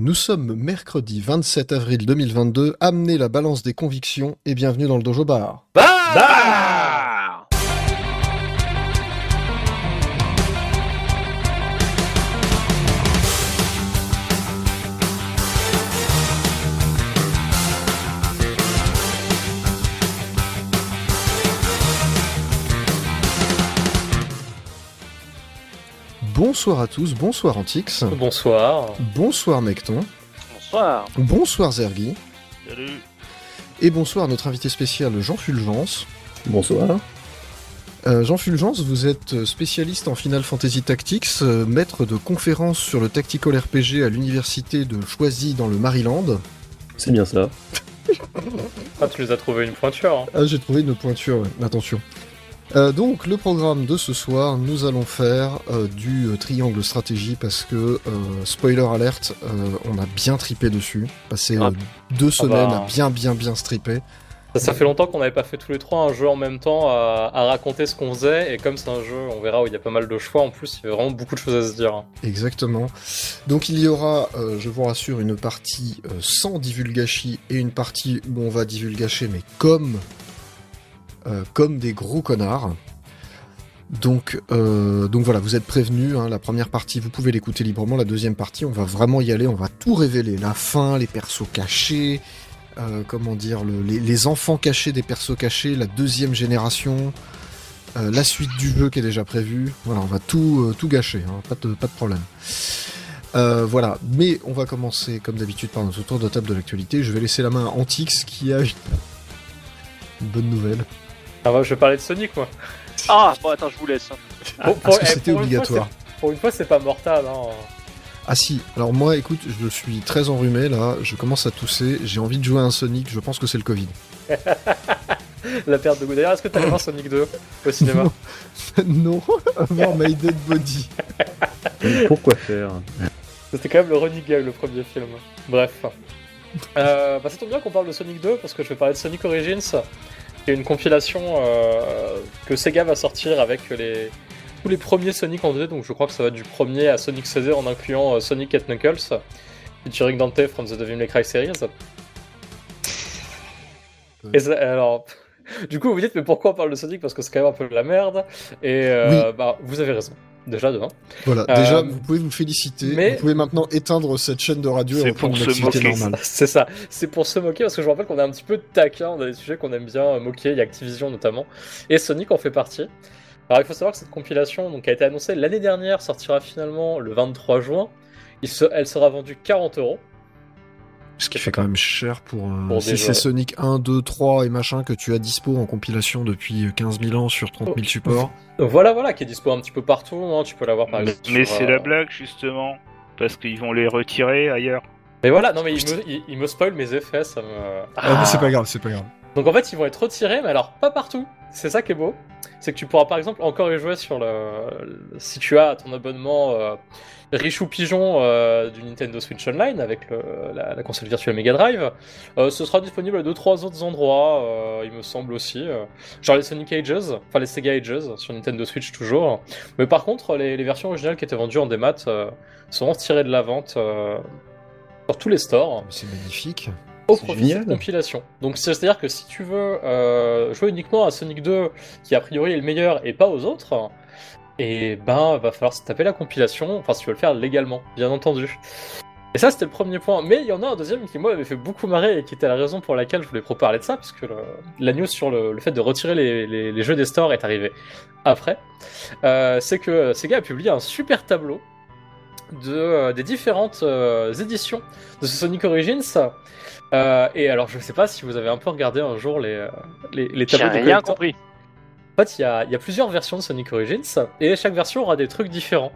Nous sommes mercredi 27 avril 2022. Amenez la balance des convictions et bienvenue dans le Dojo Bar. Bar Bonsoir à tous, bonsoir Antix, Bonsoir. bonsoir Mecton, Bonsoir. bonsoir Zergi, Salut. et bonsoir à notre invité spécial Jean Fulgence. Bonsoir. Euh, Jean Fulgence, vous êtes spécialiste en Final Fantasy Tactics, euh, maître de conférences sur le Tactical RPG à l'université de Choisy dans le Maryland. C'est bien ça. Ah, tu les as trouvé une pointure. hein. Ah, j'ai trouvé une pointure, ouais. attention. Euh, donc, le programme de ce soir, nous allons faire euh, du euh, triangle stratégie parce que, spoiler alerte, on a bien tripé dessus. Passé Ah. deux semaines bah. à bien, bien, bien stripper. Ça, ça fait longtemps qu'on n'avait pas fait tous les trois un jeu en même temps à, à raconter ce qu'on faisait. Et comme c'est un jeu, on verra où il y a pas mal de choix. En plus, il y a vraiment beaucoup de choses à se dire. hein. Exactement. Donc, il y aura, je vous rassure, une partie sans divulgachi et une partie où on va divulgacher, mais comme, euh, comme des gros connards. Donc, euh, voilà, vous êtes prévenus. hein, la première partie, vous pouvez l'écouter librement. La deuxième partie, on va vraiment y aller. On va tout révéler. La fin, les persos cachés, euh, comment dire, le- les, enfants cachés des persos cachés, la deuxième génération, la suite du jeu qui est déjà prévue. Voilà, on va tout, gâcher. hein, pas, de, problème. Voilà, mais on va commencer comme d'habitude par notre tour de table de l'actualité. Je vais laisser la main à Antix qui a une bonne nouvelle. Ah, bah, je vais parler de Sonic, moi. Ah, bon, attends, je vous laisse. Pour- pour- Parce que eh, c'était pour une fois, obligatoire. c'est- Pour une fois, c'est pas mortal. Hein. Ah si, alors moi écoute, je suis très enrhumé là, je commence à tousser, j'ai envie de jouer à un Sonic, je pense que c'est le Covid. La perte de goût. D'ailleurs, est-ce que t'as voir Sonic 2 au cinéma non, avoir my dead body. Pourquoi faire C'était quand même le running gag, le premier film. Bref. Euh, bah, ça tombe bien qu'on parle de Sonic 2 parce que je vais parler de Sonic Origins, une compilation euh, que Sega va sortir avec les, tous les premiers Sonic en 2D. Donc je crois que ça va du premier à Sonic CD en incluant euh, Sonic et Knuckles, featuring Dante from the Devil May Cry series. Et ça- alors, du coup, vous dites, mais pourquoi on parle de Sonic? Parce que c'est quand même un peu de la merde. Et euh, bah, vous avez raison. Déjà, de un. Voilà, Euh, déjà vous pouvez vous féliciter, mais- vous pouvez maintenant éteindre cette chaîne de radio et C'est reprendre pour une se activité moquer. normale. C'est ça, c'est pour se moquer parce que je me rappelle qu'on est un petit peu taquin, on a des sujets qu'on aime bien euh, moquer, il y a Activision notamment, et Sonic en fait partie. Alors il faut savoir que cette compilation donc, a été annoncée l'année dernière, sortira finalement le 23 juin. Il se- elle sera vendue 40 euros. Ce qui fait quand même cher pour, euh, Pour si c'est. Sonic 1, 2, 3 et machin que tu as dispo en compilation depuis 15 000 ans sur 30 000 supports. Voilà, voilà, qui est dispo un petit peu partout, hein, tu peux l'avoir par Mais, exemple. mais c'est euh, la blague justement, parce qu'ils vont les retirer ailleurs. Mais voilà, non mais il me, il, il me spoil mes effets, ça me. Ah, mais c'est pas grave, c'est pas grave. Donc en fait, ils vont être retirés, mais alors pas partout. C'est ça qui est beau. C'est que tu pourras par exemple encore y jouer sur le. le- Si tu as ton abonnement euh, riche ou pigeon euh, du Nintendo Switch Online avec le- la, la console virtuelle Mega Drive, euh, ce sera disponible à 2-3 autres endroits, euh, il me semble aussi. genre les Sonic Ages, enfin les Sega Ages sur Nintendo Switch toujours. Mais par contre, les, les versions originales qui étaient vendues en démat seront retirées de la vente sur tous les stores C'est magnifique. au profit de compilation. Donc c'est-à-dire que si tu veux euh, jouer uniquement à Sonic 2, qui a priori est le meilleur, et pas aux autres, et ben va falloir se taper la compilation, enfin si tu veux le faire légalement, bien entendu. Et ça c'était le premier point, mais il y en a un deuxième qui moi m'avait fait beaucoup marrer et qui était la raison pour laquelle je voulais parler de ça, puisque le- la news sur le, le fait de retirer les, les- les jeux des stores est arrivée après. Euh, c'est que Sega a publié un super tableau de, euh, des différentes euh, éditions de ce Sonic Origins. Euh, et alors, je sais pas si vous avez un peu regardé un jour les, les, les J'ai tableaux de rien compris. Fait, il y a, plusieurs versions de Sonic Origins, et chaque version aura des trucs différents.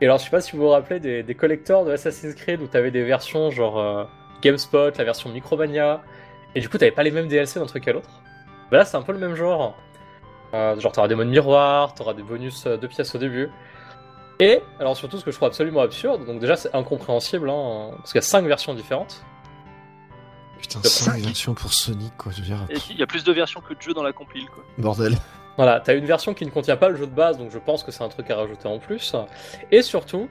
Et alors, je sais pas si vous vous rappelez des, des de Assassin's Creed où t'avais des versions genre euh, GameSpot, la version Micromania, et du coup, t'avais pas les mêmes DLC d'un truc à l'autre. Bah là, c'est un peu le même genre. Euh, genre, t'auras des modes miroirs, t'auras des bonus euh, de pièces au début. Et, alors surtout, ce que je trouve absolument absurde, donc déjà, c'est incompréhensible, hein, parce qu'il y a 5 versions différentes. Putain, C'est 5 ça. versions pour Sonic, quoi, je veux dire. Et Il y a plus de versions que de jeux dans la compile, quoi. Bordel. Voilà, t'as une version qui ne contient pas le jeu de base, donc je pense que c'est un truc à rajouter en plus. Et surtout,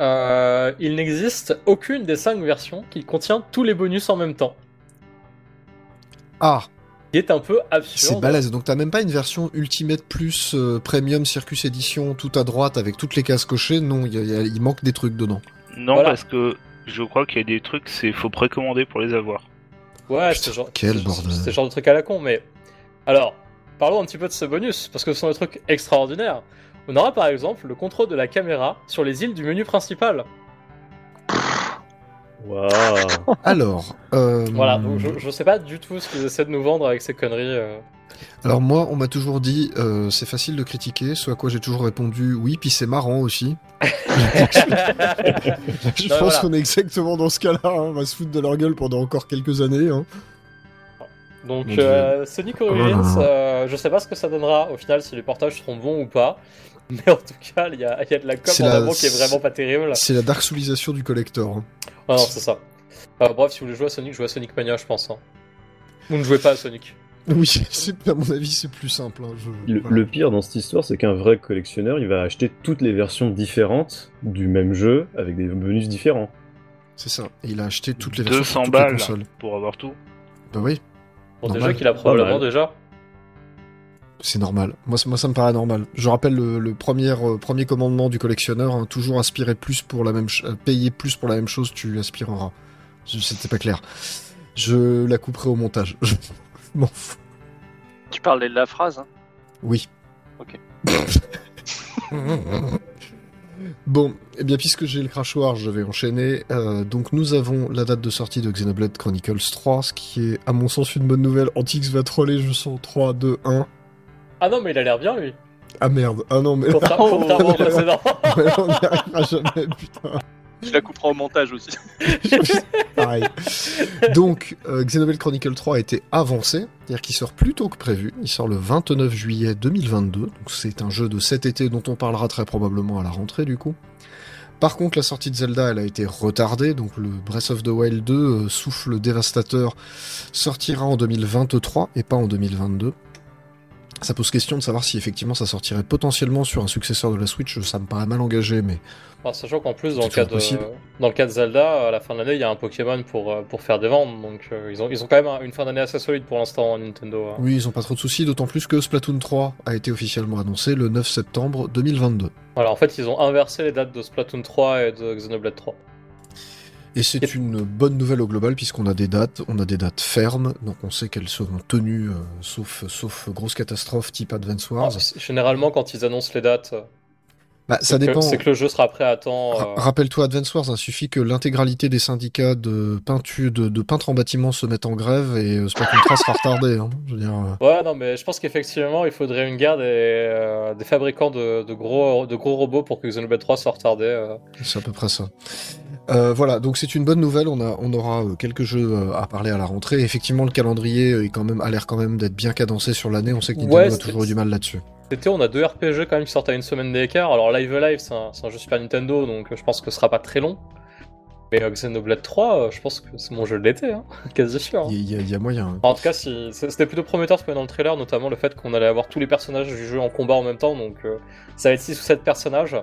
euh, il n'existe aucune des cinq versions qui contient tous les bonus en même temps. Ah, qui est un peu c'est absurde. balèze. Donc t'as même pas une version Ultimate Plus euh, Premium Circus Edition tout à droite avec toutes les cases cochées. Non, il manque des trucs dedans. Non, Voilà. parce que je crois qu'il y a des trucs, c'est faut précommander pour les avoir. Ouais, Putain, c'est genre, quel bordel. c'est le genre de truc à la con, mais. Alors, parlons un petit peu de ce bonus, parce que ce sont des trucs extraordinaires. On aura par exemple le contrôle de la caméra sur les îles du menu principal. Waouh Alors, euh, Voilà, donc je, je sais pas du tout ce qu'ils essaient de nous vendre avec ces conneries. euh. Alors moi, on m'a toujours dit euh, c'est facile de critiquer, ce à quoi j'ai toujours répondu oui, puis c'est marrant aussi. Je Non, pense voilà. qu'on est exactement dans ce cas-là. hein. On va se foutre de leur gueule pendant encore quelques années. hein. Donc, euh, Sonic Origins, là. euh, je sais pas ce que ça donnera au final, si les portages seront bons ou pas. Mais en tout cas, il y a, il y a de la com en la- avant qui est vraiment pas terrible. C'est la Dark Soulisation du collector. hein. Ah non, c'est ça. Euh, bref, si vous voulez jouer à Sonic, jouez à Sonic Mania, je pense. hein. Ou ne jouez pas à Sonic. Oui, c'est- à mon avis, c'est plus simple. hein. Je- le, voilà. le pire dans cette histoire, c'est qu'un vrai collectionneur, il va acheter toutes les versions différentes du même jeu avec des bonus différents. C'est ça. Et il a acheté toutes les versions 200 sur toutes les balles consoles. pour avoir tout. Bah oui, Bon, Normal. déjà qu'il a probablement mal. déjà. c'est normal. Moi, ça- moi, ça me paraît normal. Je rappelle le, le premier, euh, premier commandement du collectionneur hein, toujours aspirer plus pour la même, ch- euh, payer plus pour la même chose, tu aspireras. Je- C'était pas clair. Je la couperai au montage. Je m'en fous. Tu parlais de la phrase. Hein. Oui. Ok. bon, eh bien, puisque j'ai le crachoir, je vais enchaîner. Euh, donc, nous avons la date de sortie de Xenoblade Chronicles 3, ce qui est, à mon sens, une bonne nouvelle. Antix va troller, je sens 3, 2, 1. Ah non, mais il a l'air bien lui. Ah merde, ah non, mais Contra- Oh. Contrairement au précédent. on n'y arrivera jamais, putain. Je la couperai au montage aussi. Donc, euh, Xenoblade Chronicle 3 a été avancé, c'est-à-dire qu'il sort plus tôt que prévu. Il sort le 29 juillet 2022, donc c'est un jeu de cet été dont on parlera très probablement à la rentrée du coup. Par contre, la sortie de Zelda, elle a été retardée, donc le Breath of the Wild 2, euh, souffle dévastateur, sortira en 2023 et pas en 2022. Ça pose question de savoir si effectivement ça sortirait potentiellement sur un successeur de la Switch, ça me paraît mal engagé, mais Alors, sachant qu'en plus, dans le, cas de, dans le cas de Zelda, à la fin de l'année, il y a un Pokémon pour, euh, pour faire des ventes. Donc euh, ils, ont, ils ont quand même un- une fin d'année assez solide pour l'instant, Nintendo. hein. Oui, ils ont pas trop de soucis, d'autant plus que Splatoon 3 a été officiellement annoncé le 9 septembre 2022. Voilà, en fait, ils ont inversé les dates de Splatoon 3 et de Xenoblade 3. Et c'est une bonne nouvelle au global puisqu'on a des dates, on a des dates fermes, donc on sait qu'elles seront tenues, euh, sauf, sauf grosse catastrophe type Advance Wars. Alors, c- généralement, quand ils annoncent les dates, euh, bah, ça que- dépend. c'est que le jeu sera prêt à temps. Euh, Rappelle-toi Advance Wars, il suffit que l'intégralité des syndicats de peinture, de, de peintres en bâtiment se mettent en grève et euh, 3 sera retardé. hein. Je veux dire, euh, Ouais, non, mais je pense qu'effectivement, il faudrait une guerre des, des fabricants de, de gros, de gros robots pour que Xenoblade 3 soit retardé. C'est à peu près ça. Euh, voilà, donc c'est une bonne nouvelle. On, a, on aura euh, quelques jeux euh, à parler à la rentrée. Effectivement, le calendrier est quand même, a l'air quand même d'être bien cadencé sur l'année. On sait que Nintendo Ouais, a toujours eu du mal là-dessus. Été, on a deux RPG quand même qui sortent à une semaine d'écart. Alors, Live Alive, c'est un, jeu Super Nintendo, donc je pense que ce sera pas très long. Mais euh, Xenoblade 3, euh, je pense que c'est mon jeu de l'été, hein. quasi sûr. hein. Il y, a- il y a moyen. hein. En tout cas, si... c'était plutôt prometteur ce qu'on dans le trailer, notamment le fait qu'on allait avoir tous les personnages du jeu en combat en même temps, donc euh, ça va être 6 ou 7 personnages.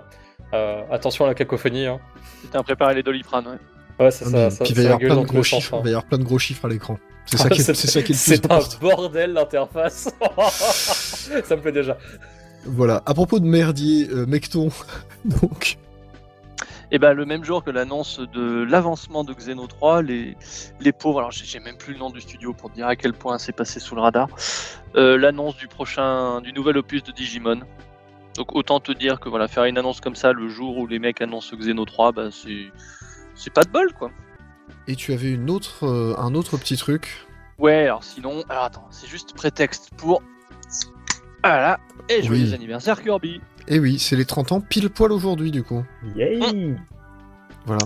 Euh, attention à la cacophonie. Hein. Putain, préparer les doliprane, ouais. Ouais, c'est Ah, ça. ça puis il va y ça avoir plein de gros chiffres. hein. Il va y avoir plein de gros chiffres à l'écran. C'est ça qui est, ça qui est le plus C'est un bordel l'interface. ça me plaît déjà. Voilà. À propos de merdier, euh, Mecton. donc, Et ben le même jour que l'annonce de l'avancement de Xeno 3, les, les pauvres, alors j'ai j'ai même plus le nom du studio pour te dire à quel point c'est passé sous le radar, euh, l'annonce du prochain, du nouvel opus de Digimon. Donc autant te dire que voilà, faire une annonce comme ça le jour où les mecs annoncent Xeno 3, bah c'est c'est pas de bol quoi. et tu avais une autre, euh, un autre petit truc. Ouais, alors sinon, alors attends, c'est juste prétexte pour voilà et joyeux Oui. anniversaire Kirby. Et oui, c'est les 30 ans pile poil aujourd'hui du coup. Yay Voilà.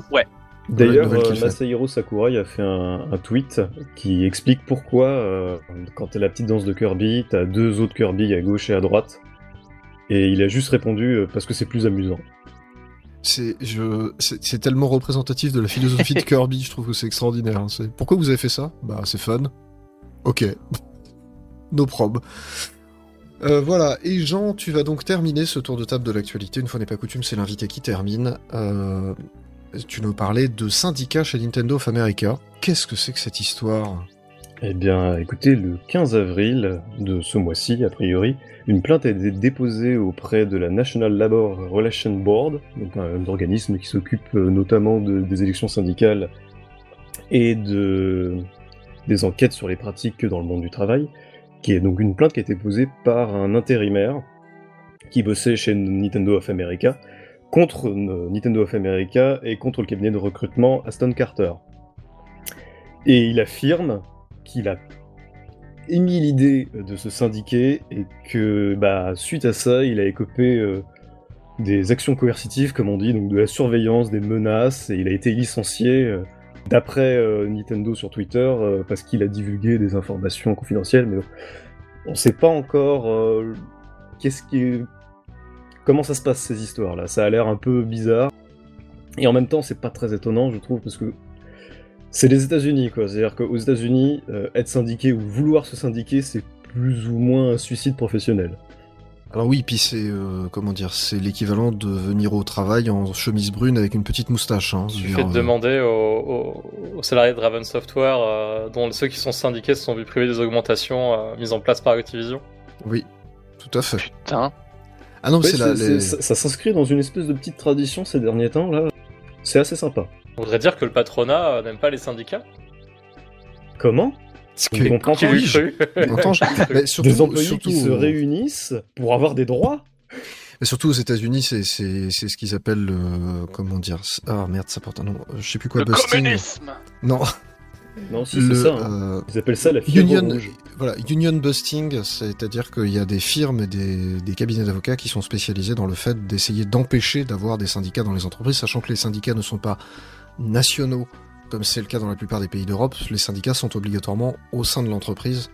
D'ailleurs, nouvelle qu'il euh. Masahiro Sakurai a fait un, un tweet qui explique pourquoi, euh, quand t'as la petite danse de Kirby, t'as deux autres Kirby à gauche et à droite. Et il a juste répondu euh, parce que c'est plus amusant. C'est tellement représentatif de la philosophie de Kirby. Je trouve que c'est extraordinaire. hein. Pourquoi vous avez fait ça? Bah c'est fun. Ok. No prob. Euh, voilà, et Jean, tu vas donc terminer ce tour de table de l'actualité. Une fois n'est pas coutume, c'est l'invité qui termine. Euh, tu nous parlais de syndicat chez Nintendo of America. Qu'est-ce que c'est que cette histoire? Eh bien, écoutez, le 15 avril de ce mois-ci, a priori, une plainte a été déposée auprès de la National Labor Relations Board, donc un, organisme qui s'occupe euh, notamment de- des élections syndicales et de, des enquêtes sur les pratiques dans le monde du travail, qui est donc une plainte qui a été posée par un intérimaire qui bossait chez Nintendo of America contre euh, Nintendo of America et contre le cabinet de recrutement Aston Carter. Et il affirme qu'il a émis l'idée de se syndiquer et que, bah, suite à ça, il a écopé euh, des actions coercitives, comme on dit, donc de la surveillance, des menaces, et il a été licencié euh, d'après euh, Nintendo sur Twitter parce qu'il a divulgué des informations confidentielles, mais on sait pas encore comment ça se passe ces histoires-là. Ça a l'air un peu bizarre. Et en même temps, c'est pas très étonnant, je trouve, parce que c'est les États-Unis, quoi. C'est-à-dire qu'aux États-Unis, euh, être syndiqué ou vouloir se syndiquer, c'est plus ou moins un suicide professionnel. Alors oui, puis c'est euh, comment dire, c'est l'équivalent de venir au travail en chemise brune avec une petite moustache. Hein, Il suffit de demander aux, salariés de Raven Software, euh, dont ceux qui sont syndiqués se sont vus privés des augmentations euh, mises en place par Activision. Oui, tout à fait. Putain. Ah non, Ouais, c'est la. c'est- les- c'est- ça ça s'inscrit dans une espèce de petite tradition ces derniers temps, là. C'est assez sympa. On voudrait dire que le patronat euh, n'aime pas les syndicats Comment que- comprends oui, je- surtout, Des employés surtout, qui se réunissent pour avoir des droits mais surtout aux États-Unis, c'est c'est c'est ce qu'ils appellent le comment dire. Ah merde, ça porte un nom. Je sais plus quoi. Le busting. communisme Non, Non, si, c'est ça. hein. euh, Ils appellent ça la Union, rouge. voilà, union busting, c'est-à-dire qu'il y a des firmes et des, des cabinets d'avocats qui sont spécialisés dans le fait d'essayer d'empêcher d'avoir des syndicats dans les entreprises, sachant que les syndicats ne sont pas nationaux, comme c'est le cas dans la plupart des pays d'Europe. Les syndicats sont obligatoirement au sein de l'entreprise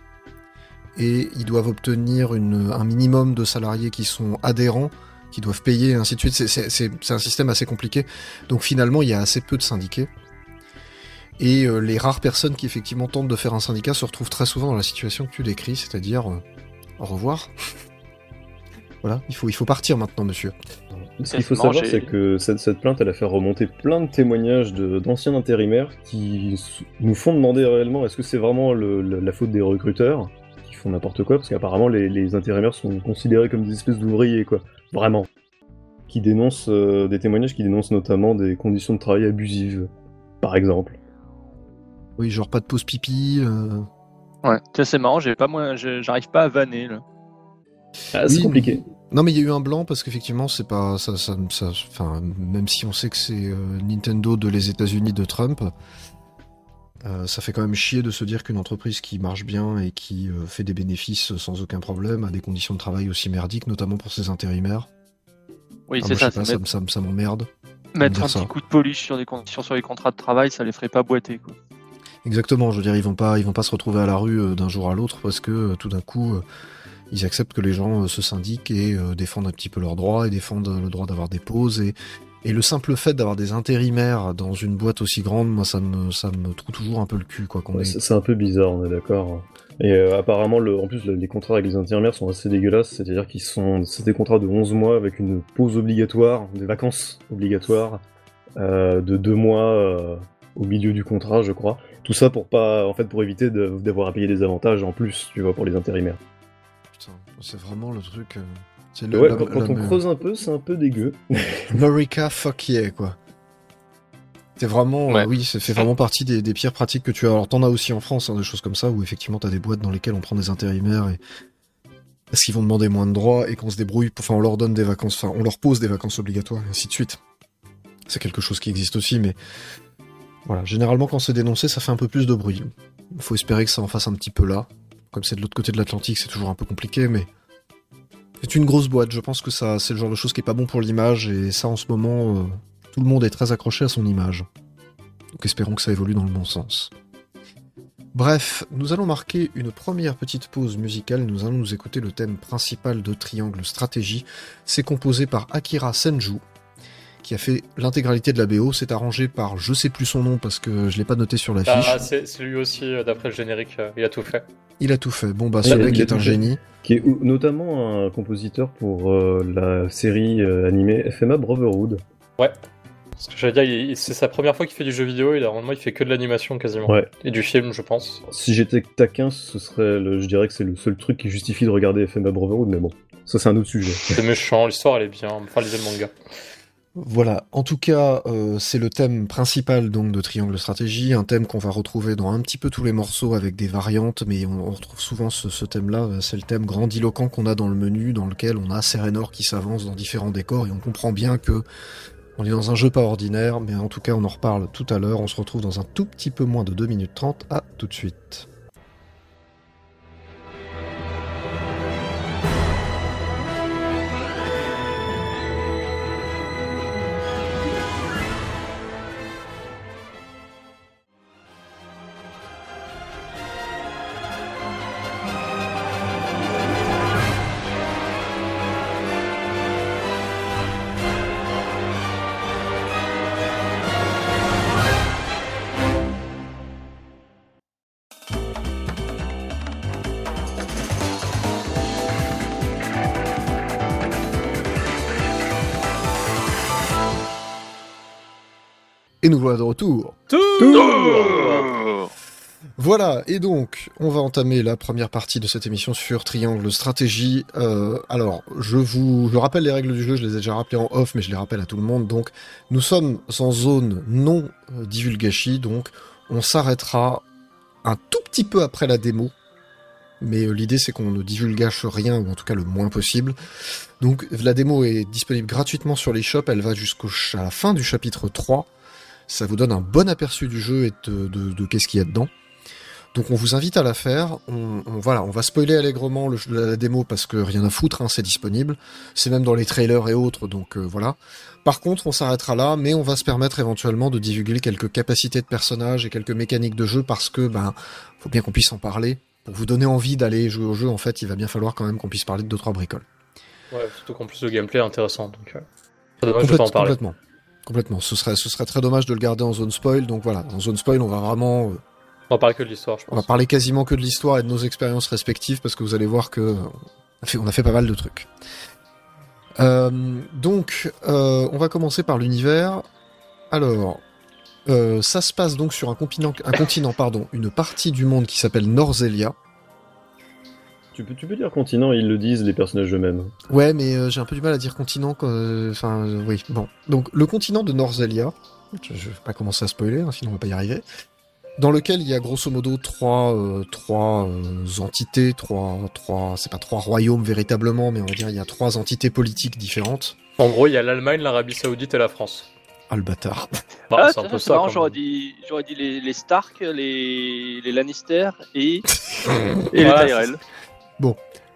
et ils doivent obtenir un minimum de salariés qui sont adhérents, qui doivent payer, et ainsi de suite. C'est- un système assez compliqué. Donc finalement, il y a assez peu de syndiqués. Et euh, les rares personnes qui effectivement tentent de faire un syndicat se retrouvent très souvent dans la situation que tu décris, c'est-à-dire euh, au revoir. voilà, il faut partir maintenant, monsieur. Ce qu'il faut savoir, c'est que cette, cette plainte, elle a fait remonter plein de témoignages de- d'anciens intérimaires qui nous font demander réellement est-ce que c'est vraiment le- la faute des recruteurs qui font n'importe quoi Parce qu'apparemment, les, les intérimaires sont considérés comme des espèces d'ouvriers, quoi. Vraiment. Qui dénoncent euh, des témoignages qui dénoncent notamment des conditions de travail abusives, par exemple. Oui, genre pas de pause pipi. euh, Ouais. C'est marrant, j'ai pas j'arrive pas à vanner là. Ah, c'est Oui, compliqué. Non, mais il y a eu un blanc parce qu'effectivement, c'est pas ça, ça, ça- enfin, même si on sait que c'est euh, Nintendo de les États-Unis de Trump, euh, ça fait quand même chier de se dire qu'une entreprise qui marche bien et qui euh, fait des bénéfices sans aucun problème a des conditions de travail aussi merdiques, notamment pour ses intérimaires. Oui, Ah, c'est ça, pas, ça, ça, me- ça m'emmerde. mettre un petit coup de polish sur des conditions sur les contrats de travail, ça les ferait pas boiter quoi. Exactement, je veux dire, ils vont pas, ils vont pas se retrouver à la rue d'un jour à l'autre parce que tout d'un coup, ils acceptent que les gens euh, se syndiquent et euh, défendent un petit peu leurs droits et défendent euh, le droit d'avoir des pauses et, et le simple fait d'avoir des intérimaires dans une boîte aussi grande, moi, ça me, ça me trouve toujours un peu le cul, quoi. Qu'on Ouais, c'est un peu bizarre, on est d'accord. Et euh, apparemment, le, en plus, le- les contrats avec les intérimaires sont assez dégueulasses, c'est-à-dire qu'ils sont, c'est des contrats de 11 mois avec une pause obligatoire, des vacances obligatoires, euh, de 2 mois euh, au milieu du contrat, je crois. Tout ça pour pas, en fait, pour éviter d'avoir à payer des avantages en plus, tu vois, pour les intérimaires. C'est vraiment le truc. euh, le, ouais, la- quand, quand la- on creuse un peu, c'est un peu dégueu. America fuck yeah, quoi. C'est vraiment, Ouais. euh, oui, ça fait vraiment partie des, des pires pratiques que tu as. Alors, t'en as aussi en France, hein, des choses comme ça, où effectivement, t'as des boîtes dans lesquelles on prend des intérimaires et parce qu'ils vont demander moins de droits et qu'on se débrouille, enfin, on leur donne des vacances, enfin, on leur pose des vacances obligatoires et ainsi de suite. C'est quelque chose qui existe aussi, mais voilà, généralement, quand c'est dénoncé, ça fait un peu plus de bruit. Il faut espérer que ça en fasse un petit peu là. Comme c'est de l'autre côté de l'Atlantique, c'est toujours un peu compliqué, mais c'est une grosse boîte. Je pense que ça, c'est le genre de chose qui est pas bon pour l'image et ça, en ce moment, euh, tout le monde est très accroché à son image. Donc espérons que ça évolue dans le bon sens. Bref, nous allons marquer une première petite pause musicale. Nous allons nous écouter le thème principal de Triangle Stratégie. C'est composé par Akira Senju. Qui a fait l'intégralité de la BO. C'est arrangé par je sais plus son nom parce que je l'ai pas noté sur la fiche. Ah, c'est lui aussi, euh, d'après le générique, euh, il a tout fait. Il a tout fait. Bon bah ce Ouais, mec est un fait. génie. Qui est notamment un compositeur pour euh, la série euh, animée FMA Brotherhood. Parce que j'allais dire, c'est sa première fois qu'il fait du jeu vidéo, et normalement il fait que de l'animation quasiment. Ouais. Et du film, je pense. Si j'étais taquin, ce serait, le- je dirais que c'est le seul truc qui justifie de regarder FMA Brotherhood, mais bon, ça c'est un autre sujet. C'est méchant, l'histoire elle est bien, enfin lisez le manga. Voilà, en tout cas, euh, c'est le thème principal donc de Triangle Stratégie, un thème qu'on va retrouver dans un petit peu tous les morceaux avec des variantes, mais on, retrouve souvent ce, thème-là, euh, c'est le thème grandiloquent qu'on a dans le menu, dans lequel on a Serenor qui s'avance dans différents décors, et on comprend bien que on est dans un jeu pas ordinaire, mais en tout cas on en reparle tout à l'heure, on se retrouve dans un tout petit peu moins de 2 minutes 30, à tout de suite. De retour Voilà, et donc, on va entamer la première partie de cette émission sur Triangle Stratégie. Euh, alors, je vous je rappelle les règles du jeu, je les ai déjà rappelées en off, mais je les rappelle à tout le monde. Donc, nous sommes en zone non euh, divulgachi, donc on s'arrêtera un tout petit peu après la démo. Mais euh, l'idée, c'est qu'on ne divulgage rien, ou en tout cas le moins possible. Donc, la démo est disponible gratuitement sur les shops, elle va jusqu'à la fin du chapitre 3. Ça vous donne un bon aperçu du jeu et de, de- de qu'est-ce qu'il y a dedans. Donc on vous invite à la faire. On, on- voilà, on va spoiler allègrement le- la, la démo parce que rien à foutre, hein, c'est disponible. C'est même dans les trailers et autres, donc euh, voilà. Par contre, on s'arrêtera là, mais on va se permettre éventuellement de divulguer quelques capacités de personnages et quelques mécaniques de jeu parce que ben faut bien qu'on puisse en parler. Pour vous donner envie d'aller jouer au jeu, en fait, il va bien falloir quand même qu'on puisse parler de deux trois bricoles. Ouais, surtout qu'en plus le gameplay est intéressant, donc. Euh... Dommage de Complète- pas en parler. complètement. Complètement. Ce serait, ce serait très dommage de le garder en zone spoil. Donc voilà, en zone spoil, on va vraiment euh, On va parler que de l'histoire, je On va parler quasiment que de l'histoire et de nos expériences respectives parce que vous allez voir que on a fait, on a fait pas mal de trucs. Euh, donc, euh, on va commencer par l'univers. Alors, euh, ça se passe donc sur un continent, un continent, pardon, une partie du monde qui s'appelle Norzelia. Tu peux, tu peux dire continent, ils le disent les personnages eux-mêmes. Ouais, mais euh, j'ai un peu du mal à dire continent. euh, Enfin, euh, oui, bon. Donc, le continent de Norzelia, je, je vais pas commencer à spoiler, hein, sinon on va pas y arriver. Dans lequel il y a grosso modo trois, euh, trois euh, entités, trois, trois, c'est pas trois royaumes véritablement, mais on va dire il y a trois entités politiques différentes. En gros, il y a l'Allemagne, l'Arabie Saoudite et la France. Ah le bâtard. Bah, ah, c'est un peu c'est ça. j'aurais dit, j'aurais dit les, les Stark, les, les Lannister et, et Voilà, les Tyrell.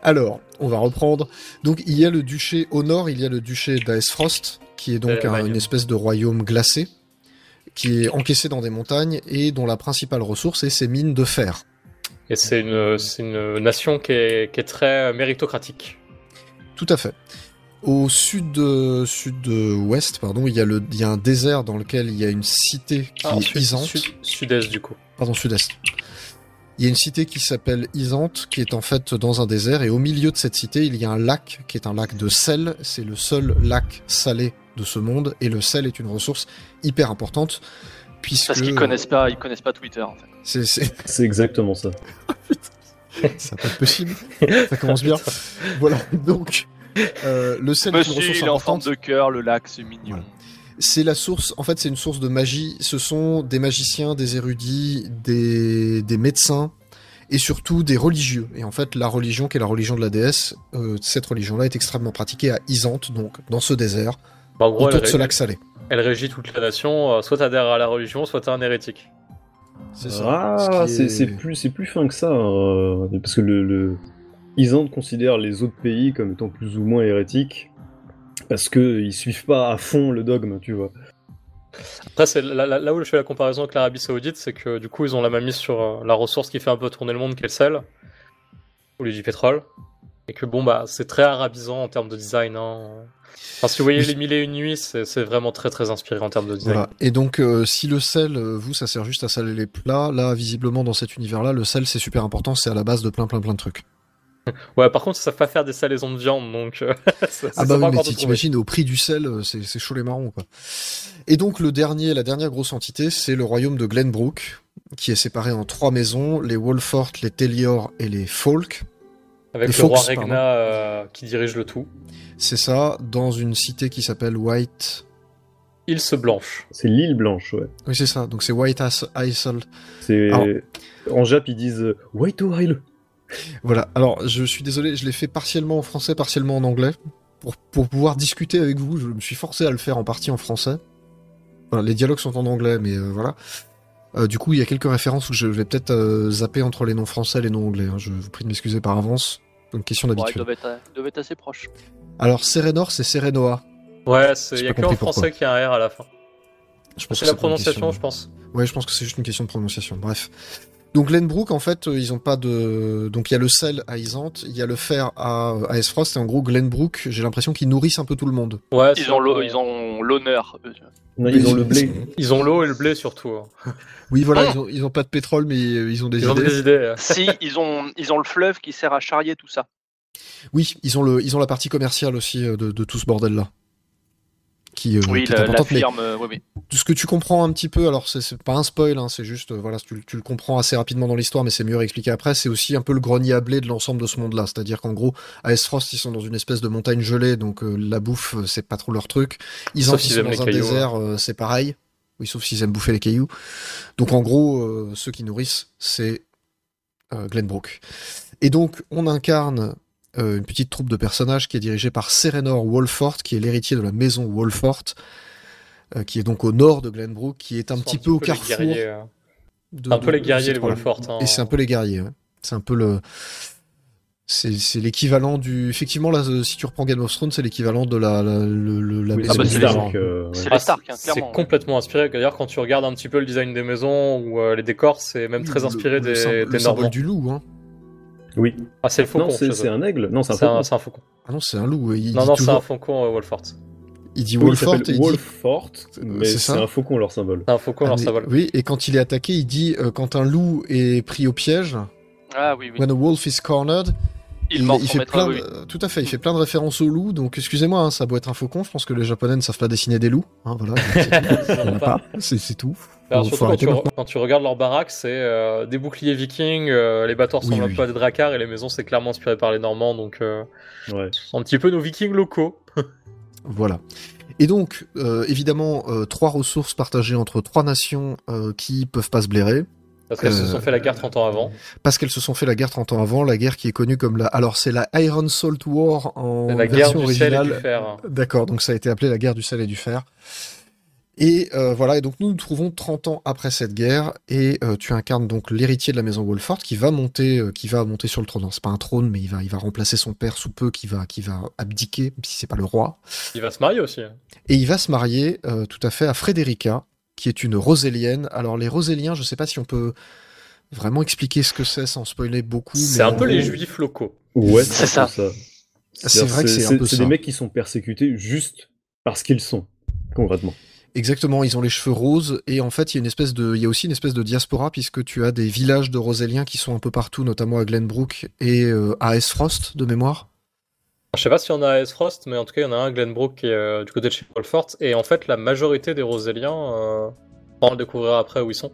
Alors, on va reprendre. Donc, il y a le duché au nord, il y a le duché d'Aesfrost, qui est donc un- une espèce de royaume glacé, qui est encaissé dans des montagnes et dont la principale ressource est ses mines de fer. Et c'est une, nation qui est, qui est très méritocratique. Tout à fait. Au sud euh, sud-ouest, pardon, il y a le il y a un désert dans lequel il y a une cité qui Ah, est sud- Isante. sud- Sud-est, du coup. Pardon, sud-est. Il y a une cité qui s'appelle Isante, qui est en fait dans un désert, et au milieu de cette cité, il y a un lac qui est un lac de sel. C'est le seul lac salé de ce monde, et le sel est une ressource hyper importante, puisque Parce qu'ils connaissent pas, ils connaissent pas Twitter en fait. c'est exactement ça. ça peut être possible. Ça commence bien. Voilà. Donc euh, le sel est une Monsieur, ressource il est en forme importante. de cœur, le lac, c'est mignon. Voilà. C'est la source, en fait, c'est une source de magie. Ce sont des magiciens, des érudits, des, des médecins et surtout des religieux. Et en fait, la religion qui est la religion de la déesse, euh, cette religion-là est extrêmement pratiquée à Isante, donc dans ce désert, Bah, en gros, elle, autour de ce lac salé. elle régit toute la nation. euh, Soit t'adhères à la religion, soit t'es un hérétique. C'est Ah, Ce qui c'est est- c'est plus, fin que ça. hein, parce que le, le... Isande considère les autres pays comme étant plus ou moins hérétiques. Parce qu'ils suivent pas à fond le dogme, tu vois. Après, c'est là, là- là où je fais la comparaison avec l'Arabie Saoudite, c'est que du coup, ils ont la main mise sur euh, la ressource qui fait un peu tourner le monde, qui est le sel, ou les du pétrole. Et que bon, bah, c'est très arabisant en termes de design. hein. Enfin, si vous voyez les mille et une nuits, c'est c'est vraiment très très inspiré en termes de design. Voilà. Et donc, euh, si le sel, euh, vous, ça sert juste à saler les plats, là, visiblement, dans cet univers-là, le sel, c'est super important, c'est à la base de plein, plein, plein de trucs. Ouais, par contre, ça savent pas faire des salaisons de viande, donc. euh, c'est- Ah bah oui, mais t'imagines, au prix du sel, euh, c'est chaud les marrons, quoi. Et donc, le dernier, la dernière grosse entité, c'est le royaume de Glenbrook, qui est séparé en trois maisons, les Wolfort, les Tellior et les Folk. Avec Les le roi Fox. Regna euh, qui dirige le tout. C'est ça, dans une cité qui s'appelle White... Île se blanche. C'est l'île blanche, ouais. Oui, c'est ça, donc c'est White As- Isle. C'est Alors- en Jap ils disent White Isle. Voilà, alors je suis désolé, je l'ai fait partiellement en français, partiellement en anglais. Pour, pour pouvoir discuter avec vous, je me suis forcé à le faire en partie en français. Voilà, les dialogues sont en anglais, mais euh, voilà. Euh, du coup, il y a quelques références où je vais peut-être euh, zapper entre les noms français et les noms anglais. hein. Je vous prie de m'excuser par avance. Une question Ouais, d'habitude. être, ils doivent être assez proches. Alors, Serenor, c'est Serenoa. Ouais, il y a que en français qu'il y a un R à la fin. Je pense C'est la question prononciation, je pense. Ouais, je pense que c'est juste une question de prononciation. Bref. Donc Glenbrook, en fait, euh, ils ont pas de. Donc il y a le sel à Isante, il y a le fer à, à Esfrost, et en gros Glenbrook, j'ai l'impression qu'ils nourrissent un peu tout le monde. Ouais, Ils ont l'eau- ils ont l'honneur. Non, ils ont le blé. Ils ont l'eau et le blé surtout. hein. Oui, voilà, Ah. ils ont, ils ont pas de pétrole, mais euh, ils ont des Ils ont idées. des idées. si, ils ont, ils ont le fleuve qui sert à charrier tout ça. Oui, ils ont le, ils ont la partie commerciale aussi euh, de, de tout ce bordel-là. Qui, euh, Oui, qui la, importante, firme. euh, oui, oui. tout ce que tu comprends un petit peu, alors c'est- pas un spoil, hein, c'est juste, euh, voilà, tu, tu le comprends assez rapidement dans l'histoire, mais c'est mieux à expliquer après, c'est aussi un peu le grenier à blé de l'ensemble de ce monde-là. C'est-à-dire qu'en gros, à Esfrost, ils sont dans une espèce de montagne gelée, donc euh, la bouffe, c'est pas trop leur truc. Ils en sont dans un cailloux, désert, euh, c'est pareil. Oui, sauf s'ils aiment bouffer les cailloux. Donc en gros, euh, ceux qui nourrissent, c'est Glenbrook. Et donc, on incarne euh, une petite troupe de personnages qui est dirigée par Serenor Wolfort, qui est l'héritier de la maison Wolfort, euh, qui est donc au nord de Glenbrook, qui est un petit peu au carrefour. guerriers, euh. de- un peu de- les guerriers, les. Wolfort. hein. Et c'est un peu les guerriers. ouais. C'est un peu le. C'est c'est l'équivalent du. Effectivement, là, euh, si tu reprends Game of Thrones, c'est l'équivalent de la, la, le- le- la Oui, maison bah, du c'est Stark. euh, ouais. Ah, Stark, hein, c'est complètement inspiré. D'ailleurs, quand tu regardes un petit peu le design des maisons ou euh, les décors, c'est même très Le- inspiré le, des, symbole- des le symbole Normands. du loup. Hein. Oui. Ah, c'est le faucon. Non, c'est un aigle. Non, c'est un faucon. un, c'est un faucon. Ah non, c'est un loup. Il Non, dit non, c'est un faucon euh, Wolfort. Il dit Oui, il Wolfort il dit mais c'est un faucon leur symbole. C'est un faucon, Ah, leur mais- symbole. Oui, et quand il est attaqué, il dit euh, quand un loup est pris au piège, Ah oui, oui. when a wolf is cornered, Il, mord son fait plein, de- oui. euh, tout à fait, il fait plein de références au loup. Donc excusez-moi, hein, ça doit être un faucon. Je pense que les Japonais ne savent pas dessiner des loups. Hein, voilà, tout. Il c'est tout. Alors, Faut- surtout quand tu, quand regardes leur baraque, c'est euh, des boucliers vikings, euh, les bateaux ressemblent Oui, un oui. peu à des dracars et les maisons c'est clairement inspiré par les Normands, donc euh, Ouais. un petit peu nos vikings locaux. Voilà. Et donc, évidemment, trois ressources partagées entre trois nations qui peuvent pas se blairer, Parce qu'elles se sont fait la guerre 30 ans avant. parce qu'elles se sont fait la guerre 30 ans avant, la guerre qui est connue comme la... Alors, c'est la Iron Salt War en la guerre du sel et originale. du fer. D'accord, donc ça a été appelé la guerre du sel et du fer. Et euh, voilà, et donc nous nous trouvons 30 ans après cette guerre, et euh, tu incarnes donc l'héritier de la maison Wolfort qui va monter, euh, qui va monter sur le trône. C'est pas un trône, mais il va, il va remplacer son père sous peu, qui va, qui va abdiquer, même si c'est pas le roi. Il va se marier aussi. hein. Et il va se marier euh, tout à fait à Frédérica, qui est une rosélienne. Alors les roséliens, je sais pas si on peut vraiment expliquer ce que c'est sans spoiler beaucoup. C'est un peu les juifs locaux. Ouais, C'est ça. C'est vrai que c'est un peu C'est ça. des mecs qui sont persécutés juste parce qu'ils sont, concrètement. Exactement, ils ont les cheveux roses et en fait il y a une espèce de, il y a aussi une espèce de diaspora puisque tu as des villages de Roséliens qui sont un peu partout, notamment à Glenbrook et euh, à Esfrost de mémoire. Je sais pas s'il y en a à Esfrost, mais en tout cas, il y en a un à Glenbrook qui est euh, du côté de chez Wolfort. Et en fait, la majorité des Roséliens, euh, on va le découvrir après où ils sont.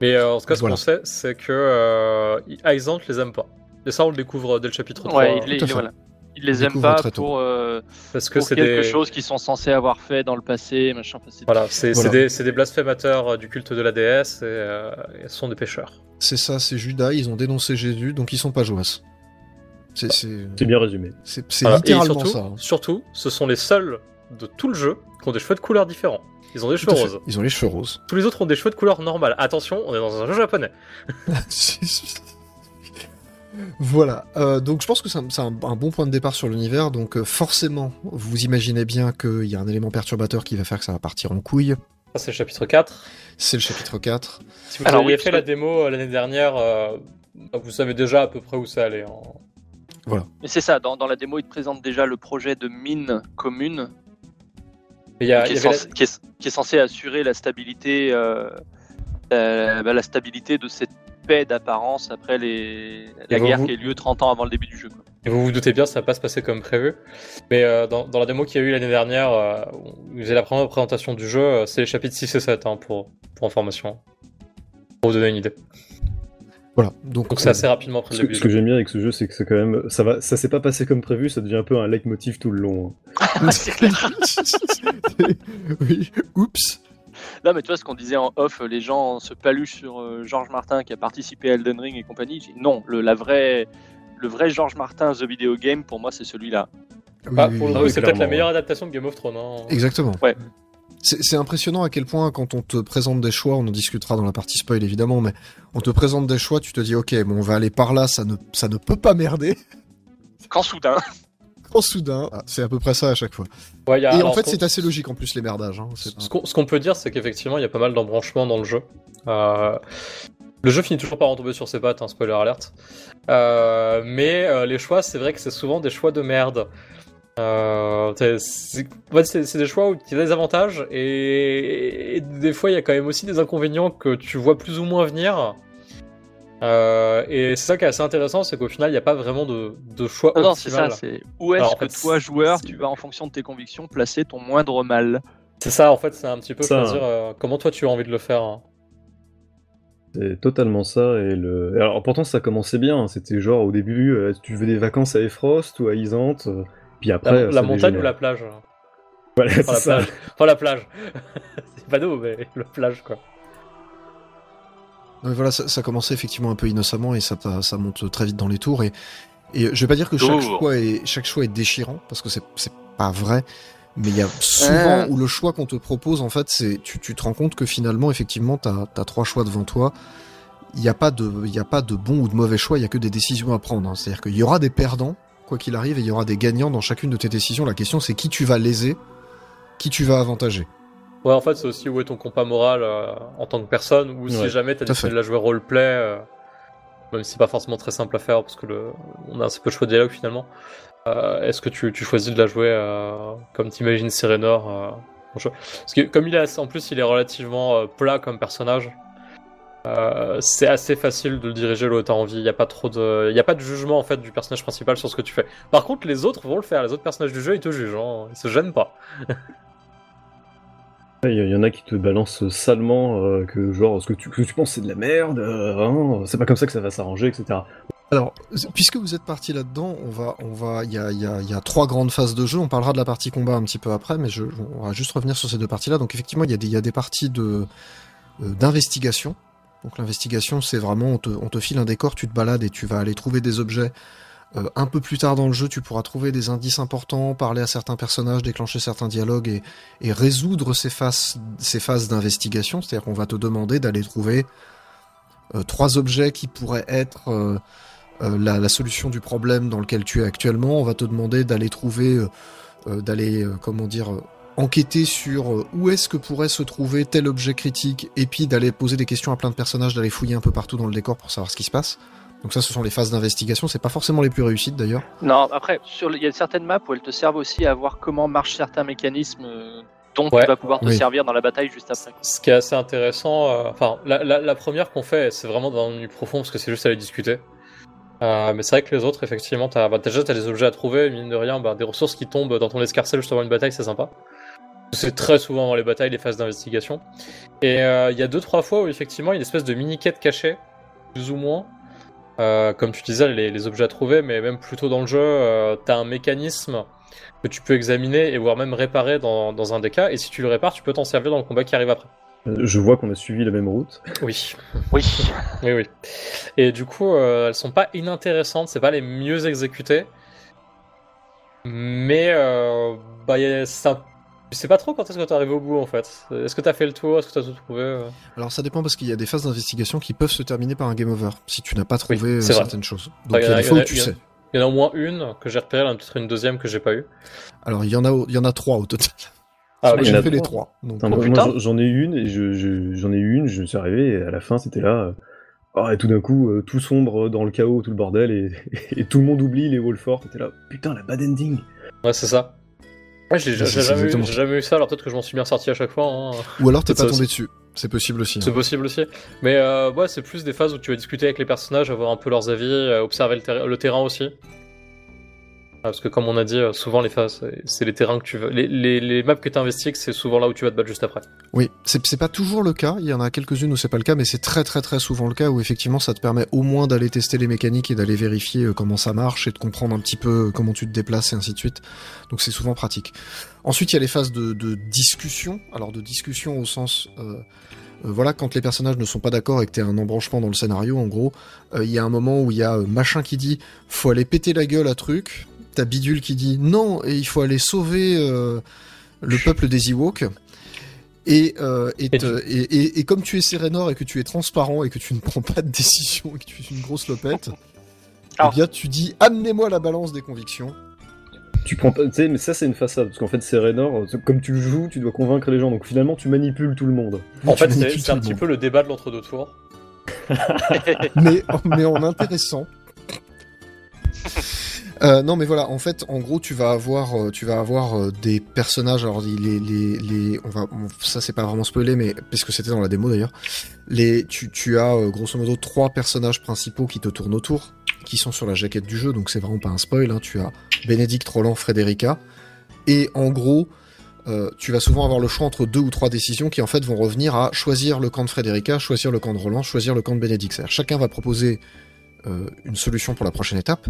Mais euh, en tout cas, ce Voilà. qu'on sait, c'est que euh, Aizant les aime pas. Et ça, on le découvre dès le chapitre 3. Ouais, il les, tout à il- fait. voilà. Il les aime Découvre pas pour, euh, parce que pour c'est quelque des... chose qu'ils sont censés avoir fait dans le passé, machin. enfin, c'est- Voilà, c'est Voilà. c'est des, c'est des blasphémateurs euh, du culte de la déesse et, euh, ce sont des pêcheurs. C'est ça, c'est Judas, ils ont dénoncé Jésus, donc ils sont pas Joas. C'est c'est C'est bien résumé. c'est c'est Voilà. Littéralement surtout, ça. hein. surtout, ce sont les seuls de tout le jeu qui ont des cheveux de couleurs différents. Ils ont des Tout cheveux roses. Ils ont les cheveux roses. Tous les autres ont des cheveux de couleur normale. Attention, on est dans un jeu japonais. voilà, euh, donc je pense que c'est un, c'est un- un bon point de départ sur l'univers. Donc euh, forcément, vous imaginez bien qu'il y a un élément perturbateur qui va faire que ça va partir en couille. Ça, c'est le chapitre 4. C'est le chapitre 4. Si vous Alors aviez oui, fait la démo euh, l'année dernière, euh, vous savez déjà à peu près où ça allait. hein. Mais c'est ça, dans, dans la démo, il te présente déjà le projet de mine commune y a- qui, est y censé, qui est- qui est censé assurer la stabilité, euh, euh, bah, la stabilité de cette paix d'apparence après les, la vous- guerre vous- qui a eu lieu 30 ans avant le début du jeu. quoi. Et vous vous doutez bien, ça va pas se passer comme prévu. Mais euh, dans, dans la démo qu'il y a eu l'année dernière, euh, où j'ai la première présentation du jeu, euh, c'est les chapitres 6 et 7 hein, pour, pour information. Pour vous donner une idée. Voilà. Donc, Donc c'est assez rapidement après Ce le que, début. ce que j'aime bien avec ce jeu, c'est que c'est quand même, ça va, ça s'est pas passé comme prévu, ça devient un peu un leitmotiv tout le long. hein. Oui. Oups. Non, mais tu vois ce qu'on disait en off, les gens se paluchent sur euh, Georges Martin qui a participé à Elden Ring et compagnie. J'ai dit, non, le, la vraie, le vrai Georges Martin The Video Game, pour moi, c'est celui-là. Ah, Oui, pour oui, le oui. coup, c'est peut-être la meilleure adaptation de Game of Thrones. hein. Exactement. Ouais. C'est c'est impressionnant à quel point quand on te présente des choix, on en discutera dans la partie spoil évidemment, mais on te présente des choix, tu te dis ok, bon on va aller par là, ça ne, ça ne peut pas merder. Quand soudain, En soudain, ah, c'est à peu près ça à chaque fois. Ouais, il y a- Et alors, en fait c'est assez logique en plus les merdages. Hein. Ce qu'on ce qu'on peut dire, c'est qu'effectivement, il y a pas mal d'embranchements dans le jeu. Euh, le jeu finit toujours par retomber sur ses pattes, hein, spoiler alert. Euh, mais euh, les choix, c'est vrai que c'est souvent des choix de merde. Euh, c'est des choix où il y a des avantages et, et des fois il y a quand même aussi des inconvénients que tu vois plus ou moins venir. Euh, et c'est ça qui est assez intéressant, c'est qu'au final il n'y a pas vraiment de, de choix non, non, c'est optimal. ça. C'est où est-ce que fait, toi, joueur, tu vas en fonction de tes convictions placer ton moindre mal. C'est ça en fait, c'est un petit peu Ça, choisir euh, comment toi tu as envie de le faire. hein. C'est totalement ça. Et le, alors pourtant ça commençait bien. hein. C'était genre au début, euh, tu veux des vacances à Efrost ou à Isante, euh, puis La, après la montagne ou la plage Voilà, Enfin, c'est la ça. plage. Enfin, la plage. c'est pas d'eau, mais la plage, quoi. Mais voilà, ça, ça commençait effectivement un peu innocemment et ça, ça monte très vite dans les tours. Et, et je vais pas dire que chaque choix, est, chaque choix est déchirant, parce que c'est pas vrai. Mais il y a souvent où le choix qu'on te propose, en fait, c'est tu, tu te rends compte que finalement, effectivement, t'as as trois choix devant toi. Il n'y a pas de, il y a pas de bon ou de mauvais choix. Il y a que des décisions à prendre. hein. C'est-à-dire qu'il y aura des perdants, quoi qu'il arrive, et il y aura des gagnants dans chacune de tes décisions. La question, c'est qui tu vas léser, qui tu vas avantager. Ouais, en fait, c'est aussi où est ton compas moral euh, en tant que personne, ou si jamais t'as décidé de la jouer roleplay, euh, même si c'est pas forcément très simple à faire, parce que le, on a assez peu de choix de dialogue finalement. Euh, Est-ce que tu, tu choisis de la jouer comme t'imagines jeu? Parce que comme il est assez- en plus, il est relativement plat comme personnage. c'est assez facile de le diriger là où t'as envie. Il y a pas trop de, il a pas de jugement en fait du personnage principal sur ce que tu fais. Par contre, les autres vont le faire. Les autres personnages du jeu, ils te jugent. Hein. Ils se gênent pas. Il y, en a qui te balancent salement euh, que genre ce que tu, penses c'est de la merde, euh, hein, c'est pas comme ça que ça va s'arranger, etc. Alors, puisque vous êtes parti là-dedans, on va, on va, il y a, y, a, y a trois grandes phases de jeu. On parlera de la partie combat un petit peu après, mais on va juste revenir sur ces deux parties-là. Donc effectivement, il y a des, il y a des parties euh, d'investigation. Donc l'investigation, c'est vraiment, on te, on te file un décor, tu te balades et tu vas aller trouver des objets. Euh, un peu plus tard dans le jeu, tu pourras trouver des indices importants, parler à certains personnages, déclencher certains dialogues et, résoudre ces phases, d'investigation. C'est-à-dire qu'on va te demander d'aller trouver euh, trois objets qui pourraient être euh, la, la solution du problème dans lequel tu es actuellement. On va te demander d'aller trouver, d'aller, comment dire, enquêter sur où est-ce que pourrait se trouver tel objet critique, et puis d'aller poser des questions à plein de personnages, d'aller fouiller un peu partout dans le décor pour savoir ce qui se passe. Donc ça, ce sont les phases d'investigation. C'est pas forcément les plus réussites d'ailleurs. Non, après, sur le- il y a certaines maps où elles te servent aussi à voir comment marchent certains mécanismes euh, dont Ouais. tu vas pouvoir te Oui. servir dans la bataille juste après. Ce qui est assez intéressant, euh, enfin, la, la, la première qu'on fait, c'est vraiment dans le profond parce que c'est juste aller discuter. Euh, mais c'est vrai que les autres, effectivement, t'as, bah, déjà des objets à trouver, mine de rien, bah, des ressources qui tombent dans ton escarcelle juste avant une bataille, c'est sympa. C'est très souvent dans les batailles, les phases d'investigation. Et euh, il y a deux trois fois où effectivement il y a une espèce de mini quête cachée, plus ou moins. Euh, comme tu disais, les, les objets à trouver, mais même plus tôt dans le jeu, euh, t'as un mécanisme que tu peux examiner et voire même réparer dans, dans un des cas. Et si tu le répares, tu peux t'en servir dans le combat qui arrive après. Euh, Je vois qu'on a suivi la même route. Oui. Oui. Oui, oui. Et du coup, euh, elles sont pas inintéressantes, c'est pas les mieux exécutées. Mais, euh, bah, c'est un- je sais pas trop quand est-ce que t'es arrivé au bout en fait. Est-ce que t'as fait le tour? Est-ce que t'as tout trouvé? Alors ça dépend parce qu'il y a des phases d'investigation qui peuvent se terminer par un game over si tu n'as pas trouvé Oui, euh, vrai. certaines choses. Donc il y a des fois a- où tu sais. Il y en a au moins une que j'ai repérée, il y en a peut-être une deuxième que j'ai pas eu. Alors il y en a, il y en a trois au total. Ah, oui, j'ai fait les trois. Donc, Oh, moi, j'en- j'en ai une et je, je- j'en ai eu une, je suis arrivé et à la fin c'était là. euh, Ah, et tout d'un coup, euh, tout sombre dans le chaos, tout le bordel, et, et tout le monde oublie les Wolford. T'étais là, putain, la bad ending. Ouais, c'est ça. Ouais, j'ai j'ai C'est- c'est jamais, eu- exactement j'ai jamais eu ça, alors peut-être que je m'en suis bien sorti à chaque fois. hein. Ou alors t'es Peut-être pas tombé dessus. C'est possible aussi. C'est hein. possible aussi. Mais euh, ouais, c'est plus des phases où tu vas discuter avec les personnages, avoir un peu leurs avis, euh, observer le terrain aussi. Parce que comme on a dit, euh, souvent les phases, c'est- c'est les terrains que tu veux. Les, maps que tu investigues, c'est souvent là où tu vas te battre juste après. Oui, c'est pas toujours le cas. Il y en a quelques-unes où c'est pas le cas, mais c'est très très très souvent le cas où effectivement ça te permet au moins d'aller tester les mécaniques et d'aller vérifier euh, comment ça marche et de comprendre un petit peu euh, comment tu te déplaces et ainsi de suite. Donc c'est souvent pratique. Ensuite, il y a les phases de, discussion. Alors de discussion au sens, euh, euh, voilà, quand les personnages ne sont pas d'accord et que t'es un embranchement dans le scénario, en gros, euh, il y a un moment où il y a euh, machin qui dit faut aller péter la gueule à truc. T'as bidule qui dit non et il faut aller sauver euh, le peuple des Ewoks. Et, euh, et, Et te- et, et- et comme tu es Sérénor et que tu es transparent et que tu ne prends pas de décision et que tu es une grosse lopette, Alors- eh bien tu dis amenez-moi la balance des convictions. Tu prends pas, tu sais, mais ça c'est une façade, parce qu'en fait, Serenor, euh, comme tu le joues, tu dois convaincre les gens, donc finalement, tu manipules tout le monde. En Tu fait, c'est un petit monde. peu le débat de l'entre-deux tours. mais, mais en intéressant. Euh, non mais voilà, en fait, en gros, tu vas avoir, euh, tu vas avoir euh, des personnages. Alors ça c'est pas vraiment spoilé, mais parce que c'était dans la démo d'ailleurs. Tu, as grosso modo trois personnages principaux qui te tournent autour, qui sont sur la jaquette du jeu, donc c'est vraiment pas un spoil. Hein. Tu as Bénédicte, Roland, Frédérica, et en gros. tu vas souvent avoir le choix entre deux ou trois décisions qui en fait vont revenir à choisir le camp de Frédérica, choisir le camp de Roland, choisir le camp de Bénédicte. Chacun va proposer une solution pour la prochaine étape,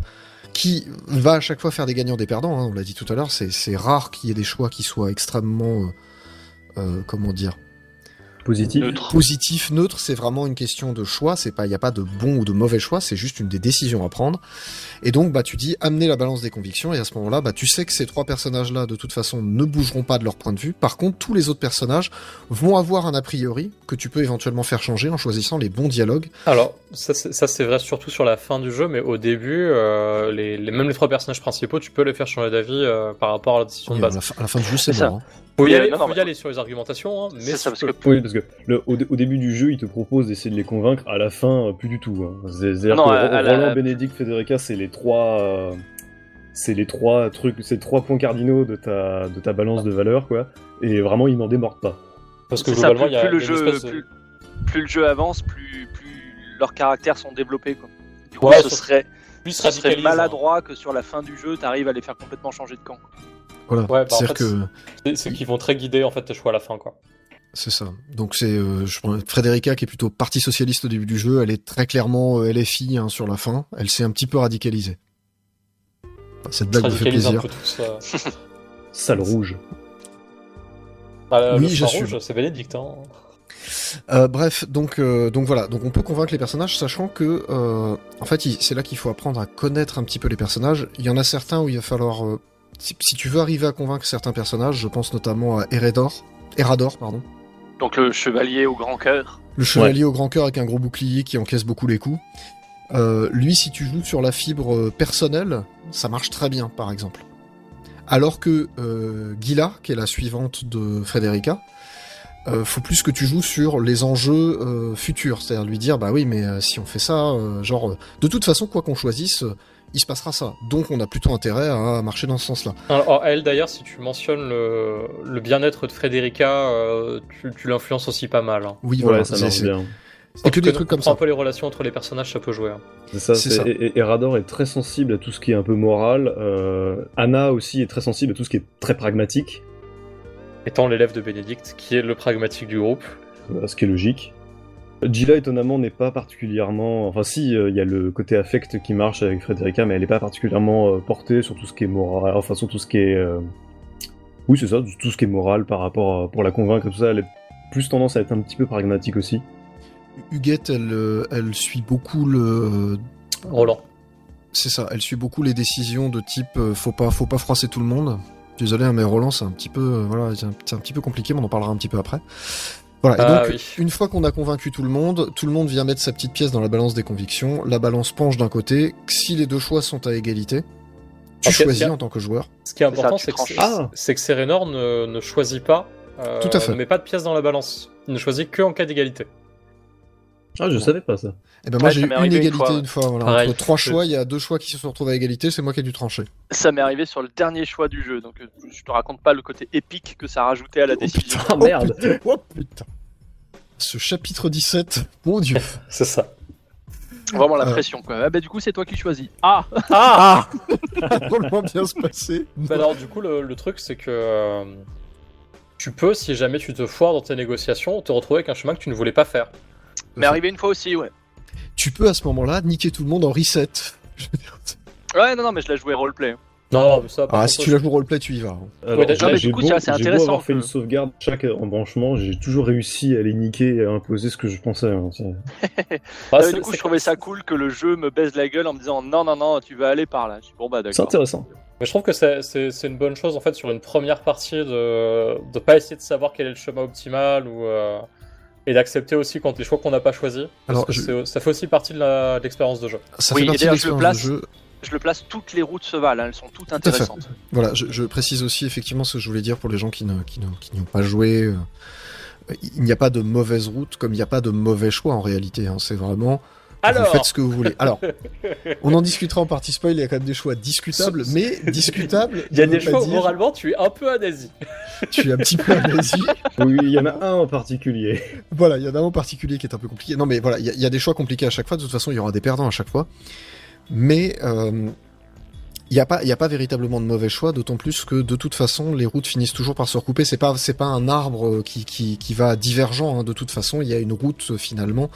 qui va à chaque fois faire des gagnants des perdants. hein, on l'a dit tout à l'heure, c'est rare qu'il y ait des choix qui soient extrêmement, euh, euh, comment dire, Positif. Neutre. positifs, neutres. C'est vraiment une question de choix. C'est pas, il y a pas de bon ou de mauvais choix. C'est juste une des décisions à prendre. Et donc, bah, tu dis amener la balance des convictions. Et à ce moment-là, bah, tu sais que ces trois personnages-là, de toute façon, ne bougeront pas de leur point de vue. Par contre, tous les autres personnages vont avoir un a priori que tu peux éventuellement faire changer en choisissant les bons dialogues. Alors, ça c'est vrai surtout sur la fin du jeu, mais au début, euh, les, les- même les trois personnages principaux, tu peux les faire changer d'avis euh, par rapport à la décision de à, base. la fin, à la fin du jeu, c'est ça. mort. hein. Faut y aller, non, non, faut y aller sur les argumentations, hein, mais C'est ça, parce que Oui, parce que le- au, dé- au début du jeu, il te propose d'essayer de les convaincre. À la fin, euh, plus du tout. hein. C'est- C'est-à-dire Non, que à- à la- Roland, Bénédicte, Federica, c'est les trois, euh, c'est les trois trucs, c'est trois points cardinaux de ta, de ta balance de valeur, quoi. Et vraiment, ils n'en démordent pas. parce que C'est ça, globalement, plus, il y a plus le jeu, espèce de- plus, plus le jeu avance, plus, plus leurs caractères sont développés. Quoi. Du coup, Ouais, ce serait, se ce serait hein. maladroit que sur la fin du jeu, t'arrives à les faire complètement changer de camp. Voilà. Ouais, bah, en C'est-à-dire fait, que. C'est- C'est qu'ils vont très guider en fait tes choix à la fin, quoi. C'est ça. Donc c'est euh, je prends Frédérica qui est plutôt parti socialiste au début du jeu, elle est très clairement euh, LFI hein, sur la fin. Elle s'est un petit peu radicalisée. Enfin, cette blague me fait plaisir. Sale rouge. Ah, le Oui, j'assume. rouge, c'est Bénédicte. Hein. Euh, bref, donc donc donc voilà, donc on peut convaincre les personnages, sachant que euh, en fait c'est là qu'il faut apprendre à connaître un petit peu les personnages. Il y en a certains où il va falloir, euh, si, si tu veux arriver à convaincre certains personnages, je pense notamment à Eredor, Erador, pardon. Donc le chevalier au grand cœur. Le chevalier au grand cœur avec un gros bouclier qui encaisse beaucoup les coups. Euh, lui, si tu joues sur la fibre euh, personnelle, ça marche très bien, par exemple. Alors que euh, Gila, qui est la suivante de Frederica, euh, faut plus que tu joues sur les enjeux euh, futurs, c'est-à-dire lui dire bah oui, mais euh, si on fait ça, euh, genre euh, de toute façon quoi qu'on choisisse, euh, il se passera ça. Donc on a plutôt intérêt à marcher dans ce sens-là. Alors, elle, d'ailleurs, si tu mentionnes le, le bien-être de Frédérica, euh, tu, tu l'influences aussi pas mal. Hein. Oui, Ouais, voilà, ça c'est- marche bien. c'est que des trucs comme ça. un peu les relations entre les personnages, ça peut jouer. hein. C'est ça, C'est c'est- ça. Et, et Rador est très sensible à tout ce qui est un peu moral. Euh, Anna aussi est très sensible à tout ce qui est très pragmatique, Étant l'élève de Bénédicte, qui est le pragmatique du groupe. euh, ce qui est logique. Gila, étonnamment, n'est pas particulièrement... Enfin si, euh, il y a le côté affect qui marche avec Frederica, mais elle n'est pas particulièrement euh, portée sur tout ce qui est moral, enfin sur tout ce qui est... euh, Oui, c'est ça, tout ce qui est moral par rapport à... pour la convaincre et tout ça, elle a plus tendance à être un petit peu pragmatique aussi. Huguette, elle, elle suit beaucoup le Roland. C'est ça, elle suit beaucoup les décisions de type euh, faut pas faut pas froisser tout le monde. Désolé, hein, mais Roland c'est un petit peu voilà, c'est un, c'est un petit peu compliqué, mais on en parlera un petit peu après. Voilà, et Ah donc oui. une fois qu'on a convaincu tout le monde, tout le monde vient mettre sa petite pièce dans la balance des convictions, la balance penche d'un côté, si les deux choix sont à égalité, tu Ok, choisis en tant que joueur. Ce qui est important, c'est que, tranches. Ah que Serenor ne, ne choisit pas. euh, Tout à fait. Ne met pas de pièce dans la balance. Il ne choisit que en cas d'égalité. Ah, je savais pas ça. Et ben moi Ouais, j'ai eu une égalité fois, une fois. voilà. Pareil. Entre trois choix, il y a deux choix qui se sont retrouvés à égalité, c'est moi qui ai dû trancher. Ça m'est arrivé sur le dernier choix du jeu, donc euh, je te raconte pas le côté épique que ça rajoutait à la décision. Ah merde putain, oh putain. Ce chapitre 17, mon dieu. C'est ça. Vraiment la Euh. pression quoi. Ah bah du coup c'est toi qui choisis. Ah Ah Drôlement bien se passer. Bah alors du coup le, le truc c'est que euh, tu peux si jamais tu te foires dans tes négociations te retrouver avec un chemin que tu ne voulais pas faire. Mais arrivé une fois aussi ouais. Tu peux à ce moment-là niquer tout le monde en reset. Ouais non non mais je l'ai joué roleplay. Non mais ça Ah, contre, si tu la joues roleplay, tu y vas. hein. Alors, Ouais, déjà, mais j'ai du coup, beau, c'est j'ai beau intéressant avoir fait une sauvegarde chaque embranchement, j'ai toujours réussi à les niquer et à imposer ce que je pensais. hein. C'est- Ah, Euh, c'est- du coup c'est- je trouvais ça cool que le jeu me baise la gueule en me disant non non non tu vas aller par là. Je dis bon bah C'est d'accord. intéressant. Mais je trouve que c'est- c'est c'est une bonne chose en fait sur une première partie de de pas essayer de savoir quel est le chemin optimal ou euh, et d'accepter aussi quand les choix qu'on n'a pas choisis. Parce Alors, que je- c'est- ça fait aussi partie de l'expérience de jeu. Ça Oui, fait et partie de d'ailleurs, je le de place. jeu. Je le place toutes les routes se valent, hein, elles sont toutes intéressantes. Voilà, je, je précise aussi effectivement ce que je voulais dire pour les gens qui n'y ont pas joué. euh, Il n'y a pas de mauvaise route comme il n'y a pas de mauvais choix en réalité. hein. C'est vraiment. Alors Vous faites ce que vous voulez. Alors, on en discutera en partie spoil. Il y a quand même des choix discutables, mais discutables. Il y a des choix où dire moralement tu es un peu nazi. Tu es un petit peu amnésie. Oui, il y en a un en particulier. Voilà, il y en a un en particulier qui est un peu compliqué. Non, mais voilà, il y, a- il y a des choix compliqués à chaque fois. De toute façon, il y aura des perdants à chaque fois. Mais euh, il n'y a pas, il a pas véritablement de mauvais choix. D'autant plus que de toute façon, les routes finissent toujours par se recouper. C'est pas, c'est pas un arbre euh, qui qui, qui va divergent. hein. De toute façon, il y a une route euh, finalement.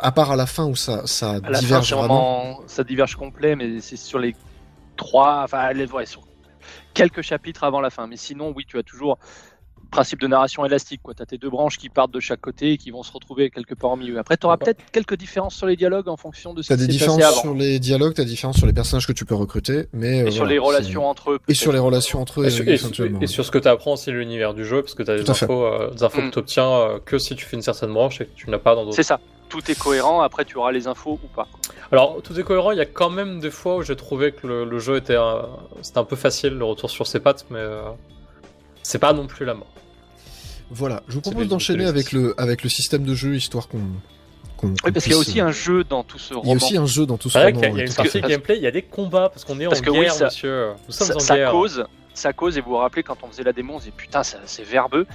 À part à la fin où ça ça À la fin, diverge vraiment, ça diverge complet, mais c'est sur les trois, enfin, les, ouais, sur quelques chapitres avant la fin. Mais sinon, oui, tu as toujours principe de narration élastique, quoi. T'as tes deux branches qui partent de chaque côté et qui vont se retrouver quelque part au milieu. Après, tu auras peut-être quelques différences sur les dialogues en fonction de ce qui des s'est passé différences avant. sur les dialogues, t'as des différences sur les personnages que tu peux recruter, mais euh, Et sur voilà, les relations entre eux. et sur les relations entre eux Et, sur- et- sur ce que tu apprends aussi l'univers du jeu, parce que tu as des infos, euh, des infos Mm. que tu obtiens que si tu fais une certaine branche et que tu n'as pas dans d'autres. C'est ça. Tout est cohérent. Après, tu auras les infos ou pas. Alors, tout est cohérent, il y a quand même des fois où j'ai trouvé que le, le jeu était un, c'était un peu facile, le retour sur ses pattes, mais euh, c'est pas non plus la mort. Voilà, je vous propose d'enchaîner avec le avec le système de jeu histoire qu'on qu'on Oui, parce qu'il y a aussi un jeu dans tout ce il y a roman. aussi un jeu dans tout ce C'est vrai roman, qu'il y a, il y a une partie gameplay, il y a des combats, parce qu'on est Parce en que oui, guerre, ça- monsieur. Nous sommes ça, en ça guerre. cause, ça cause, et vous vous rappelez quand on faisait la démo, on se disait putain, c'est verbeux.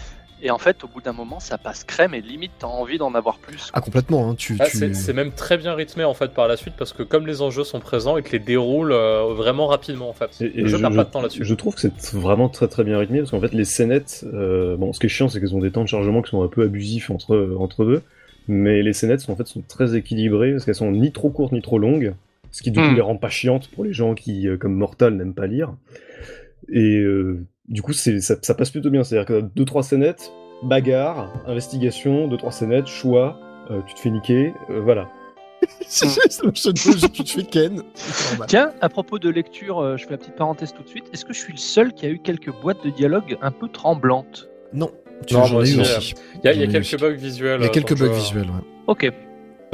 Et en fait, au bout d'un moment, ça passe crème et limite, t'as envie d'en avoir plus. Ah complètement, hein, tu, Ah, tu... c'est- même très bien rythmé en fait par la suite parce que comme les enjeux sont présents, ils te les déroulent euh, vraiment rapidement en fait. Et, et jeu je, perd pas de temps là-dessus. je trouve que c'est vraiment très très bien rythmé parce qu'en fait les scénettes, euh, bon ce qui est chiant c'est qu'elles ont des temps de chargement qui sont un peu abusifs entre entre eux, mais les scénettes sont en fait sont très équilibrées parce qu'elles sont ni trop courtes ni trop longues, ce qui du coup Hmm. les rend pas chiantes pour les gens qui euh, comme Mortal n'aiment pas lire. Et euh, du coup c'est ça, ça passe plutôt bien, c'est-à-dire que deux trois scénettes, bagarre, investigation, deux trois scénettes, choix, euh, tu te fais niquer, euh, voilà. c'est juste le jeu tu te fais ken. Tiens, à propos de lecture, euh, je fais la petite parenthèse tout de suite. Est-ce que je suis le seul qui a eu quelques boîtes de dialogue un peu tremblantes? Non, tu Non, j'en moi ai eu aussi, aussi. Il y a, y quelques bugs visuels. Il y a quelques bugs jeu. visuels, ouais. Ok.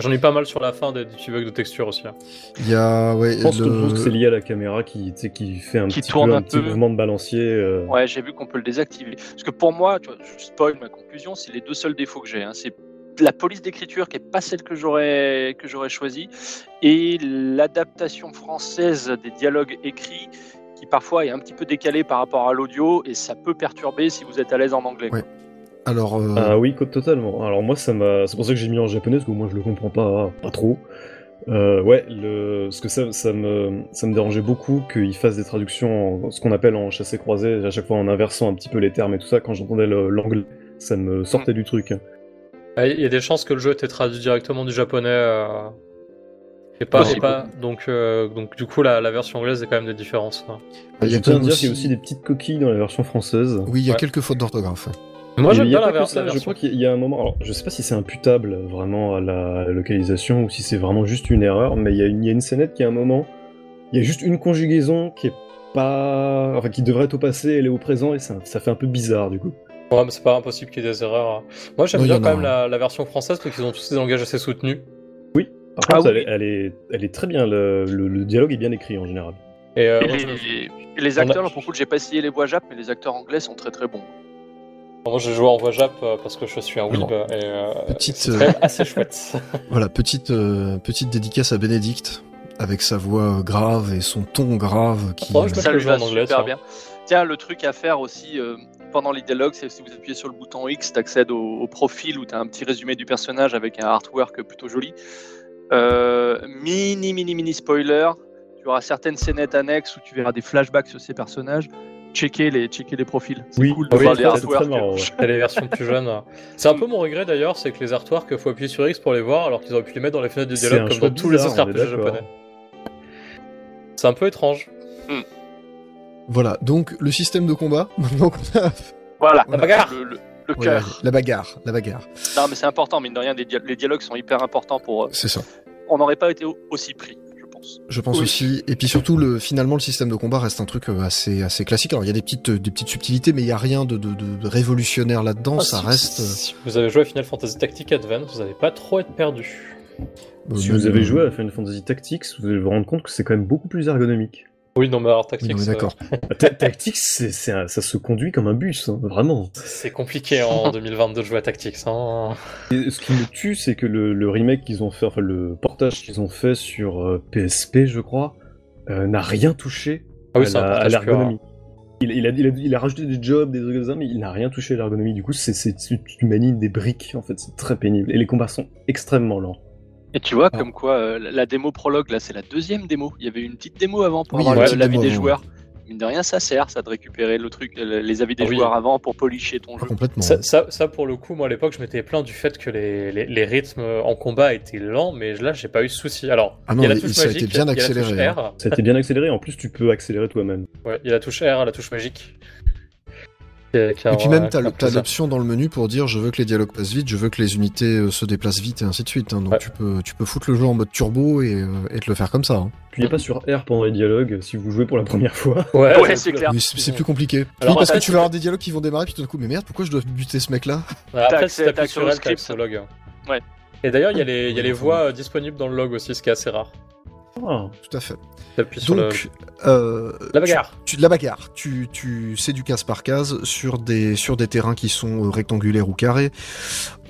J'en ai pas mal sur la fin des, petits bugs de texture aussi. hein. Il y a ouais Je pense que, c'est lié à la caméra qui, fait un Qui petit, tourne peu, un un petit peu. mouvement de balancier. euh, Ouais, j'ai vu qu'on peut le désactiver. Parce que pour moi, tu vois, je spoil ma conclusion, c'est les deux seuls défauts que j'ai. hein. C'est la police d'écriture qui est pas celle que j'aurais que j'aurais choisie et l'adaptation française des dialogues écrits qui parfois est un petit peu décalée par rapport à l'audio et ça peut perturber si vous êtes à l'aise en anglais. Ouais. Alors euh, Ah oui, totalement. Alors moi, ça m'a, c'est pour ça que j'ai mis en japonais parce que moi je le comprends pas, pas trop. Euh, ouais, le, parce que ça, ça me, ça me dérangeait beaucoup qu'ils fassent des traductions, en, ce qu'on appelle en chassé croisé, à chaque fois en inversant un petit peu les termes et tout ça. Quand j'entendais le- l'anglais, ça me sortait du truc. Ah, Il y a des chances que le jeu ait été traduit directement du japonais. euh, Et pas, et pas, donc, euh, donc du coup la, la version anglaise il y a quand même des différences. hein. il y Je a tiens quand à même dire qu'il y a aussi- aussi des petites coquilles dans la version française. Oui, il y a Ouais. quelques fautes d'orthographe. Moi j'aime bien la, ver- ça, la Je version. crois qu'il y a un moment. Alors, je sais pas si c'est imputable vraiment à la localisation ou si c'est vraiment juste une erreur, mais il y a une, il y a une scénette qui a un moment. Il y a juste une conjugaison qui est pas. Enfin, qui devrait être au passé, elle est au présent et ça, ça fait un peu bizarre du coup. Ouais, mais c'est pas impossible qu'il y ait des erreurs. hein. Moi j'aime bien en quand même la, la version française parce qu'ils ont tous des langages assez soutenus. Par Ah contre, oui. elle, est, elle, est, elle est très bien. Le, le- le dialogue est bien écrit en général. Et, euh, Et les, a- acteurs, là, pour le coup, j'ai pas essayé les voix jap, mais les acteurs anglais sont très très bons. Moi, j'ai joué en voix Jap euh, parce que je suis un Weeb Alors, et euh, petite, assez chouette. Voilà, petite, euh, petite dédicace à Bénédicte, avec sa voix grave et son ton grave qui... Oh, je Ça le lui jeu va en anglais, super ça. bien. Tiens, le truc à faire aussi euh, pendant les dialogues, c'est si vous appuyez sur le bouton X, t'accèdes au, au profil où tu as un petit résumé du personnage avec un artwork plutôt joli. Euh, mini, mini, mini spoiler, tu auras certaines scénettes annexes où tu verras des flashbacks sur ces personnages. Checker les, checker les profils. C'est Oui, cool de oui, voir les c'est artworks. très marrant, ouais. T'as les versions plus jeunes. C'est un peu mon regret d'ailleurs, c'est que les artworks, faut appuyer sur X pour les voir, alors qu'ils auraient pu les mettre dans les fenêtres du dialogue comme dans tous les autres RPG japonais. C'est un peu étrange. Voilà, donc le système de combat, maintenant qu'on a... Voilà, La bagarre. le, le- le Voilà, cœur. la bagarre, la bagarre, Non, mais c'est important, mine de rien, les, dia- les dialogues sont hyper importants pour. euh, c'est ça. on n'aurait pas été au- aussi pris, pense. Je pense Oui. aussi. Et puis surtout, le, finalement, le système de combat reste un truc euh, assez, assez classique. Alors, il y a des petites, des petites subtilités, mais il y a rien de, de, de- de révolutionnaire là-dedans. Ah, ça si- reste. Si vous avez joué à Final Fantasy Tactics Advance, vous n'allez pas trop être perdu. euh, Si vous avez joué à Final Fantasy Tactics, vous allez vous rendre compte que c'est quand même beaucoup plus ergonomique. Oui, non, mais alors Tactics, mais d'accord. Ta- Tactics, c'est, c'est un- ça se conduit comme un bus, hein, vraiment. euh, c'est compliqué en 2022 de jouer à Tactics. Hein. Et ce qui me tue, c'est que le, le remake qu'ils ont fait, enfin le portage qu'ils ont fait sur euh, PSP, je crois, euh, n'a rien touché Ah oui, à pur, l'ergonomie. Il, il a, il, a, il a rajouté des jobs, des trucs comme ça, mais il n'a rien touché à l'ergonomie. Du coup, c'est, tu manies des briques, en fait, c'est très pénible. Et les combats sont extrêmement lents. Et tu vois, Ah. comme quoi, euh, la- démo prologue, là, c'est la deuxième démo. Il y avait une petite démo avant pour Oui, avoir l'avis des avant, joueurs. Mine de rien, ça sert, ça de récupérer le truc, les avis des Ah oui. joueurs avant pour policher ton Pas jeu. complètement. Ça, ça, ça, pour le coup, moi à l'époque, je m'étais plaint du fait que les, les, les rythmes en combat étaient lents, mais là, j'ai pas eu de souci. Alors, Ah il non, y a la touche ça a été bien a accéléré, hein. R. Ça a été bien accéléré, en plus, tu peux accélérer toi-même. Ouais, il y a la touche R, la touche magique. Est Et puis même, le- t'as plaisir. l'option dans le menu pour dire je veux que les dialogues passent vite, je veux que les unités euh, se déplacent vite et ainsi de suite. hein. Donc Ouais. tu peux tu peux foutre le jeu en mode turbo et, euh, et te le faire comme ça. hein. Puis il n'y a pas sur R pendant les dialogues, si vous jouez pour la première fois. Ouais, Ouais, c'est clair. Mais c'est c'est plus compliqué. Alors, oui, parce que tu vas avoir des dialogues qui vont démarrer puis tout d'un coup mais merde pourquoi je dois buter ce mec là Ouais, Après, t'as sur accès au L, t'as script. log. Ouais. Et d'ailleurs, il y a les, il y a les voix euh, disponibles dans le log aussi, ce qui est assez rare. Ah, Tout à fait. T'appuies sur le... Donc euh, La bagarre. Tu, tu- la bagarre. Tu, tu, c'est du case par case sur des, sur des terrains qui sont euh, rectangulaires ou carrés.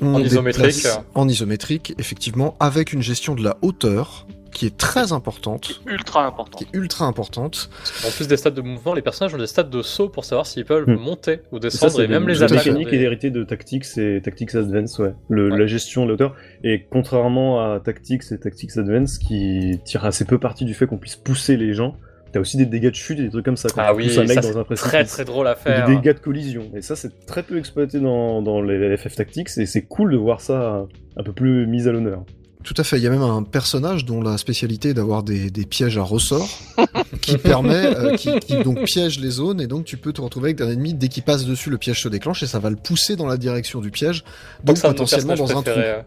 On En isométrique. En isométrique, effectivement, avec une gestion de la hauteur qui est très importante, Ultra important. qui est ultra importante. En plus des stats de mouvement, les personnages ont des stats de saut pour savoir s'ils peuvent Hmm. monter ou descendre et même les attaques. mécanique est héritée de Tactics et Tactics Advance, ouais. Le- Ouais. La gestion de la hauteur. Et contrairement à Tactics et Tactics Advance, qui tirent assez peu parti du fait qu'on puisse pousser les gens, t'as aussi des dégâts de chute et des trucs comme ça. Quand Ah oui, un mec ça, dans c'est un précipice. très très drôle à faire. des dégâts de collision. Et ça, c'est très peu exploité dans, dans les les FF Tactics, et c'est cool de voir ça un peu plus mis à l'honneur. Tout à fait. Il y a même un personnage dont la spécialité est d'avoir des, des pièges à ressort qui permet, euh, qui, qui donc piège les zones et donc tu peux te retrouver avec un ennemi dès qu'il passe dessus, le piège se déclenche et ça va le pousser dans la direction du piège, Je crois donc potentiellement dans un personnages trou. préférés.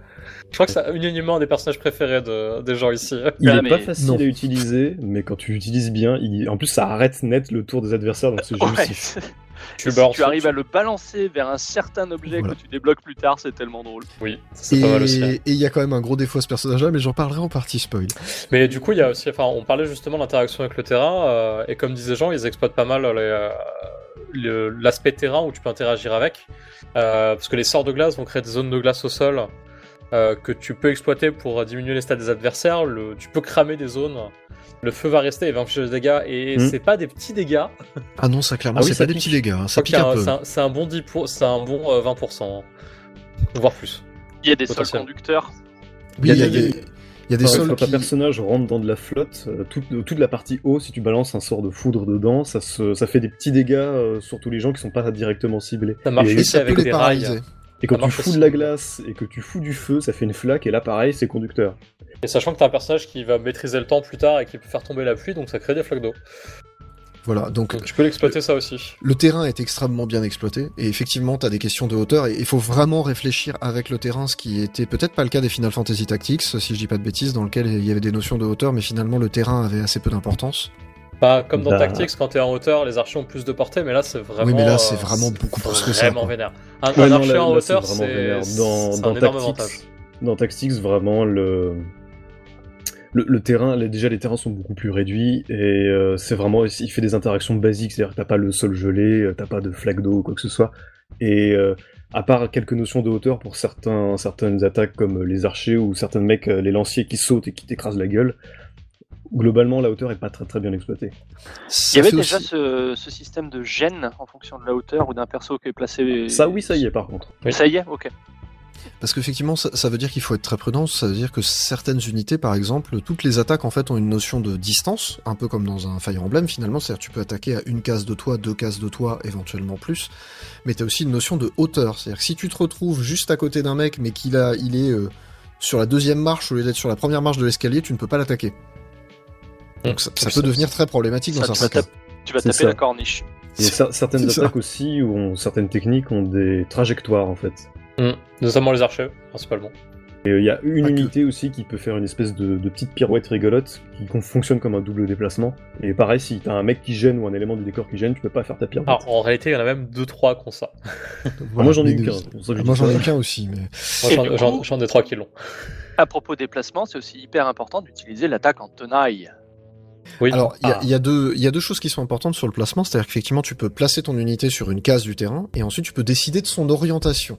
Je crois que c'est unanimement un des personnages préférés de- des gens ici. Il Ah, est mais- pas facile non. à utiliser, mais quand tu l'utilises bien, il... en plus ça arrête net le tour des adversaires, donc c'est Ouais, Tu, si tu arrives à le balancer vers un certain objet Voilà. que tu débloques plus tard, c'est tellement drôle. Oui, c'est pas mal aussi. hein. Et et il y a quand même un gros défaut à ce personnage-là, mais j'en parlerai en partie spoil. Mais du coup, il y a aussi, enfin, on parlait justement de l'interaction avec le terrain, euh, et comme disaient Jean, ils exploitent pas mal les, euh, l'aspect terrain où tu peux interagir avec, euh, parce que les sorts de glace vont créer des zones de glace au sol euh, que tu peux exploiter pour diminuer les stats des adversaires. Le, tu peux cramer des zones. Le feu va rester et va infliger des dégâts, et Hmm. c'est pas des petits dégâts. Ah non, ça clairement, Ah oui, c'est pas des petits dégâts, hein, ça pique un un- peu. C'est un, bon 10 pour- c'est un bon euh, 20%, voire plus. Il y a des sols conducteurs. Oui, Il y y a des- des, il y a des Enfin, sols quand qui... un personnage rentre dans de la flotte, euh, toute, toute la partie haut, si tu balances un sort de foudre dedans, ça, se, ça fait des petits dégâts euh, sur tous les gens qui sont pas directement ciblés. Ça marche et, aussi ça avec peut les des rails. paralyser. Et quand tu fous de la glace et que tu fous du feu, ça fait une flaque, et là pareil, c'est conducteur. Et sachant que t'as un personnage qui va maîtriser le temps plus tard et qui peut faire tomber la pluie, donc ça crée des flaques d'eau. Voilà, donc Donc tu peux l'exploiter ça aussi. le terrain est extrêmement bien exploité et effectivement tu as des questions de hauteur et il faut vraiment réfléchir avec le terrain, ce qui était peut-être pas le cas des Final Fantasy Tactics, si je dis pas de bêtises, dans lequel il y avait des notions de hauteur mais finalement le terrain avait assez peu d'importance. Pas comme dans Bah. Tactics, quand t'es en hauteur, les archers ont plus de portée, mais là c'est vraiment. Oui, mais là, euh, c'est vraiment beaucoup plus que ça, Vraiment vénère. Un, Ouais, un non, archer là- en là, hauteur, c'est. Dans, dans un énorme Tactics, avantage. dans Tactics, vraiment, le, le, le terrain, les- déjà les terrains sont beaucoup plus réduits, et euh, c'est vraiment, il fait des interactions basiques, c'est-à-dire que t'as pas le sol gelé, euh, t'as pas de flaque d'eau ou quoi que ce soit. Et euh, à part quelques notions de hauteur pour certains, certaines attaques comme les archers ou certains mecs, les lanciers qui sautent et qui t'écrasent la gueule, globalement la hauteur est pas très très bien exploitée. Il y avait déjà ce, ce, système de gêne en fonction de la hauteur ou d'un perso qui est placé. Ça oui, ça y est par contre. Oui. Ça y est, ok. Parce qu'effectivement, ça, ça, veut dire qu'il faut être très prudent. Ça veut dire que certaines unités, par exemple, toutes les attaques en fait ont une notion de distance, un peu comme dans un Fire Emblem finalement. C'est-à-dire tu peux attaquer à une case de toi, deux cases de toi, éventuellement plus. Mais tu as aussi une notion de hauteur. C'est-à-dire que si tu te retrouves juste à côté d'un mec, mais qu'il a, il est euh, sur la deuxième marche au lieu d'être sur la première marche de l'escalier, tu ne peux pas l'attaquer. Donc ça, ça peut devenir très problématique dans certains cas. Tu vas taper la corniche. Il y a certaines attaques aussi, ou ont, certaines techniques ont des trajectoires en fait. Mmh. Notamment les archers, principalement. Et il euh, y a une Pas unité que... aussi qui peut faire une espèce de, de, petite pirouette rigolote qui fonctionne comme un double déplacement. Et pareil, si t'as un mec qui gêne ou un élément du décor qui gêne, tu peux pas faire ta pirouette. Alors, en réalité, il y en a même 2-3 qui ont ça. moi j'en ai eu qu'un. Moi j'en ai qu'un aussi. Mais... J'en ai 3 qui l'ont. À propos déplacement, c'est aussi hyper important d'utiliser l'attaque en tenaille. Oui. Alors, il ah. y, y, a deux, il y a deux choses qui sont importantes sur le placement, c'est-à-dire qu'effectivement, tu peux placer ton unité sur une case du terrain, et ensuite tu peux décider de son orientation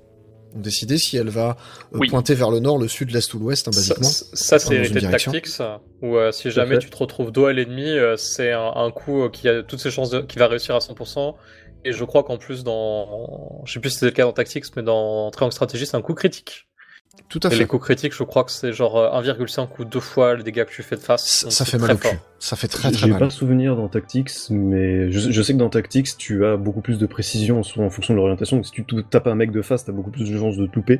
décider si elle va euh, oui. pointer vers le nord, le sud, l'est ou l'ouest, hein, basiquement. Ça, ça c'est hérité de Tactics, où euh, si jamais tu te retrouves dos à l'ennemi, euh, c'est un, un, coup qui a toutes ses chances de, qui va réussir à 100%. Et je crois qu'en plus, dans, je sais plus si c'était le cas dans Tactics, mais dans Triangle Stratégie, c'est un coup critique. Tout à fait. Et les coups critiques, je crois que c'est genre 1,5 ou deux fois les dégâts que tu fais de face. Ça, ça fait mal au cul. Ça fait très très mal. J'ai pas souvenir dans Tactics, mais je, je, sais que dans Tactics, tu as beaucoup plus de précision en fonction de l'orientation. Si tu tapes un mec de face, t'as beaucoup plus de chances de te louper.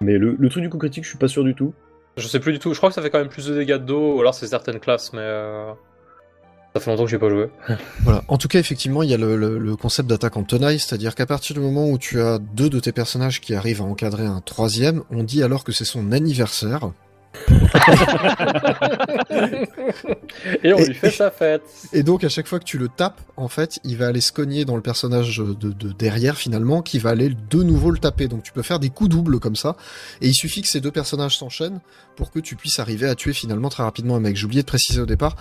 Mais le, le, truc du coup critique, je suis pas sûr du tout. Je sais plus du tout. Je crois que ça fait quand même plus de dégâts de dos, ou alors c'est certaines classes, mais. Euh... Ça fait longtemps que j'ai pas joué. voilà. En tout cas, effectivement, il y a le, le, le concept d'attaque en tenaille, c'est-à-dire qu'à partir du moment où tu as deux de tes personnages qui arrivent à encadrer un troisième, on dit alors que c'est son anniversaire. Et on et, lui fait sa fête. Et donc à chaque fois que tu le tapes, en fait, il va aller se cogner dans le personnage de, de, derrière finalement, qui va aller de nouveau le taper. Donc tu peux faire des coups doubles comme ça. Et il suffit que ces deux personnages s'enchaînent pour que tu puisses arriver à tuer finalement très rapidement un mec. J'ai oublié de préciser au départ,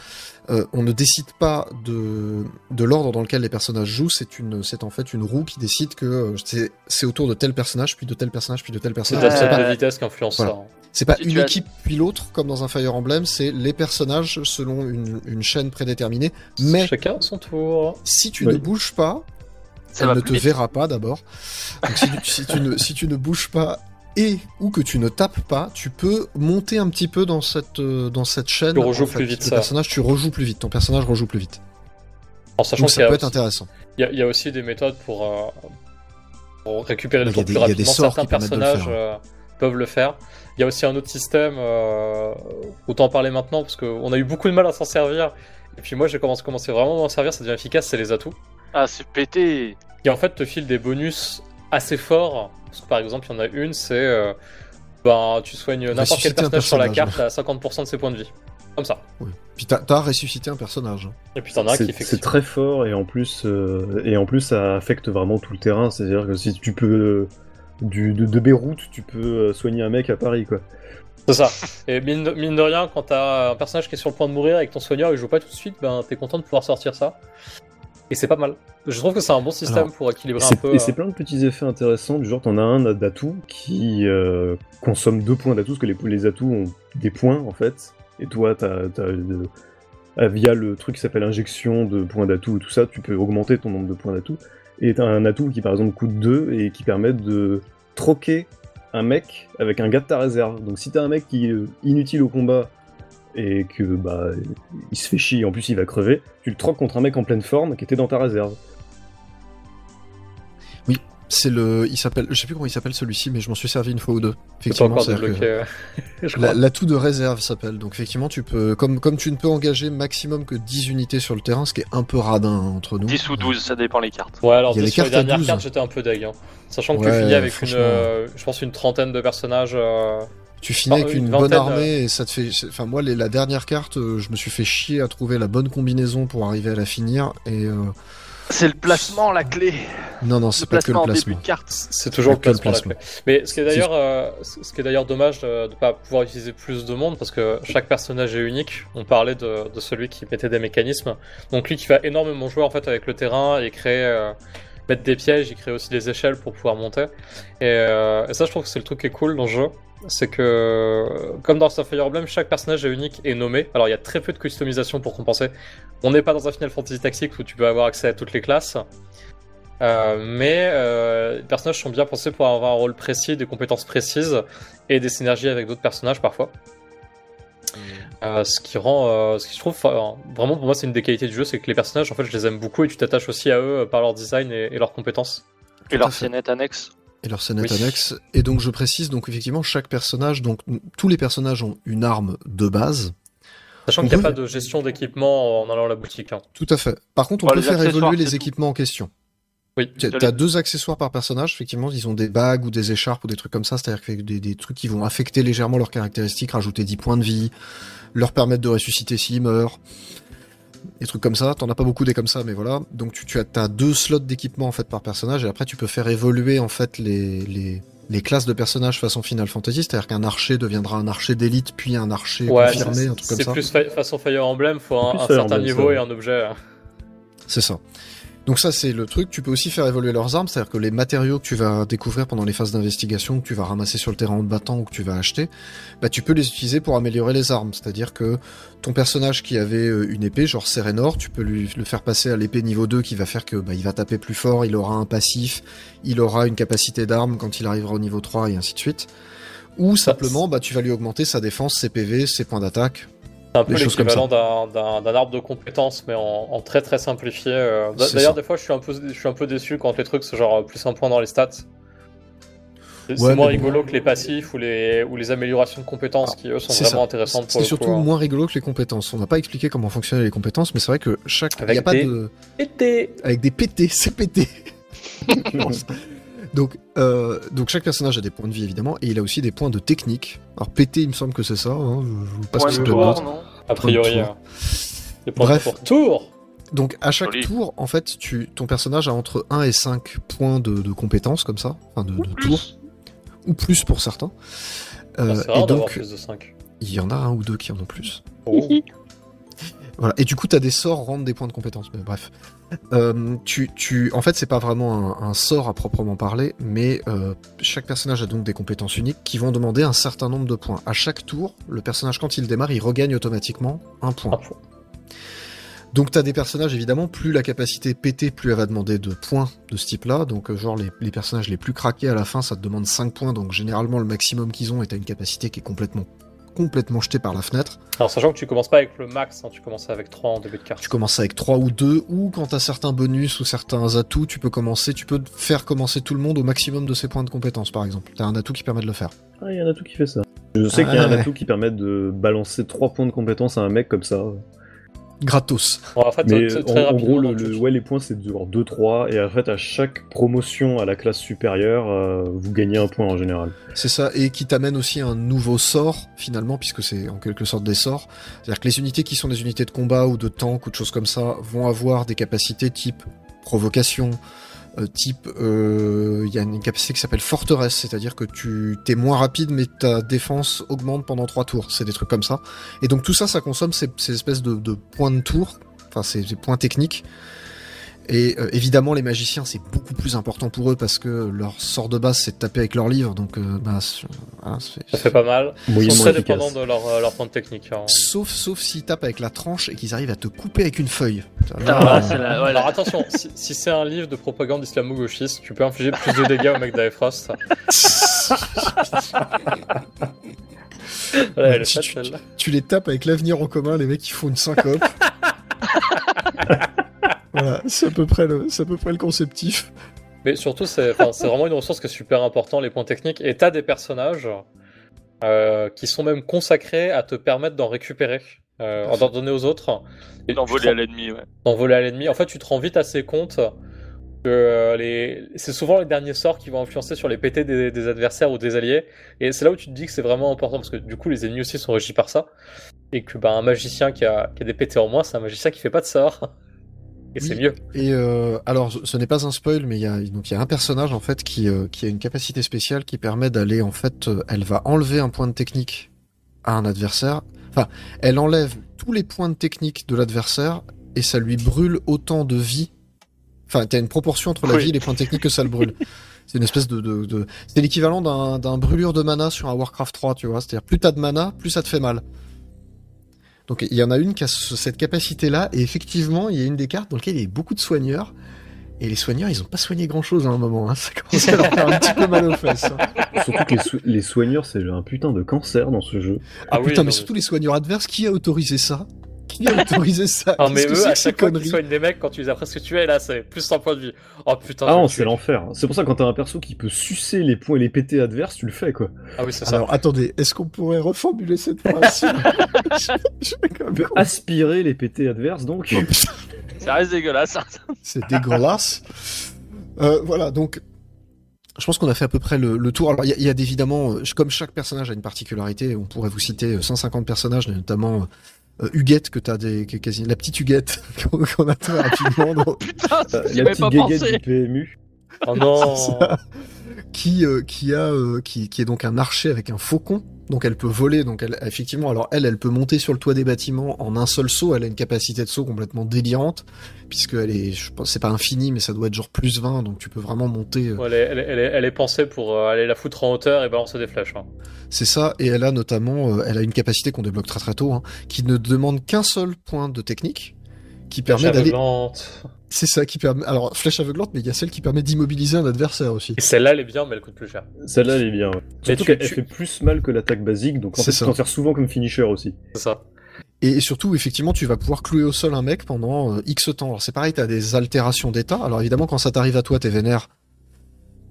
euh, on ne décide pas de, de l'ordre dans lequel les personnages jouent. C'est une, c'est en fait une roue qui décide que euh, c'est, c'est autour de tel personnage, puis de tel personnage, puis de tel personnage. C'est la de vitesse qui influence voilà. ça. C'est pas une équipe as... puis l'autre comme dans un Fire Emblem, c'est les personnages selon une, une, chaîne prédéterminée. Mais chacun son tour. Si tu oui. ne bouges pas, ça elle ne te vite. verra pas d'abord. Donc si, si, tu ne, si tu ne bouges pas et ou que tu ne tapes pas, tu peux monter un petit peu dans cette euh, dans cette chaîne. Tu rejoues en fait, plus vite. Le ça. personnage, tu rejoues plus vite. Ton personnage rejoue plus vite. Sachant Donc ça peut aussi, être intéressant. Il y, y, a aussi des méthodes pour, euh, pour récupérer les tours plus rapidement. Certains le personnages euh, peuvent le faire. Il y a aussi un autre système, euh, autant en parler maintenant, parce qu'on a eu beaucoup de mal à s'en servir. Et puis moi, j'ai commencé, commencé vraiment à m'en servir, ça devient efficace, c'est les atouts. Ah, c'est pété Qui en fait te file des bonus assez forts. Parce que par exemple, il y en a une, c'est. Euh, ben, tu soignes n'importe quel personnage, personnage sur la carte à 50% de ses points de vie. Comme ça. Oui. Puis t'as as ressuscité un personnage. Et puis t'en as qui C'est très fort et en plus euh, et en plus ça affecte vraiment tout le terrain. C'est-à-dire que si tu peux du, de, de, Beyrouth, tu peux soigner un mec à Paris, quoi. C'est ça. Et mine de, mine de, rien, quand t'as un personnage qui est sur le point de mourir et que ton soigneur il joue pas tout de suite, ben t'es content de pouvoir sortir ça. Et c'est pas mal. Je trouve que c'est un bon système Alors, pour équilibrer un peu. Et c'est plein de petits effets intéressants, du genre t'en as un d'atout qui euh, consomme deux points d'atout, parce que les, les atouts ont des points en fait. Et toi, t'as, euh, via le truc qui s'appelle injection de points d'atout et tout ça, tu peux augmenter ton nombre de points d'atout. T'as un atout qui par exemple coûte 2 et qui permet de troquer un mec avec un gars de ta réserve. Donc si t'as un mec qui est inutile au combat et que bah il se fait chier, en plus il va crever, tu le troques contre un mec en pleine forme qui était dans ta réserve. C'est le, il s'appelle, je sais plus comment il s'appelle celui-ci, mais je m'en suis servi une fois ou deux. Effectivement, c'est l'atout de réserve s'appelle. Donc effectivement, tu peux, comme comme tu ne peux engager maximum que 10 unités sur le terrain, ce qui est un peu radin entre nous. 10 ou 12, ça dépend les cartes. Ouais, alors sur les dernières cartes, j'étais un peu deg, hein. sachant que ouais, tu finis avec une, euh, je pense une trentaine de personnages. Euh... Tu finis avec une, une bonne armée et ça te fait. Enfin, moi, les, la dernière carte, euh, je me suis fait chier à trouver la bonne combinaison pour arriver à la finir et. Euh, c'est le placement la clé. Non non, c'est pas que le placement. C'est toujours le placement, le placement, la clé. Mais ce qui est d'ailleurs, euh, ce qui est d'ailleurs dommage de ne pas pouvoir utiliser plus de monde parce que chaque personnage est unique. On parlait de, de, celui qui mettait des mécanismes. Donc lui qui va énormément jouer en fait avec le terrain et créer, euh, mettre des pièges, il crée aussi des échelles pour pouvoir monter. Et, euh, et ça, je trouve que c'est le truc qui est cool dans le jeu. C'est que, comme dans Star Fire Emblem, chaque personnage est unique et nommé. Alors, il y a très peu de customisation pour compenser. On n'est pas dans un Final Fantasy Tactics où tu peux avoir accès à toutes les classes. Euh, mais euh, les personnages sont bien pensés pour avoir un rôle précis, des compétences précises et des synergies avec d'autres personnages parfois. Euh, ce qui rend, euh, ce qui je trouve vraiment pour moi c'est une des qualités du jeu, c'est que les personnages en fait je les aime beaucoup et tu t'attaches aussi à eux euh, par leur design et, et leurs compétences. Et leur fait. Et leur scénette Oui. annexe. Et donc je précise, donc effectivement, chaque personnage, donc tous les personnages ont une arme de base. Sachant qu'il n'y a pas de gestion d'équipement en allant à la boutique. hein. Tout à fait. Par contre, on Ouais, peut faire évoluer les tout. équipements en question. Oui. Tu as deux accessoires par personnage, effectivement, ils ont des bagues ou des écharpes ou des trucs comme ça, c'est-à-dire que des, des trucs qui vont affecter légèrement leurs caractéristiques, rajouter 10 points de vie, leur permettre de ressusciter s'ils meurent, des trucs comme ça. T'en as pas beaucoup des comme ça, mais voilà. Donc tu, tu as, deux slots d'équipement en fait par personnage, et après tu peux faire évoluer en fait les, les, les classes de personnages façon Final Fantasy, c'est-à-dire qu'un archer deviendra un archer d'élite, puis un archer Ouais, confirmé, c'est- un truc comme c'est ça. plus fa- façon Fire Emblem, faut un, certain Emblem, niveau et un objet. C'est ça. Donc ça c'est le truc, tu peux aussi faire évoluer leurs armes, c'est-à-dire que les matériaux que tu vas découvrir pendant les phases d'investigation, que tu vas ramasser sur le terrain en te battant ou que tu vas acheter, bah tu peux les utiliser pour améliorer les armes, c'est-à-dire que ton personnage qui avait euh, une épée, genre Serenor, tu peux lui le faire passer à l'épée niveau 2 qui va faire que bah, il va taper plus fort, il aura un passif, il aura une capacité d'arme quand il arrivera au niveau 3 et ainsi de suite. Ou simplement bah tu vas lui augmenter sa défense, ses PV, ses points d'attaque. C'est un peu Des choses comme l'équivalent d'un- arbre de compétences, mais en, en très très simplifié. euh. D'ailleurs, des fois, je suis un peu, je suis un peu déçu quand les trucs, c'est genre euh, plus un point dans les stats. C'est Ouais, moins bon. rigolo que les passifs ou les, ou les améliorations de compétences qui, eux, sont vraiment ça. intéressantes pour C'est surtout coup. hein. moins rigolo que les compétences. On n'a pas expliqué comment fonctionnaient les compétences, mais c'est vrai que chaque... Il Avec y a pas des- de... Été avec des PT, c'est pété. donc, euh, donc chaque personnage a des points de vie évidemment, et il a aussi des points de technique. Alors PT, il me semble que c'est ça. Hein, je, je passe que tour, d'autres. non A priori. Point de euh, les points Bref. pour tour Donc à chaque Joli. tour, en fait, tu, ton personnage a entre 1 et 5 points de, de compétences comme ça, enfin de, de tours, Plus. ou plus pour certains. Euh, Ah, C'est et donc, plus de 5. il y en a un ou deux qui en ont plus. Oh. Voilà. Et du coup, t'as des sorts rendent des points de compétence. Mais bref, Euh, tu, tu, en fait, c'est pas vraiment un, un sort à proprement parler, mais euh, chaque personnage a donc des compétences uniques qui vont demander un certain nombre de points. À chaque tour, le personnage quand il démarre, il regagne automatiquement un point. Donc t'as des personnages évidemment, plus la capacité pétée, plus elle va demander de points de ce type-là. Donc euh, genre les, les personnages les plus craqués à la fin, ça te demande 5 points. Donc généralement le maximum qu'ils ont est à une capacité qui est complètement complètement jetée par la fenêtre. Alors, sachant que tu commences pas avec le max, hein, tu commences avec 3 en début de carte. Tu commences avec 3 ou 2, ou quand t'as certains bonus ou certains atouts, tu peux commencer, tu peux faire commencer tout le monde au maximum de ses points de compétence par exemple. T'as un atout qui permet de le faire. Ah, il y a un atout qui fait ça. Je sais Ah, qu'il y a un ouais. atout qui permet de balancer 3 points de compétence à un mec comme ça. Gratos. Bon, en fait, Mais c'est en, très en rapidement gros, le, le ouais, les points c'est genre 2-3, et en fait, à chaque promotion à la classe supérieure, euh, vous gagnez un point en général. C'est ça, et qui t'amène aussi un nouveau sort, finalement, puisque c'est en quelque sorte des sorts. C'est-à-dire que les unités qui sont des unités de combat ou de tank ou de choses comme ça vont avoir des capacités type provocation, euh, type... euh, Il y a une capacité qui s'appelle forteresse, c'est-à-dire que tu t'es moins rapide mais ta défense augmente pendant trois tours. C'est des trucs comme ça. Et donc tout ça, ça consomme ces, ces espèces de, points de tour, enfin ces points techniques. Et euh, évidemment, les magiciens, c'est beaucoup plus important pour eux parce que leur sort de base, c'est de taper avec leur livre. Donc, euh, bah, c'est- voilà, c'est- Ça fait pas mal. Ils sont très efficace. dépendants de leur, euh, leur point de technique. hein. Sauf, sauf s'ils tapent avec la tranche et qu'ils arrivent à te couper avec une feuille. Ah, voilà, c'est la- ouais, Alors attention, si, si c'est un livre de propagande islamo-gauchiste, tu peux infliger plus de dégâts au mec d'Aefrost. Tu, tu les tapes avec l'avenir en commun, les mecs, ils font une syncope. voilà, c'est à peu près le, c'est à peu près le conceptif. Mais surtout, c'est vraiment une ressource qui est super importante, les points techniques. Et t'as des personnages euh, qui sont même consacrés à te permettre d'en récupérer, euh, d'en donner aux autres. Et tu d'envoler te à l'ennemi, ouais. d'en voler à l'ennemi. En fait, tu te rends vite assez compte que euh, les... c'est souvent les derniers sorts qui vont influencer sur les PT des, des adversaires ou des alliés. Et c'est là où tu te dis que c'est vraiment important parce que du coup, les ennemis aussi sont régis par ça. Et que bah, un magicien qui a, qui a des PT en moins, c'est un magicien qui fait pas de sort. Et c'est mieux. Et euh, alors, ce- n'est pas un spoil, mais il y a donc il y a un personnage en fait qui euh, qui a une capacité spéciale qui permet d'aller en fait, euh, elle va enlever un point de technique à un adversaire. Enfin, elle enlève tous les points de technique de l'adversaire et ça lui brûle autant de vie Enfin, t'as une proportion entre la Oui. vie et les points techniques que ça le brûle. C'est une espèce de, de, de... c'est l'équivalent d'un, d'un brûlure de mana sur un Warcraft 3, tu vois. C'est-à-dire plus t'as de mana, plus ça te fait mal. Donc il y en a une qui a ce- cette capacité-là, et effectivement, il y a une des cartes dans laquelle il y a beaucoup de soigneurs. Et les soigneurs, ils ont pas soigné grand-chose à un moment. Hein. Ça commence à leur faire un petit peu mal aux fesses. hein. Surtout que les, so- les soigneurs, c'est un putain de cancer dans ce jeu. Ah, Ah oui, putain, mais- surtout les soigneurs adverses, qui a autorisé ça? Qui a autorisé ça Ah, mais eux, c'est à chaque fois qu'ils soignent des mecs, quand tu les as presque tués, là, c'est plus 100 points de vie. Oh putain, Ah non, c'est l'enfer. C'est pour ça que quand t'as un perso qui peut sucer les points et les pétés adverses, tu le fais quoi. Ah oui, c'est ça. Alors attendez, est-ce qu'on pourrait reformuler cette phrase je, je vais quand même- Aspirer les pétés adverses donc. Ça reste dégueulasse. hein. C'est dégueulasse. Euh, voilà, donc je pense qu'on a fait à peu près le, le tour. Alors il y a, il y a évidemment, euh, comme chaque personnage a une particularité, on pourrait vous citer euh, 150 personnages, notamment euh, Huguette que t'as des, que- quasi la petite Huguette qu'on a très rapidement. dans- Putain, Euh, la petite pensé. du PMU. Oh non qui euh, qui a euh, qui, qui est donc un archer avec un faucon donc elle peut voler. Donc elle effectivement alors elle elle peut monter sur le toit des bâtiments en un seul saut. Elle a une capacité de saut complètement délirante puisque elle est je pense c'est pas infini mais ça doit être genre plus 20 donc tu peux vraiment monter euh, Ouais, elle, est, elle, est, elle est- elle est pensée pour euh, aller la foutre en hauteur et balancer des flèches. hein. c'est ça. Et elle a notamment euh, elle a une capacité qu'on débloque très très tôt hein, qui ne demande qu'un seul point de technique qui permet Flèche d'aller aveuglante. c'est ça qui permet alors flèche aveuglante mais il y a celle qui permet d'immobiliser un adversaire aussi Et celle-là, elle est bien, mais elle coûte plus cher. Celle-là, elle est bien. ouais. Mais Surtout tu- qu'elle tu- elle fait plus mal que l'attaque basique, donc en C'est fait, tu ça. t'en sers souvent comme finisher aussi. C'est ça. Et surtout, effectivement, tu vas pouvoir clouer au sol un mec pendant euh, X temps. Alors c'est pareil, t'as des altérations d'état. Alors évidemment, quand ça t'arrive à toi, t'es vénère.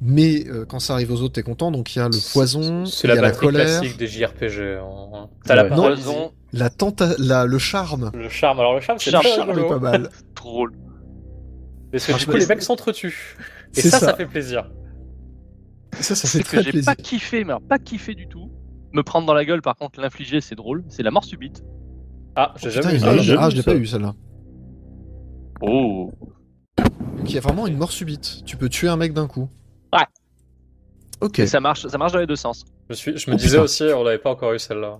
Mais euh, quand ça arrive aux autres, t'es content. Donc il y a le poison, C'est il y la a la colère, classique des JRPG. hein. T'as la Ouais. Non. paralysie, Poison, la tenta la, le charme. le charme. Alors le charme, c'est Charme, très charme est rigolo. pas mal. drôle. Parce que Ah, du coup, les mecs s'entretuent. Et ça, ça, ça. fait plaisir. Ça, ça C'est fait que très j'ai plaisir. pas kiffé, mais alors pas kiffé du tout. Me prendre dans la gueule, par contre, l'infliger, c'est drôle. C'est la mort subite. Ah, j'ai Putain, jamais en a ça. j'ai ah, je l'ai ça. pas eu celle-là. Oh. Donc il y a vraiment une mort subite. Tu peux tuer un mec d'un coup. Ouais. Ok. Et ça marche, ça marche dans les deux sens. Je, me suis, je me Oh, disais putain. aussi, on l'avait pas encore eu celle-là.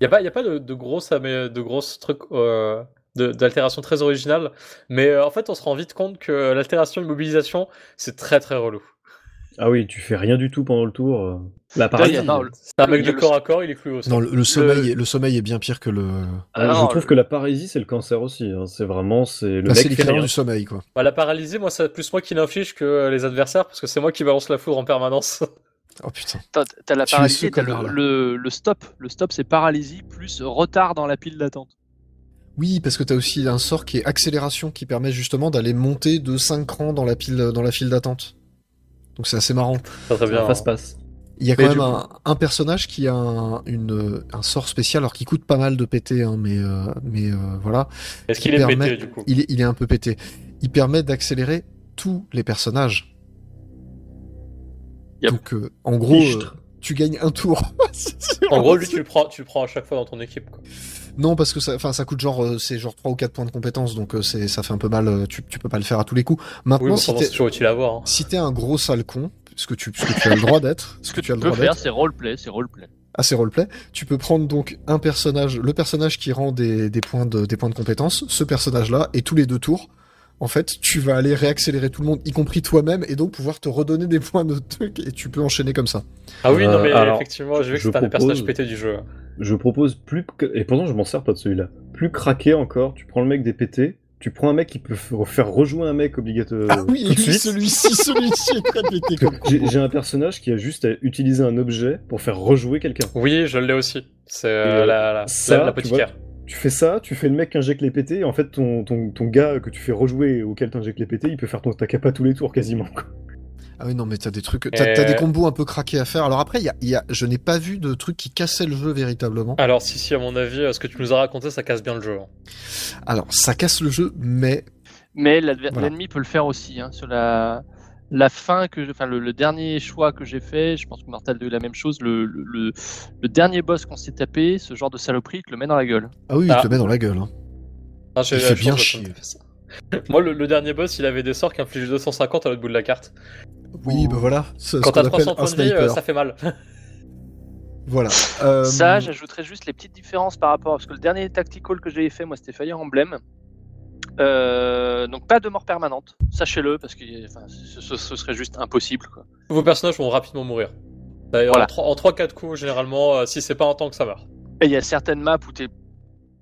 Il y a pas, y a pas de, de grosses, amé- de grosses trucs euh, de- d'altération très originales, mais euh, en fait, on se rend vite compte que l'altération immobilisation, c'est très très relou. Ah oui, tu fais rien du tout pendant le tour. euh. La Là, il paralysie. y a- non, le- C'est un mec de corps à corps, il est cloué au. Non, le, le sommeil, est, le sommeil est bien pire que le. Ah, non, je trouve le- que la paralysie, c'est le cancer aussi. hein. C'est vraiment, c'est le c'est mec fait du sommeil, quoi. Bah, la paralysie, moi, c'est plus moi qui l'inflige que les adversaires, parce que c'est moi qui balance la foudre en permanence. Oh putain. T'as t'as la Tu es paralysie, t'as le, le, le stop. Le stop, c'est paralysie plus retard dans la pile d'attente. Oui, parce que t'as aussi un sort qui est accélération qui permet justement d'aller monter de 5 crans dans la pile, dans la file d'attente. Donc c'est assez marrant. Très très bien. Passe. Il y a quand Mais même un, un personnage qui a un, une, un sort spécial, alors qui coûte pas mal de péter, hein, mais, euh, mais euh, voilà. Est-ce qu'il qui est permet- pété, du coup? Il est, il est un peu pété. Il permet d'accélérer tous les personnages. Yep. Donc euh, en gros, euh, tu gagnes un tour. C'est En gros, lui, tu le prends, tu le prends à chaque fois dans ton équipe. Quoi. Non, parce que ça, enfin, ça coûte genre, euh, c'est genre 3 ou 4 points de compétence, donc euh, c'est, ça fait un peu mal. euh, Tu, tu peux pas le faire à tous les coups. Oui, Maintenant, bon, si t'es, c'est toujours utile à voir. hein. si t'es un gros sale con, ce que tu, ce que tu as le droit d'être, ce que que tu as tu le peux droit faire, d'être, c'est roleplay, c'est roleplay. assez roleplay, tu peux prendre donc un personnage, le personnage qui rend des, des points de, des points de compétence, ce personnage-là, et tous les deux tours, en fait, tu vas aller réaccélérer tout le monde, y compris toi-même, et donc pouvoir te redonner des points de truc, et tu peux enchaîner comme ça. Ah oui, non, Euh, mais alors, effectivement, j'ai vu que c'était un des personnages pétés du jeu. Je propose plus, que- et pourtant je m'en sers pas de celui-là, plus craqué encore, tu prends le mec des pétés, tu prends un mec qui peut faire rejouer un mec obligatoire ah oui, celui-ci, celui-ci est très pété comme J'ai un personnage qui a juste à utiliser un objet pour faire rejouer quelqu'un. Oui, je l'ai aussi. C'est euh, la, la, ça, la, la tu fais ça, tu fais le mec qui injecte les pétés, et en fait ton, ton, ton gars que tu fais rejouer auquel t'injectes les pétés, il peut faire ton capa tous les tours quasiment. quoi. Ah oui, non, mais t'as des trucs, t'as, des combos un peu craqués à faire. Alors après, il y a, il y a, je n'ai pas vu de truc qui cassait le jeu véritablement. Alors, si, si, à mon avis, euh, ce que tu nous as raconté, ça casse bien le jeu. hein. Alors, ça casse le jeu, mais Mais Voilà. l'ennemi peut le faire aussi. Hein, sur la, la fin que, je- enfin le, le dernier choix que j'ai fait, je pense que Mortal 2 est la même chose. Le, le, le- le dernier boss qu'on s'est tapé, ce genre de saloperie, il te le met dans la gueule. ah oui, il Ah. te le met dans la gueule. hein. Ah, Il fait bien chier. Moi, le, le dernier boss, il avait des sorts qui infligeaient 250 à l'autre bout de la carte. Oui, Ouh. ben voilà. Ce, ce Quand t'as appelle 300 un points de vie, euh, ça fait mal. Voilà. Euh, Ça, j'ajouterais juste les petites différences par rapport. Parce que le dernier tactical que j'avais fait, moi, c'était Fire Emblem. Euh, donc pas de mort permanente, sachez-le, parce que enfin, ce, ce- ce serait juste impossible. Quoi. Vos personnages vont rapidement mourir. D'ailleurs, Voilà. en 3-4 coups, généralement, euh, si c'est pas un tank, ça meurt. Et il y a certaines maps où tu es,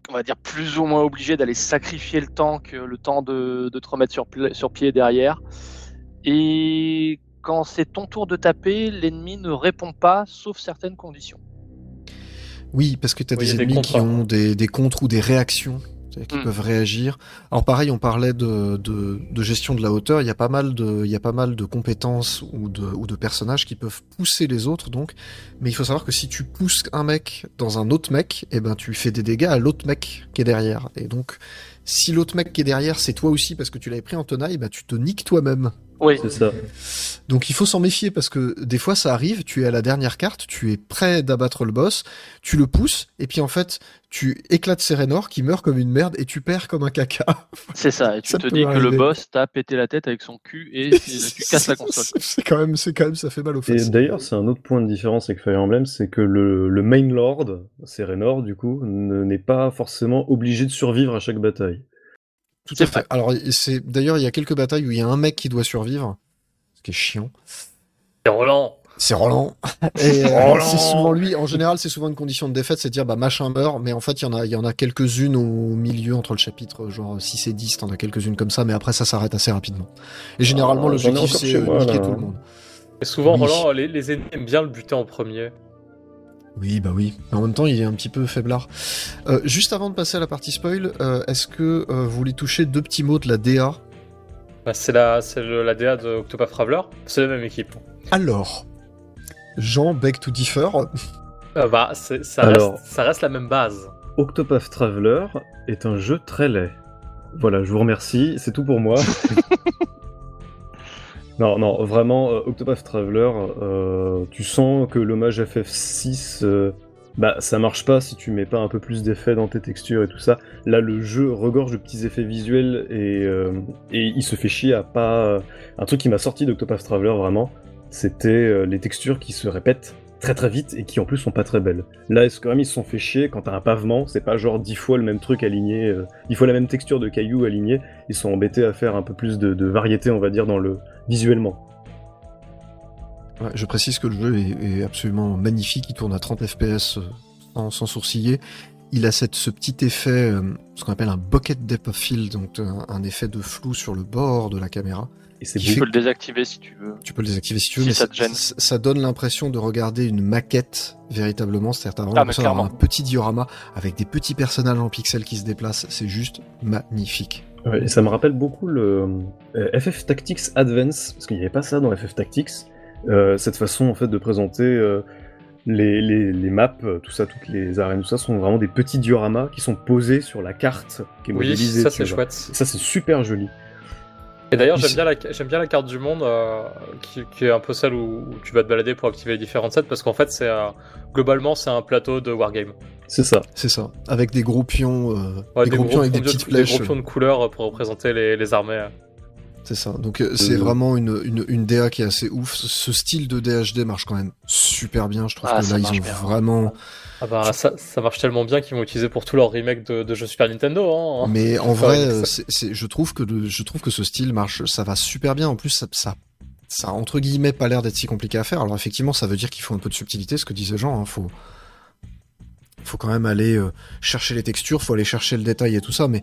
on va dire, plus ou moins obligé d'aller sacrifier le tank, euh, le temps de, de te remettre sur, pied derrière. Et quand c'est ton tour de taper, l'ennemi ne répond pas, sauf certaines conditions. Oui, parce que tu as Oui, des ennemis qui ont des, des contres ou des réactions c'est-à-dire qui Mm. peuvent réagir. Alors pareil, on parlait de, de, de gestion de la hauteur. Il y a pas mal de, il y a pas mal de compétences ou de, ou de personnages qui peuvent pousser les autres. Donc, mais il faut savoir que si tu pousses un mec dans un autre mec, eh ben tu fais des dégâts à l'autre mec qui est derrière. Et donc, si l'autre mec qui est derrière, c'est toi aussi parce que tu l'avais pris en tenaille, bah tu te niques toi-même. Oui, C'est ça. Donc il faut s'en méfier parce que des fois ça arrive, tu es à la dernière carte, tu es prêt d'abattre le boss, tu le pousses, et puis en fait tu éclates Serenor qui meurt comme une merde et tu perds comme un caca. c'est ça. Et tu Ça te dis que le boss t'a pété la tête avec son cul et tu casses la console. C'est- quand même, c'est quand même, ça fait mal Et fesses. d'ailleurs, c'est un autre point de différence avec Fire Emblem, c'est que le, le main lord, Serenor, du coup, ne- n'est pas forcément obligé de survivre à chaque bataille. Tout à fait. vrai. Alors c'est d'ailleurs il y a quelques batailles où il y a un mec qui doit survivre, ce qui est chiant. C'est Roland C'est Roland. Et euh, Roland c'est souvent lui. En général, c'est souvent une condition de défaite, c'est de dire bah machin meurt. Mais en fait, il y en a, il y en a quelques-unes au milieu entre le chapitre genre 6 et 10. T'en as quelques-unes comme ça, mais après ça s'arrête assez rapidement. Et généralement, Ah, l'objectif c'est niquer là. tout le monde. Et souvent, Oui. Roland, les, les ennemis aiment bien le buter en premier. Oui, bah oui. Mais en même temps, il est un petit peu faiblard. Euh, juste avant de passer à la partie spoil, euh, est-ce que euh, vous voulez toucher deux petits mots de la DA Bah, c'est la, c'est le- la DA de Octopath Traveler. C'est la même équipe. Alors, Jean beg to differ. Euh, bah, c'est- ça, Alors. reste, ça reste la même base. Octopath Traveler est un jeu très laid. Voilà, je vous remercie, c'est tout pour moi. non, non, vraiment, euh, Octopath Traveler, euh, tu sens que l'hommage FF6, euh, bah ça marche pas si tu mets pas un peu plus d'effets dans tes textures et tout ça. Là, le jeu regorge de petits effets visuels et, et il se fait chier à pas. Un truc qui m'a sorti d'Octopath Traveler vraiment, c'était les textures qui se répètent très très vite et qui en plus sont pas très belles. Là, est-ce que même ils se sont fait chier quand t'as un pavement, c'est pas genre dix fois le même truc aligné, euh, fois la même texture de cailloux aligné, ils sont embêtés à faire un peu plus de, variété, on va dire, dans le visuellement. Je précise que le jeu est, absolument magnifique, il tourne à 30 fps euh, sans, sourciller. Il a ce petit effet, euh, ce qu'on appelle un bucket depth of field, donc un, un effet de flou sur le bord de la caméra. Et c'est Qui Tu fait peux le désactiver si tu veux. Tu peux le désactiver si tu veux, Si mais ça te gêne. ça, ça donne l'impression de regarder une maquette véritablement, c'est-à-dire t'as vraiment Ah, mais l'impression d'avoir un petit diorama avec des petits personnages en pixels qui se déplacent, c'est juste magnifique. Ouais, et ça me rappelle beaucoup le euh, FF Tactics Advance, parce qu'il n'y avait pas ça dans FF Tactics. Euh, cette façon en fait de présenter euh, les, les, les maps, euh, tout ça, toutes les arènes, tout ça sont vraiment des petits dioramas qui sont posés sur la carte qui est Oui, modélisée. ça c'est chouette. Et ça c'est super joli. Et d'ailleurs, j'aime bien, la, j'aime bien la carte du monde, euh, qui, qui est un peu celle où, où tu vas te balader pour activer les différentes sets, parce qu'en fait, c'est euh, globalement, c'est un plateau de wargame. C'est ça. C'est ça, avec des gros pions, euh, Ouais, des, gros pions avec des de- petites des flèches. gros pions de couleurs pour représenter les, les armées. C'est ça. Donc euh, c'est vraiment une, une, une DA qui est assez ouf. Ce, ce style de DHD marche quand même super bien. Je trouve Ah, que là ils ont bien. vraiment. Ah bah, ça, ça marche tellement bien qu'ils vont utiliser pour tous leurs remakes de, de jeux Super Nintendo. Hein. Mais en vrai, c'est- je trouve que le, je trouve que ce style marche. Ça va super bien. En plus, ça, ça, ça a, entre guillemets pas l'air d'être si compliqué à faire. Alors effectivement, ça veut dire qu'il faut un peu de subtilité, ce que disait Jean. Hein. Faut, faut quand même aller euh, chercher les textures, faut aller chercher le détail et tout ça. Mais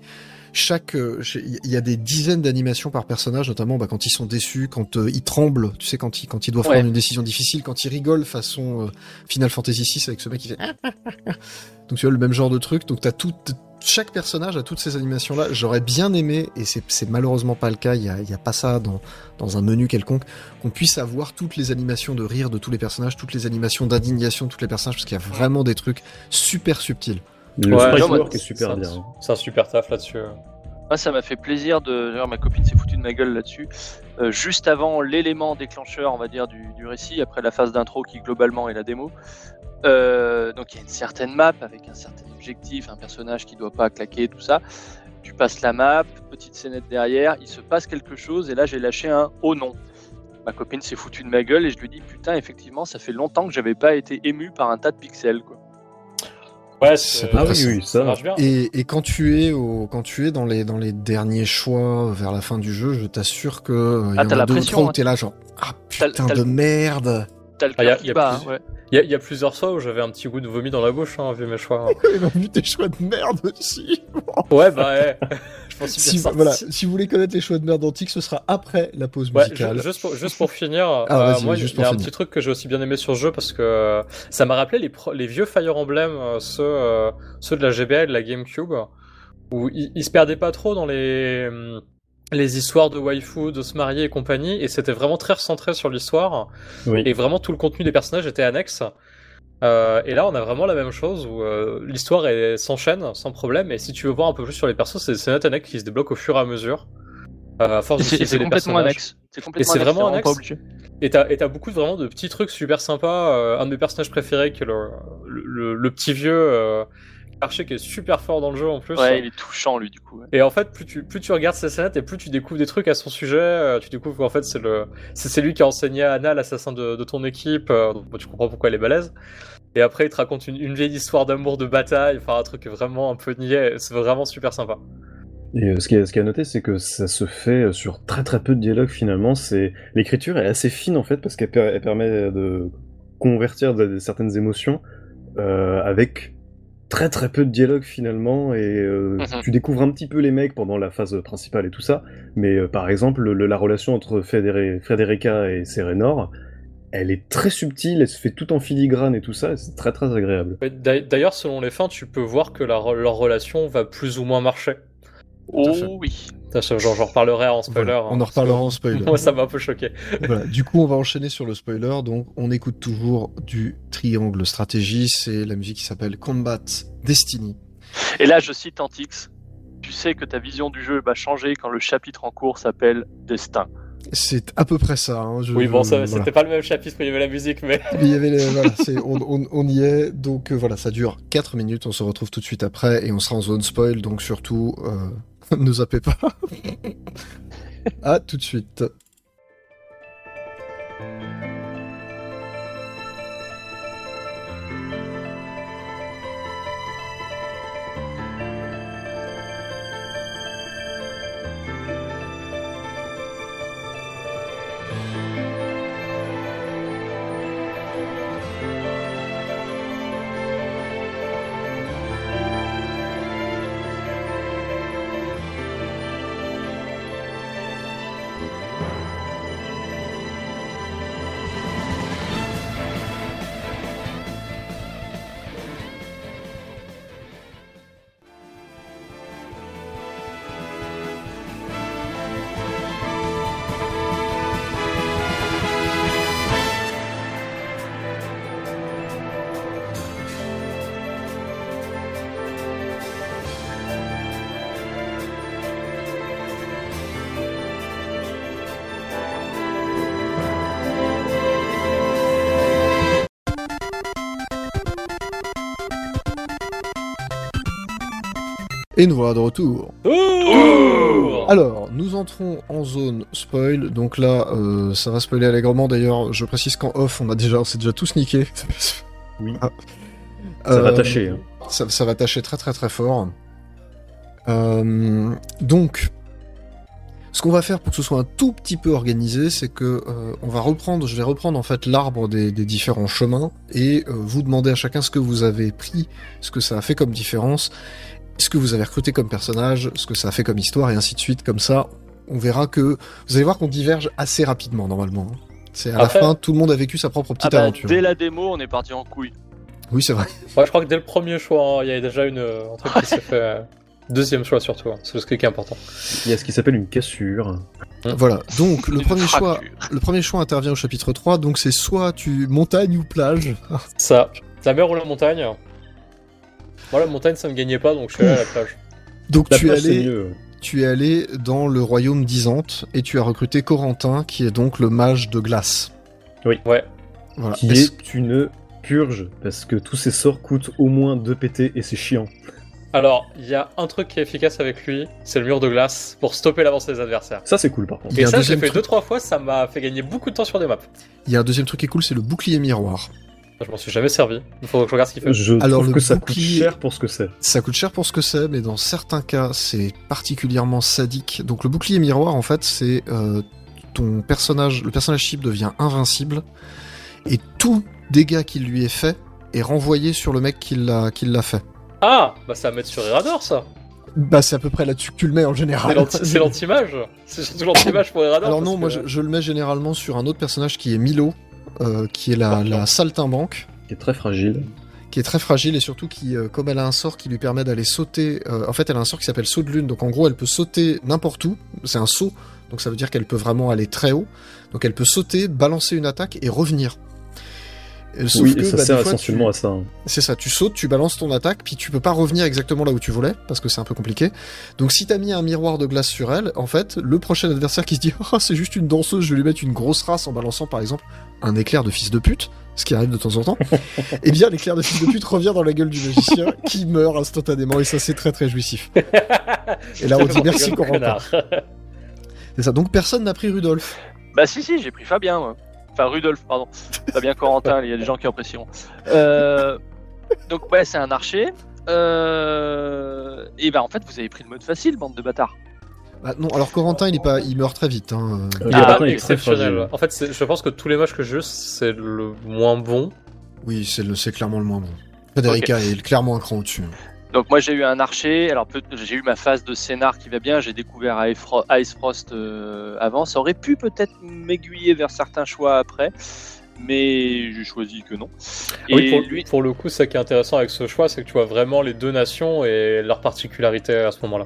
chaque, euh, il y a des dizaines d'animations par personnage, notamment bah, quand ils sont déçus, quand euh, ils tremblent, tu sais, quand ils, quand ils doivent Ouais. prendre une décision difficile, quand ils rigolent façon euh, Final Fantasy VI avec ce mec qui fait. Donc tu vois le même genre de truc. Donc t'as tout, chaque personnage a toutes ces animations là. J'aurais bien aimé, et c'est malheureusement pas le cas. Il y a, y a pas ça dans dans un menu quelconque qu'on puisse avoir toutes les animations de rire de tous les personnages, toutes les animations d'indignation de tous les personnages, parce qu'il y a vraiment des trucs super subtils. Le Ouais, est super bien. C'est un super taf là-dessus. Moi, ça m'a fait plaisir de. D'ailleurs, ma copine s'est foutue de ma gueule là-dessus. Euh, juste avant l'élément déclencheur, on va dire, du, du récit, après la phase d'intro qui globalement est la démo. Euh, donc, il y a une certaine map avec un certain objectif, un personnage qui doit pas claquer, tout ça. Tu passes la map, petite scénette derrière, il se passe quelque chose, et là, j'ai lâché un oh non. Ma copine s'est foutue de ma gueule et je lui dis putain, effectivement, ça fait longtemps que j'avais pas été ému par un tas de pixels, quoi. Ouais, C'est Ah oui, possible. oui, ça ça. marche bien. Et, et quand tu es au, quand tu es dans les dans les derniers choix vers la fin du jeu, je t'assure que euh, il Ah, y en t'as a la deux ou pression, trois où t'es là genre ah T'as- putain de merde. T'as le Ah, y a- qui y a bat, hein, plus- ouais. Il y, y a plusieurs fois où j'avais un petit goût de vomi dans la bouche, hein, vu mes choix. Il a vu tes choix de merde aussi. ouais, bah ouais. je pense Si, voilà, si vous voulez connaître les choix de merde antiques, ce sera après la pause Ouais, musicale. ju- juste, pour, juste pour finir, Ah, euh, moi, il y a un finir. petit truc que j'ai aussi bien aimé sur ce jeu parce que euh, ça m'a rappelé les, pro- les vieux Fire Emblem, euh, ceux, euh, ceux de la GBA et de la GameCube, où ils, ils se perdaient pas trop dans les, hum, les histoires de waifu, de se marier et compagnie, et c'était vraiment très recentré sur l'histoire, Oui. et vraiment tout le contenu des personnages était annexe. Euh, et là, on a vraiment la même chose où euh, l'histoire s'enchaîne sans problème. Et si tu veux voir un peu plus sur les persos, c'est des scénettes annexes qui se débloquent au fur et à mesure. Euh, à force Et c'est complètement personnages. annexe. C'est complètement c'est annexe, vraiment annexe. Et t'as, et beaucoup de, vraiment de petits trucs super sympas. Euh, un de mes personnages préférés, qui est le, le, le petit vieux euh, archer qui est super fort dans le jeu en plus. Ouais, il est touchant lui du coup. ouais. Et en fait, plus tu, plus tu regardes ces scénettes et plus tu découvres des trucs à son sujet, euh, tu découvres qu'en fait c'est le, c'est, c'est lui qui a enseigné à Anna, l'assassin de, de ton équipe, euh, donc tu comprends pourquoi elle est balèze. Et après, il te raconte une, une vieille histoire d'amour, de bataille, enfin un truc vraiment un peu niais, c'est vraiment super sympa. Et euh, ce qui est, ce qui est à noter, c'est que ça se fait sur très très peu de dialogues finalement. C'est l'écriture est assez fine en fait parce qu'elle per- elle permet de convertir de- de certaines émotions euh, avec très très peu de dialogues finalement et euh, Mhm. tu découvres un petit peu les mecs pendant la phase principale et tout ça. Mais euh, par exemple, le- la relation entre Federe- Frederica et Serenor, elle est très subtile, elle se fait tout en filigrane et tout ça, et c'est très très agréable. D'ailleurs, selon les fins, tu peux voir que la leur relation va plus ou moins marcher. Oh oui. J'en reparlerai en spoiler. Voilà, hein, on en reparlera en spoiler. Moi, ça m'a un peu choqué. Voilà, du coup, on va enchaîner sur le spoiler. Donc, on écoute toujours du triangle stratégie. C'est la musique qui s'appelle Combat Destiny. Et là, je cite Antix. Tu sais que ta vision du jeu va changer quand le chapitre en cours s'appelle Destin. C'est à peu près ça. hein, je- Oui, bon, ça, voilà. c'était pas le même chapitre où il y avait la musique, mais. Mais il y avait les- voilà, c'est- on, on- on y est. Donc euh, voilà, ça dure 4 minutes. On se retrouve tout de suite après et on sera en zone spoil. Donc surtout, euh, ne zappez pas. à tout de suite. Et nous voilà de retour. Alors, nous entrons en zone spoil. Donc là, euh, ça va spoiler allègrement. D'ailleurs, je précise qu'en off, on a déjà, on s'est déjà tous niqué. Oui. Ah. Ça va Euh, tâcher. hein. Ça, ça va tâcher très très très fort. Euh, donc, ce qu'on va faire pour que ce soit un tout petit peu organisé, c'est que euh, on va reprendre, je vais reprendre en fait l'arbre des, des différents chemins et euh, vous demander à chacun ce que vous avez pris, ce que ça a fait comme différence, ce que vous avez recruté comme personnage, ce que ça a fait comme histoire et ainsi de suite. Comme ça, on verra que vous allez voir qu'on diverge assez rapidement normalement. hein. C'est à Après- la fin, tout le monde a vécu sa propre Ah petite bah, aventure. dès la démo, on est parti en couille. Oui, c'est vrai. Ouais, je crois que dès le premier choix, hein, il y avait déjà une, un truc qui s'est fait. euh, Deuxième choix surtout, hein, c'est ce qui est important. Il y a ce qui s'appelle une cassure. Voilà. Donc le premier choix, le premier choix intervient au chapitre 3, donc c'est soit tu montagne ou plage. Ça, la mer ou la montagne Moi, la montagne, ça me gagnait pas, donc je suis allé à la plage. Donc La tu es plage, allé, tu es allé dans le royaume d'Isante et tu as recruté Corentin, qui est donc le mage de glace. Ouais. Voilà. Qui est une purge, parce que tous ces sorts coûtent au moins 2 PT et c'est chiant. Alors, il y a un truc qui est efficace avec lui, c'est le mur de glace pour stopper l'avancée des adversaires. Ça, c'est cool par contre. Et ça, deuxième fait truc. deux trois fois, ça m'a fait gagner beaucoup de temps sur des maps. Il y a un deuxième truc qui est cool, c'est le bouclier miroir. Je m'en suis jamais servi. Il faut que je regarde ce qu'il fait. Je Alors, trouve le que ça coûte cher pour ce que c'est. Ça coûte cher pour ce que c'est, mais dans certains cas, c'est particulièrement sadique. Donc le bouclier miroir, en fait, c'est euh, ton personnage, le personnage cible devient invincible, et tout dégât qui lui est fait est renvoyé sur le mec qui l'a qui l'a fait. Ah Bah c'est à mettre sur Erador ça Bah c'est à peu près là-dessus que tu le mets en général. C'est l'anti-mage C'est surtout l'anti-mage pour Erador Alors non, moi je le mets généralement sur un autre personnage qui est Milo, euh, qui est la, la saltimbanque. Qui est très fragile. qui est très fragile et surtout qui, euh, comme elle a un sort qui lui permet d'aller sauter, euh, en fait elle a un sort qui s'appelle saut de lune, donc en gros elle peut sauter n'importe où, c'est un saut, donc ça veut dire qu'elle peut vraiment aller très haut, donc elle peut sauter, balancer une attaque et revenir. Sauf oui, que et ça bah, sert essentiellement tu- à ça. hein. c'est ça, tu sautes, tu balances ton attaque, puis tu peux pas revenir exactement là où tu voulais, parce que c'est un peu compliqué. Donc si t'as mis un miroir de glace sur elle, en fait, le prochain adversaire qui se dit « Oh, c'est juste une danseuse, je vais lui mettre une grosse race en balançant par exemple un éclair de fils de pute », ce qui arrive de temps en temps, eh bien l'éclair de fils de pute revient dans la gueule du magicien, qui meurt instantanément, et ça c'est très très jouissif. Et là on dit « Merci Corentin connard. ». C'est ça, donc personne n'a pris Rudolf. Bah si si, j'ai pris Fabien moi. Enfin Rudolf, pardon. Fabien Corentin, il y a des gens qui apprécieront. Euh, donc ouais, c'est un archer. Euh, et bah en fait, vous avez pris le mode facile, bande de bâtards. Bah, non, alors Corentin il, est pas, il meurt très vite. Hein. Il est pas très exceptionnel. En fait, je pense que tous les matchs que je joue, c'est le moins bon. Oui, c'est le- c'est clairement le moins bon. Federica est clairement un cran au-dessus. Donc moi j'ai eu un archer, alors j'ai eu ma phase de scénar qui va bien, j'ai découvert Ice Fro- Ice Frost euh, avant, ça aurait pu peut-être m'aiguiller vers certains choix après, mais j'ai choisi que non. Et Ah oui, pour, lui, pour le coup, ce qui est intéressant avec ce choix, c'est que tu vois vraiment les deux nations et leurs particularités à ce moment-là.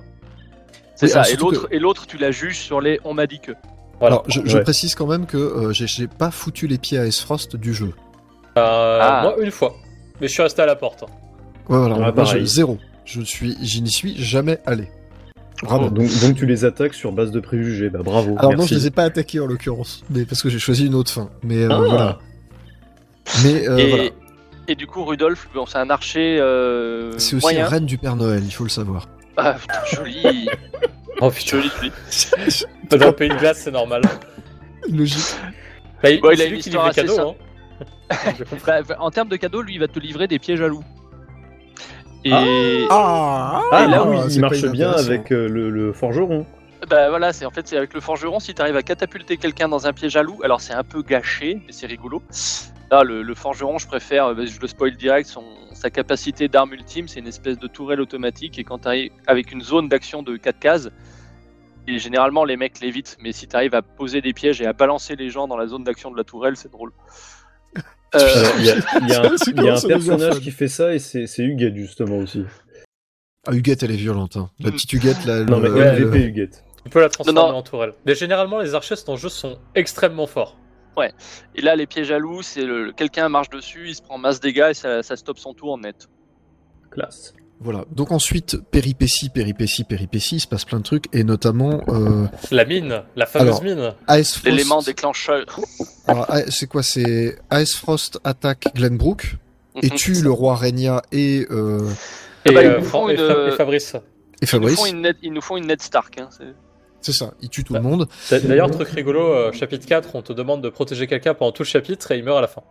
c'est Oui, ça, et l'autre, et l'autre tu la juges sur les on m'a dit que. Voilà. Alors, je, je Ouais. précise quand même que euh, j'ai- pas foutu les pieds à S-Frost du jeu. Euh, Ah. Moi, une fois. Mais je suis resté à la porte. Ouais, voilà, Ah, moi, pareil. je- zéro. Je suis, j'y n'y suis jamais allé. Vraiment. Donc, donc tu les attaques sur base de préjugés. Bah bravo. Alors non, merci. je les ai pas attaqués en l'occurrence, mais parce que j'ai choisi une autre fin. Mais euh, Ah. voilà. Mais euh, et, voilà, et du coup Rudolf, bon, c'est un archer euh, c'est aussi moyen. un reine du Père Noël, il faut le savoir. Ah, putain, joli, Oh putain. joli, le pays de glace, c'est normal. Logique. Bah, il- Bon, il a une histoire assez cadeaux. Hein. Bah, en termes de cadeaux, lui il va te livrer des pièges à loups. Et Ah, Ah, Et là, oui, c'est il marche bien avec euh, le, le forgeron. Bah voilà, c'est en fait c'est avec le forgeron si tu arrives à catapulter quelqu'un dans un piège à loup. Alors c'est un peu gâché, mais c'est rigolo. Là, le, le forgeron, je préfère, euh, je le spoil direct, son, sa capacité d'arme ultime, c'est une espèce de tourelle automatique. Et quand tu arrives avec une zone d'action de 4 cases, et généralement les mecs l'évitent, mais si tu arrives à poser des pièges et à balancer les gens dans la zone d'action de la tourelle, c'est drôle. Euh, Il y a, il y a un, personnage qui fait ça et c'est c'est Huguette justement aussi. Ah, Huguette, elle est violente. hein. La petite Huguette, là. Non mais ouais, Huguette. Tu peux la transformer Non, non. en tourelle. Mais généralement, les archers dans le jeu sont extrêmement forts. et là, les pièges à loup, c'est le, quelqu'un marche dessus, il se prend masse dégâts et ça, ça stoppe son tour net. Classe. Voilà. Donc ensuite, péripéties, péripéties, péripéties, il se passe plein de trucs, et notamment euh, La mine, la fameuse Alors, mine. AS Frost. L'élément déclencheur. C'est quoi C'est AS Frost attaque Glenbrook et Mhm. tue le roi Régna et, euh, Et, bah, ils euh, nous Fran- font et une- Fa- et Fabrice. et Ils nous, Fabrice. font une Ned, ils nous font une Ned Stark. Hein, c'est- ça, il tue tout Bah. le monde. D'a- D'ailleurs, truc rigolo, euh, chapitre 4, on te demande de protéger quelqu'un pendant tout le chapitre et il meurt à la fin.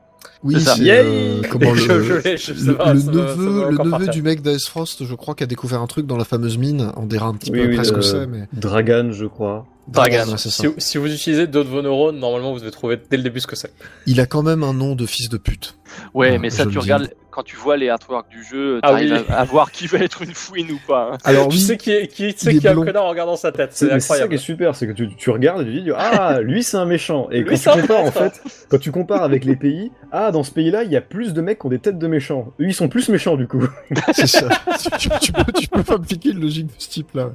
Oui, C'est ça. c'est Yay euh, comment le, Je- je je- neveu, le du mec d'Ice Frost, je crois, qui a découvert un truc dans la fameuse mine. On dira un petit Oui, peu oui, après ce que c'est, mais Dragan, je crois. Dragan. ouais. Si, si vous utilisez d'autres vos neurones, normalement vous devez trouver dès le début ce que c'est. Il a quand même un nom de fils de pute. Ouais, Ah, mais ça, tu dis. regardes, quand tu vois les artworks du jeu, Ah t'arrives oui. à, à voir qui va être une fouine ou pas. hein. Alors tu oui, sais qui est, qui, tu sais qui est un connard en regardant sa tête, C'est ça qui est super, c'est que tu, tu regardes et tu dis ah lui c'est un méchant et Lui, quand c'est tu un compares en fait, quand tu compares avec les pays, ah dans ce pays-là il y a plus de mecs qui ont des têtes de méchants. Eux ils sont plus méchants du coup. c'est ça. tu, tu peux, tu peux pas piquer une logique de ce type-là.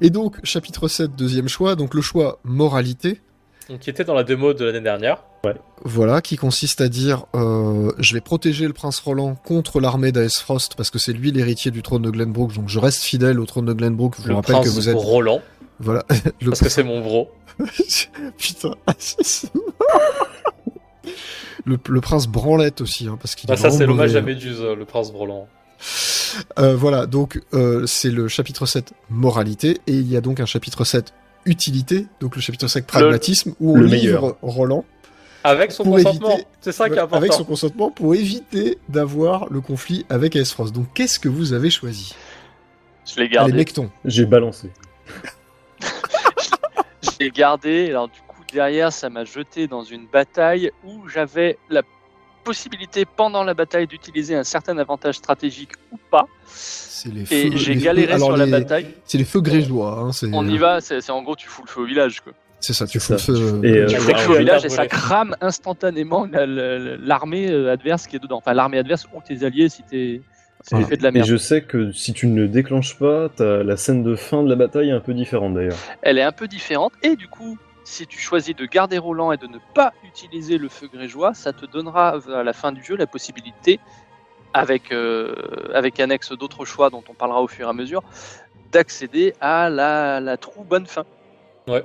Et donc, chapitre 7, deuxième choix. Donc, le choix moralité. Donc, qui était dans la démo de l'année dernière. Voilà, qui consiste à dire euh, je vais protéger le prince Roland contre l'armée d'Aes Frost parce que c'est lui l'héritier du trône de Glenbrook, donc je reste fidèle au trône de Glenbrook. Je vous Le rappelle prince que vous êtes Roland, voilà le parce que c'est mon bro. putain le, le prince Branlette aussi hein, parce qu'il Bah, est ça c'est l'hommage à mauvais. Méduse, le prince Roland. Euh, voilà, donc euh, c'est le chapitre 7 moralité et il y a donc un chapitre 7 utilité, donc le chapitre 5 pragmatisme où on le livre meilleur. Roland Avec son consentement. C'est ça qui est important. avec son consentement pour éviter d'avoir le conflit avec Frost. Donc qu'est-ce que vous avez choisi? Je l'ai gardé. J'ai balancé. Je l'ai gardé. Alors du coup derrière, ça m'a jeté dans une bataille où j'avais la possibilité pendant la bataille d'utiliser un certain avantage stratégique ou pas. C'est les Et feux- j'ai les galéré feux- alors, sur la les- bataille. C'est les feux grégeois. Hein, c'est- On y va. C'est c'est en gros tu fous le feu au village. Quoi. C'est ça, tu C'est fous le feu. Et, euh, Tu le feu au village et ça crame instantanément la- la- la- l'armée euh, adverse qui est dedans. Enfin l'armée adverse ou tes alliés si t'es Ah. tu fait de la Et merde. je sais que si tu ne le déclenches pas, la scène de fin de la bataille est un peu différente d'ailleurs. elle est un peu différente. Et du coup, si tu choisis de garder Roland et de ne pas utiliser le feu grégeois, ça te donnera à la fin du jeu la possibilité, avec, euh, avec annexe d'autres choix dont on parlera au fur et à mesure, d'accéder à la, la true bonne fin.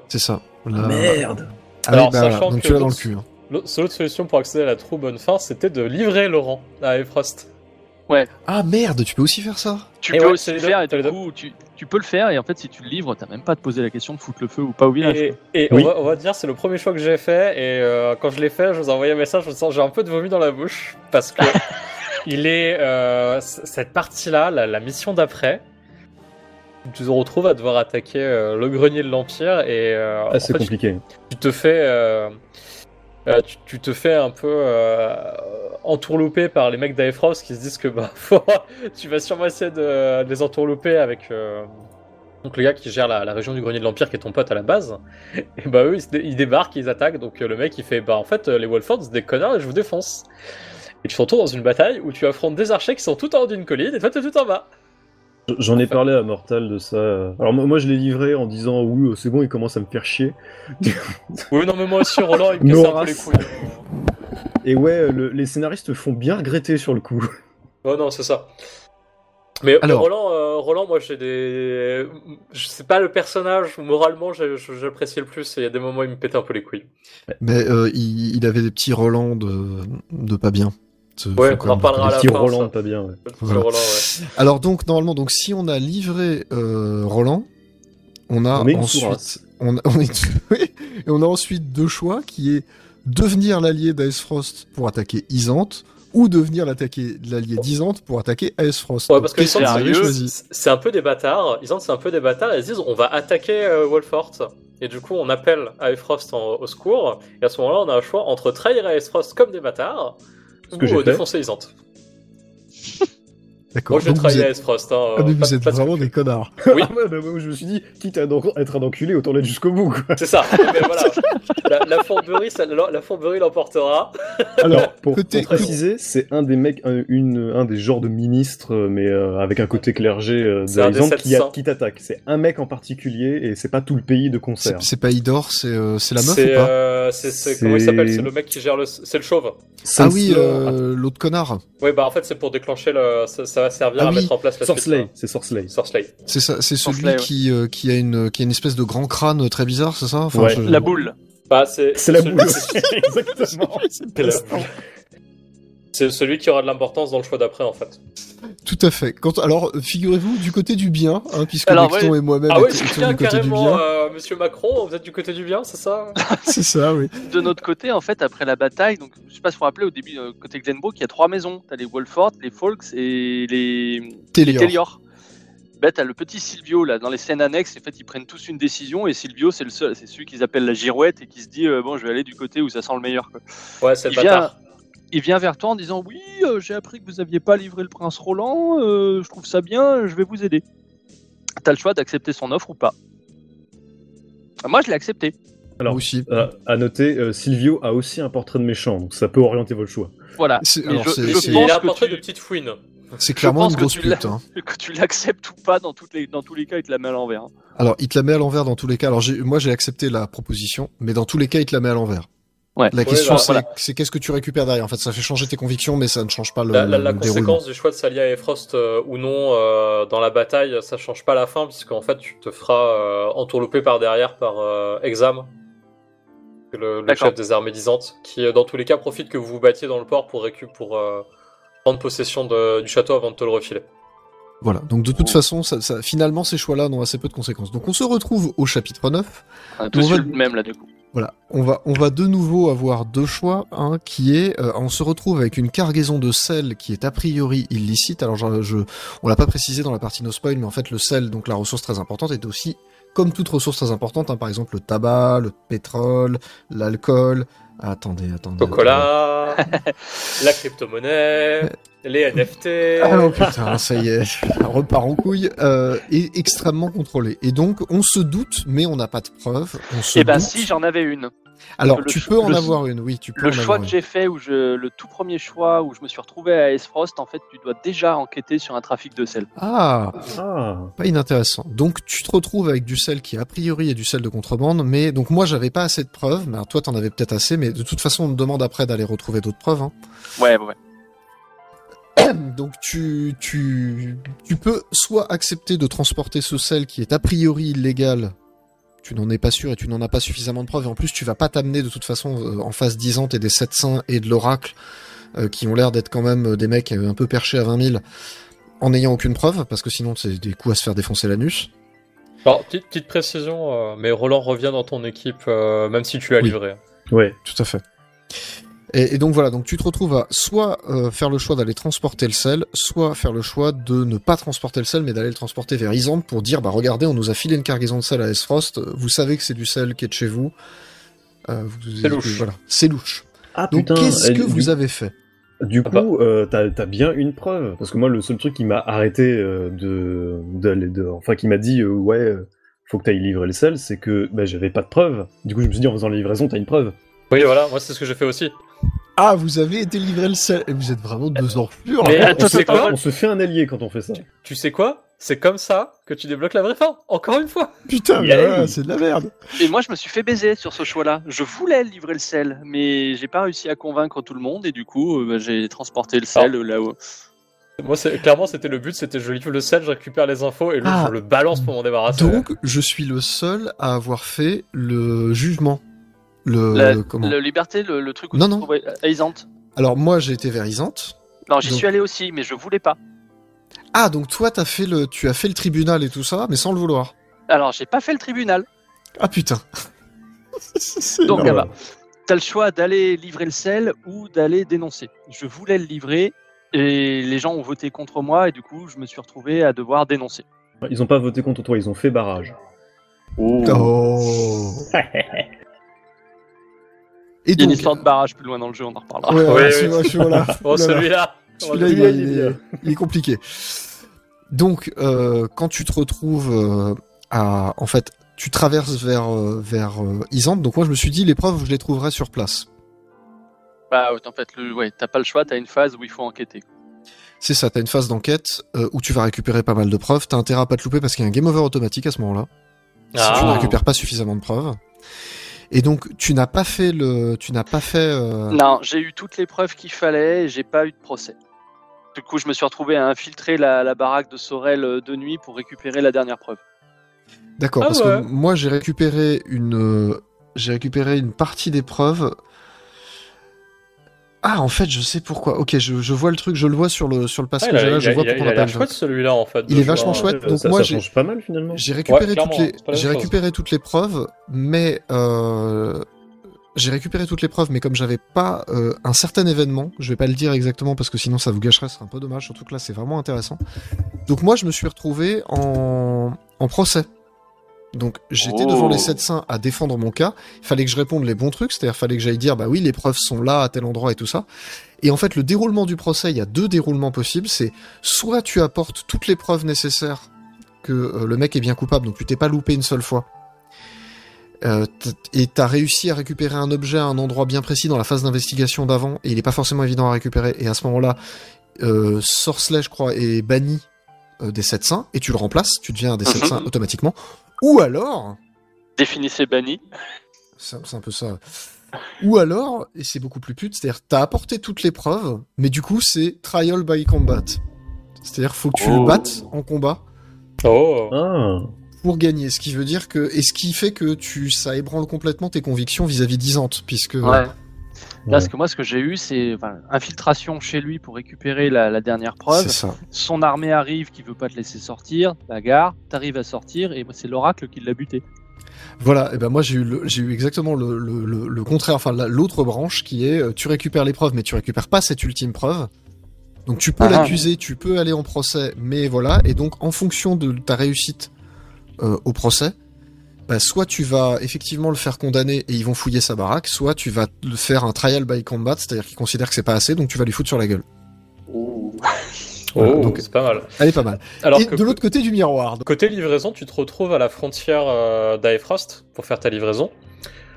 C'est ça. La- Merde Ah Alors, oui, bah voilà, sachant donc que tu l'as dans le l'autre- cul. hein. L'autre solution pour accéder à la trop bonne fin, c'était de livrer Laurent à Efrost. Ah merde, tu peux aussi faire ça Tu Et peux ouais, aussi le faire et du coup, tu, tu peux le faire et en fait, si tu le livres, t'as même pas à te poser la question de foutre le feu ou pas au village. Et, et Oui. on, va, on va dire, c'est le premier choix que j'ai fait, et euh, quand je l'ai fait, je vous ai envoyé un message, je me sens j'ai un peu de vomi dans la bouche, parce que il est euh, cette partie-là, la, la mission d'après, tu te retrouves à devoir attaquer euh, le grenier de l'Empire, et euh, Ah, c'est en fait, compliqué. tu te fais euh, tu, te fais un peu euh, entourlouper par les mecs d'Aefrost qui se disent que bah tu vas sûrement essayer de, les entourlouper avec euh, donc le gars qui gère la, région du grenier de l'Empire qui est ton pote à la base. Et bah eux ils, débarquent ils attaquent donc euh, le mec il fait bah en fait les Wolfords des connards et je vous défonce. Et tu te retrouves dans une bataille où tu affrontes des archers qui sont tout en haut d'une colline et toi t'es tout en bas J'en ai parlé à Mortal de ça. Alors moi, moi, je l'ai livré en disant oui, euh, c'est bon, il commence à me faire chier. oui non mais moi aussi Roland il me casse un peu les couilles Et ouais, euh, le- les scénaristes font bien regretter sur le coup. Oh non, c'est ça. Mais, Alors- Roland, euh, Roland, moi j'ai des. Je sais pas le personnage où moralement j'apprécie le plus. et Il y a des moments où il me pétait un peu les couilles. Mais euh, il, il avait des petits Roland de, de pas bien. Ce- Ouais, on en même reparlera à la Petit fin, Roland, ça. pas bien. ouais. Voilà. Roland, ouais. Alors donc normalement, donc si on a livré euh, Roland, on a On ensuite, on, on est- et on a ensuite deux choix qui est devenir l'allié d'Aesfrost pour attaquer Isante ou devenir l'attaquer l'allié d'Isante pour attaquer Aesfrost. Ouais, Donc, parce que Isante, C'est- un peu des bâtards. Ils c'est un peu des bâtards ils se disent on va attaquer euh, Wolfort. Et du coup, on appelle en- au secours. Et à ce moment-là, on a un choix entre trahir Aefrost comme des bâtards que j'ai fait. défoncer Isante. D'accord. Moi, je trahir êtes, Aefrost. Hein, ah, mais pas- vous êtes pas de vraiment des connards. Oui. Ah bah, je me suis dit, quitte à être un enculé, autant l'être jusqu'au bout. C'est ça. Mais voilà. La, la fourberie, ça- la, la fourberie l'emportera. Alors Pour, côté- pour préciser, c'est un des mecs, un, une, un des genres de ministres, euh, mais euh, avec un côté clergé euh, C'est un des d'Arizante qui, 700. a- qui t'attaque. C'est un mec en particulier et c'est pas tout le pays de concert. c'est pas Idor, c'est euh, c'est la meuf C'est ou pas euh, c'est- c'est- comment il C'est- s'appelle? C'est le mec qui gère le. C'est le chauve. Ah oui, l'autre connard. Oui, bah en fait, c'est pour déclencher le. Ça, ça va servir Ah à oui, mettre en place la hein. c'est. Sorceler. C'est ça, c'est celui Sorceler, ouais. qui euh, qui a une qui a une espèce de grand crâne très bizarre, c'est ça? Enfin, Ouais. je- La boule. Bah, c'est. C'est la celui- boule. Exactement. C'est la boule. C'est celui qui aura de l'importance dans le choix d'après, en fait. Tout à fait. Quand, alors, figurez-vous du côté du bien, hein, puisque Alors, ouais. et moi-même Ah ouais, bien, du côté du carrément, bien. euh, monsieur Macron, vous êtes du côté du bien, c'est ça? C'est ça, oui. De notre côté, en fait, après la bataille, donc je sais pas si vous vous rappelez au début, euh, côté Glenbrook, il y a trois maisons. T'as les Wolford, les Folks et les, les Télior. Télior. Bah, t'as le petit Silvio là dans les scènes annexes. En fait, ils prennent tous une décision et Silvio, c'est le seul, c'est celui qu'ils appellent la girouette et qui se dit euh, bon, je vais aller du côté où ça sent le meilleur. Quoi. Ouais, c'est le vient, bâtard. Il vient vers toi en disant oui, euh, j'ai appris que vous aviez pas livré le prince Roland. euh, je trouve ça bien, je vais vous aider. T'as le choix d'accepter son offre ou pas. Moi, je l'ai accepté. Alors, aussi. euh, à noter, euh, Silvio a aussi un portrait de méchant, donc ça peut orienter votre choix. Voilà. C'est- Et alors, je- c'est- je c'est- Il a un portrait tu- de petite fouine. C'est clairement une que grosse tu pute. hein. Que tu l'acceptes ou pas, dans, toutes les, dans tous les cas, il te la met à l'envers. hein. Alors, il te la met à l'envers dans tous les cas. Alors, j'ai- moi, j'ai accepté la proposition, mais dans tous les cas, il te la met à l'envers. Ouais. La question, bah, c'est voilà. qu'est-ce que tu récupères derrière? En fait, ça fait changer tes convictions, mais ça ne change pas le, La, la- le la conséquence du choix de s'allier à Efrost euh, ou non euh, dans la bataille, ça change pas la fin, puisqu'en fait, tu te feras euh, entourlouper par derrière par euh, Exam, le, chef des armées disantes, qui dans tous les cas profite que vous vous battiez dans le port pour récup pour euh, prendre possession de- du château avant de te le refiler. Voilà. Donc, de toute Oh. façon, ça, ça- finalement, ces choix-là n'ont assez peu de conséquences. Donc, on se retrouve au chapitre 9. On a tous On va- même là, du coup. Voilà, on va, on va de nouveau avoir deux choix, un qui est, euh, on se retrouve avec une cargaison de sel qui est a priori illicite. Alors, je, je- on l'a pas précisé dans la partie no spoil, mais en fait, le sel, donc la ressource très importante, est aussi, comme toute ressource très importante, hein, par exemple le tabac, le pétrole, l'alcool. Attendez, attendez. Chocolat, la crypto-monnaie, les NFT. Ah oh putain, ça y est, repart en couille, euh, est extrêmement contrôlé. Et donc, on se doute, mais on n'a pas de preuves. On se Eh ben doute. si, j'en avais une. Alors, le tu peux en le- avoir une, oui, tu peux Le en choix avoir que j'ai fait, où je, le tout premier choix où je me suis retrouvé à Esfrost, en fait, tu dois déjà enquêter sur un trafic de sel. Ah, Ah, pas inintéressant. Donc, tu te retrouves avec du sel qui, a priori, est du sel de contrebande, mais donc moi, j'avais pas assez de preuves. Mais alors, toi, t'en avais peut-être assez, mais de toute façon, on te demande après d'aller retrouver d'autres preuves. hein. Ouais, ouais. Donc, tu, tu, tu peux soit accepter de transporter ce sel qui est a priori illégal. Tu n'en es pas sûr et tu n'en as pas suffisamment de preuves. Et en plus, tu vas pas t'amener de toute façon euh, en face d'Isante et des 700 et de l'Oracle, euh, qui ont l'air d'être quand même euh, des mecs un peu perchés à 20 000, en n'ayant aucune preuve, parce que sinon, c'est des coups à se faire défoncer l'anus. Alors, petite, petite précision, euh, mais Roland revient dans ton équipe, euh, même si tu l'as Oui. livré. ouais. Tout à fait. Et, et donc voilà, donc tu te retrouves à soit euh, faire le choix d'aller transporter le sel, soit faire le choix de ne pas transporter le sel, mais d'aller le transporter vers Isante pour dire, bah regardez, on nous a filé une cargaison de sel à Esfrost, vous savez que c'est du sel qui est de chez vous. Euh, vous- C'est louche. Voilà, c'est louche. Ah Donc putain. qu'est-ce que du- vous avez fait? Du Ah coup, euh, t'as t'as bien une preuve parce que moi, le seul truc qui m'a arrêté euh, de, d'aller de, enfin, qui m'a dit euh, ouais, faut que t'ailles livrer le sel, c'est que bah, j'avais pas de preuve. Du coup, je me suis dit en faisant la livraison, t'as une preuve. Oui, voilà, moi c'est ce que j'ai fait aussi. Ah, vous avez été livré le sel, et vous êtes vraiment deux enflures. Mais hein. attends, on, se, c'est quoi on se fait un allié quand on fait ça. Tu sais quoi? C'est comme ça que tu débloques la vraie fin, encore une fois. Putain, mais Yeah. voilà, c'est de la merde. Et moi, je me suis fait baiser sur ce choix-là. Je voulais livrer le sel, mais j'ai pas réussi à convaincre tout le monde, et du coup, euh, bah, j'ai transporté le sel euh, là-haut. Moi, c'est- clairement, c'était le but, c'était je livre le sel, je récupère les infos et Ah. je le balance pour m'en débarrasser. Donc, je suis le seul à avoir fait le jugement. Le, La, comment le liberté, le, le truc où Non, tu non. te trouvais à Isante. Alors, moi, j'ai été vers Isante. Non, j'y Donc- suis allé aussi, mais je voulais pas. Ah, donc toi, t'as fait le, tu as fait le tribunal et tout ça, mais sans le vouloir. Alors, j'ai pas fait le tribunal. Ah putain. C'est Donc, bah, t'as le choix d'aller livrer le sel ou d'aller dénoncer. Je voulais le livrer et les gens ont voté contre moi et du coup, je me suis retrouvé à devoir dénoncer. Ils ont pas voté contre toi, ils ont fait barrage. Oh. Et Il y a une donc, histoire de barrage plus loin dans le jeu, on en reparlera. ouais, celui-là, celui-là, Oh, celui-là Celui-là, il, est, il est il est- bien. il est compliqué. Donc, euh, quand tu te retrouves euh, à, en fait, tu traverses vers euh, vers euh, Isante. Donc moi, je me suis dit, les preuves, je les trouverai sur place. Bah, en fait, le, ouais, t'as pas le choix, t'as une phase où il faut enquêter. C'est ça, t'as une phase d'enquête euh, où tu vas récupérer pas mal de preuves. T'as intérêt à pas te louper parce qu'il y a un game over automatique à ce moment-là. Si tu ne Ah. récupères pas suffisamment de preuves. Et donc, tu n'as pas fait le, tu n'as pas fait. euh, Non, j'ai eu toutes les preuves qu'il fallait et j'ai pas eu de procès. Du coup, je me suis retrouvé à infiltrer la, la baraque de Sorel euh, de nuit pour récupérer la dernière preuve. D'accord, Ah parce ouais. que moi j'ai récupéré une, euh, j'ai récupéré une partie des preuves. Ah, en fait, je sais pourquoi. Ok, je, je vois le truc, je le vois sur le sur le Ah, passage il a, là, je vois pourquoi on a l'air appelle. chouette celui-là en fait. Il est vachement jouer, chouette, euh, donc ça, moi, j'ai- change pas mal finalement. J'ai Ouais, toutes les, récupéré toutes les preuves, mais euh, j'ai récupéré toutes les preuves, mais comme j'avais pas euh, un certain événement, je vais pas le dire exactement parce que sinon ça vous gâcherait, ce serait un peu dommage. Surtout que là, c'est vraiment intéressant. Donc moi, je me suis retrouvé en en procès. Donc j'étais Oh. devant les 700 à défendre mon cas. Il fallait que je réponde les bons trucs, c'est-à-dire fallait que j'aille dire bah oui les preuves sont là à tel endroit et tout ça. Et en fait le déroulement du procès, il y a deux déroulements possibles. C'est soit tu apportes toutes les preuves nécessaires que euh, le mec est bien coupable, donc tu t'es pas loupé une seule fois. Euh, et t'as réussi à récupérer un objet à un endroit bien précis dans la phase d'investigation d'avant, et il est pas forcément évident à récupérer. Et à ce moment-là, euh, Sorcelet, je crois, est banni euh, des 700, et tu le remplaces, tu deviens un des Mhm. 700 automatiquement. Ou alors, Définissez banni. c'est un peu ça. Ou alors, et c'est beaucoup plus pute, c'est-à-dire t'as apporté toutes les preuves, mais du coup c'est trial by combat. C'est-à-dire faut que tu Oh. le battes en combat Oh Ah, pour gagner. Ce qui veut dire que et ce qui fait que tu ça ébranle complètement tes convictions vis-à-vis d'Isante, puisque Ouais. Ouais. Parce que moi, ce que j'ai eu, c'est enfin, infiltration chez lui pour récupérer la, la dernière preuve. Son armée arrive qui veut pas te laisser sortir, bagarre, t'arrives à sortir et c'est l'oracle qui l'a buté. Voilà, et ben moi j'ai eu, le- j'ai eu exactement le, le, le, le contraire, enfin la- l'autre branche qui est euh, tu récupères les preuves, mais tu récupères pas cette ultime preuve. Donc tu peux Ah. l'accuser, tu peux aller en procès, mais voilà, et donc en fonction de ta réussite euh, au procès, bah, soit tu vas effectivement le faire condamner et ils vont fouiller sa baraque, soit tu vas le faire un trial by combat, c'est-à-dire qu'ils considèrent que c'est pas assez, donc tu vas lui foutre sur la gueule. Voilà, oh, donc- c'est pas mal. Elle est pas mal. Alors et que de l'autre côté du miroir, côté livraison, tu te retrouves à la frontière euh, d'Aefrost pour faire ta livraison.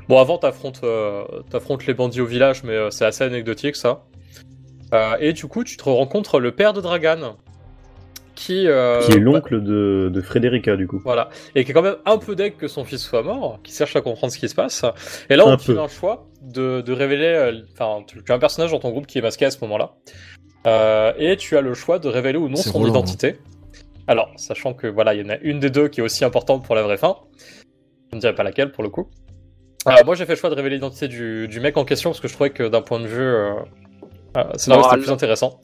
Bon, avant, t'affrontes euh, t'affrontes les bandits au village, mais euh, c'est assez anecdotique ça. Euh, et du coup, tu te rencontres le père de Dragan, qui, euh, Qui est bah, l'oncle de, de Frederica, du coup. Voilà. Et qui est quand même un peu deg que son fils soit mort, qui cherche à comprendre ce qui se passe. Et là, on peu. un choix de, de révéler. euh, Enfin, tu tu as un personnage dans ton groupe qui est masqué à ce moment-là. Euh, et tu as le choix de révéler ou non son Roland, identité. Alors, sachant que voilà, il y en a une des deux qui est aussi importante pour la vraie fin. Je ne dirais pas laquelle pour le coup. Euh, moi, j'ai fait le choix de révéler l'identité du, du mec en question parce que je trouvais que d'un point de vue euh, euh, scénario, c'était plus intéressant.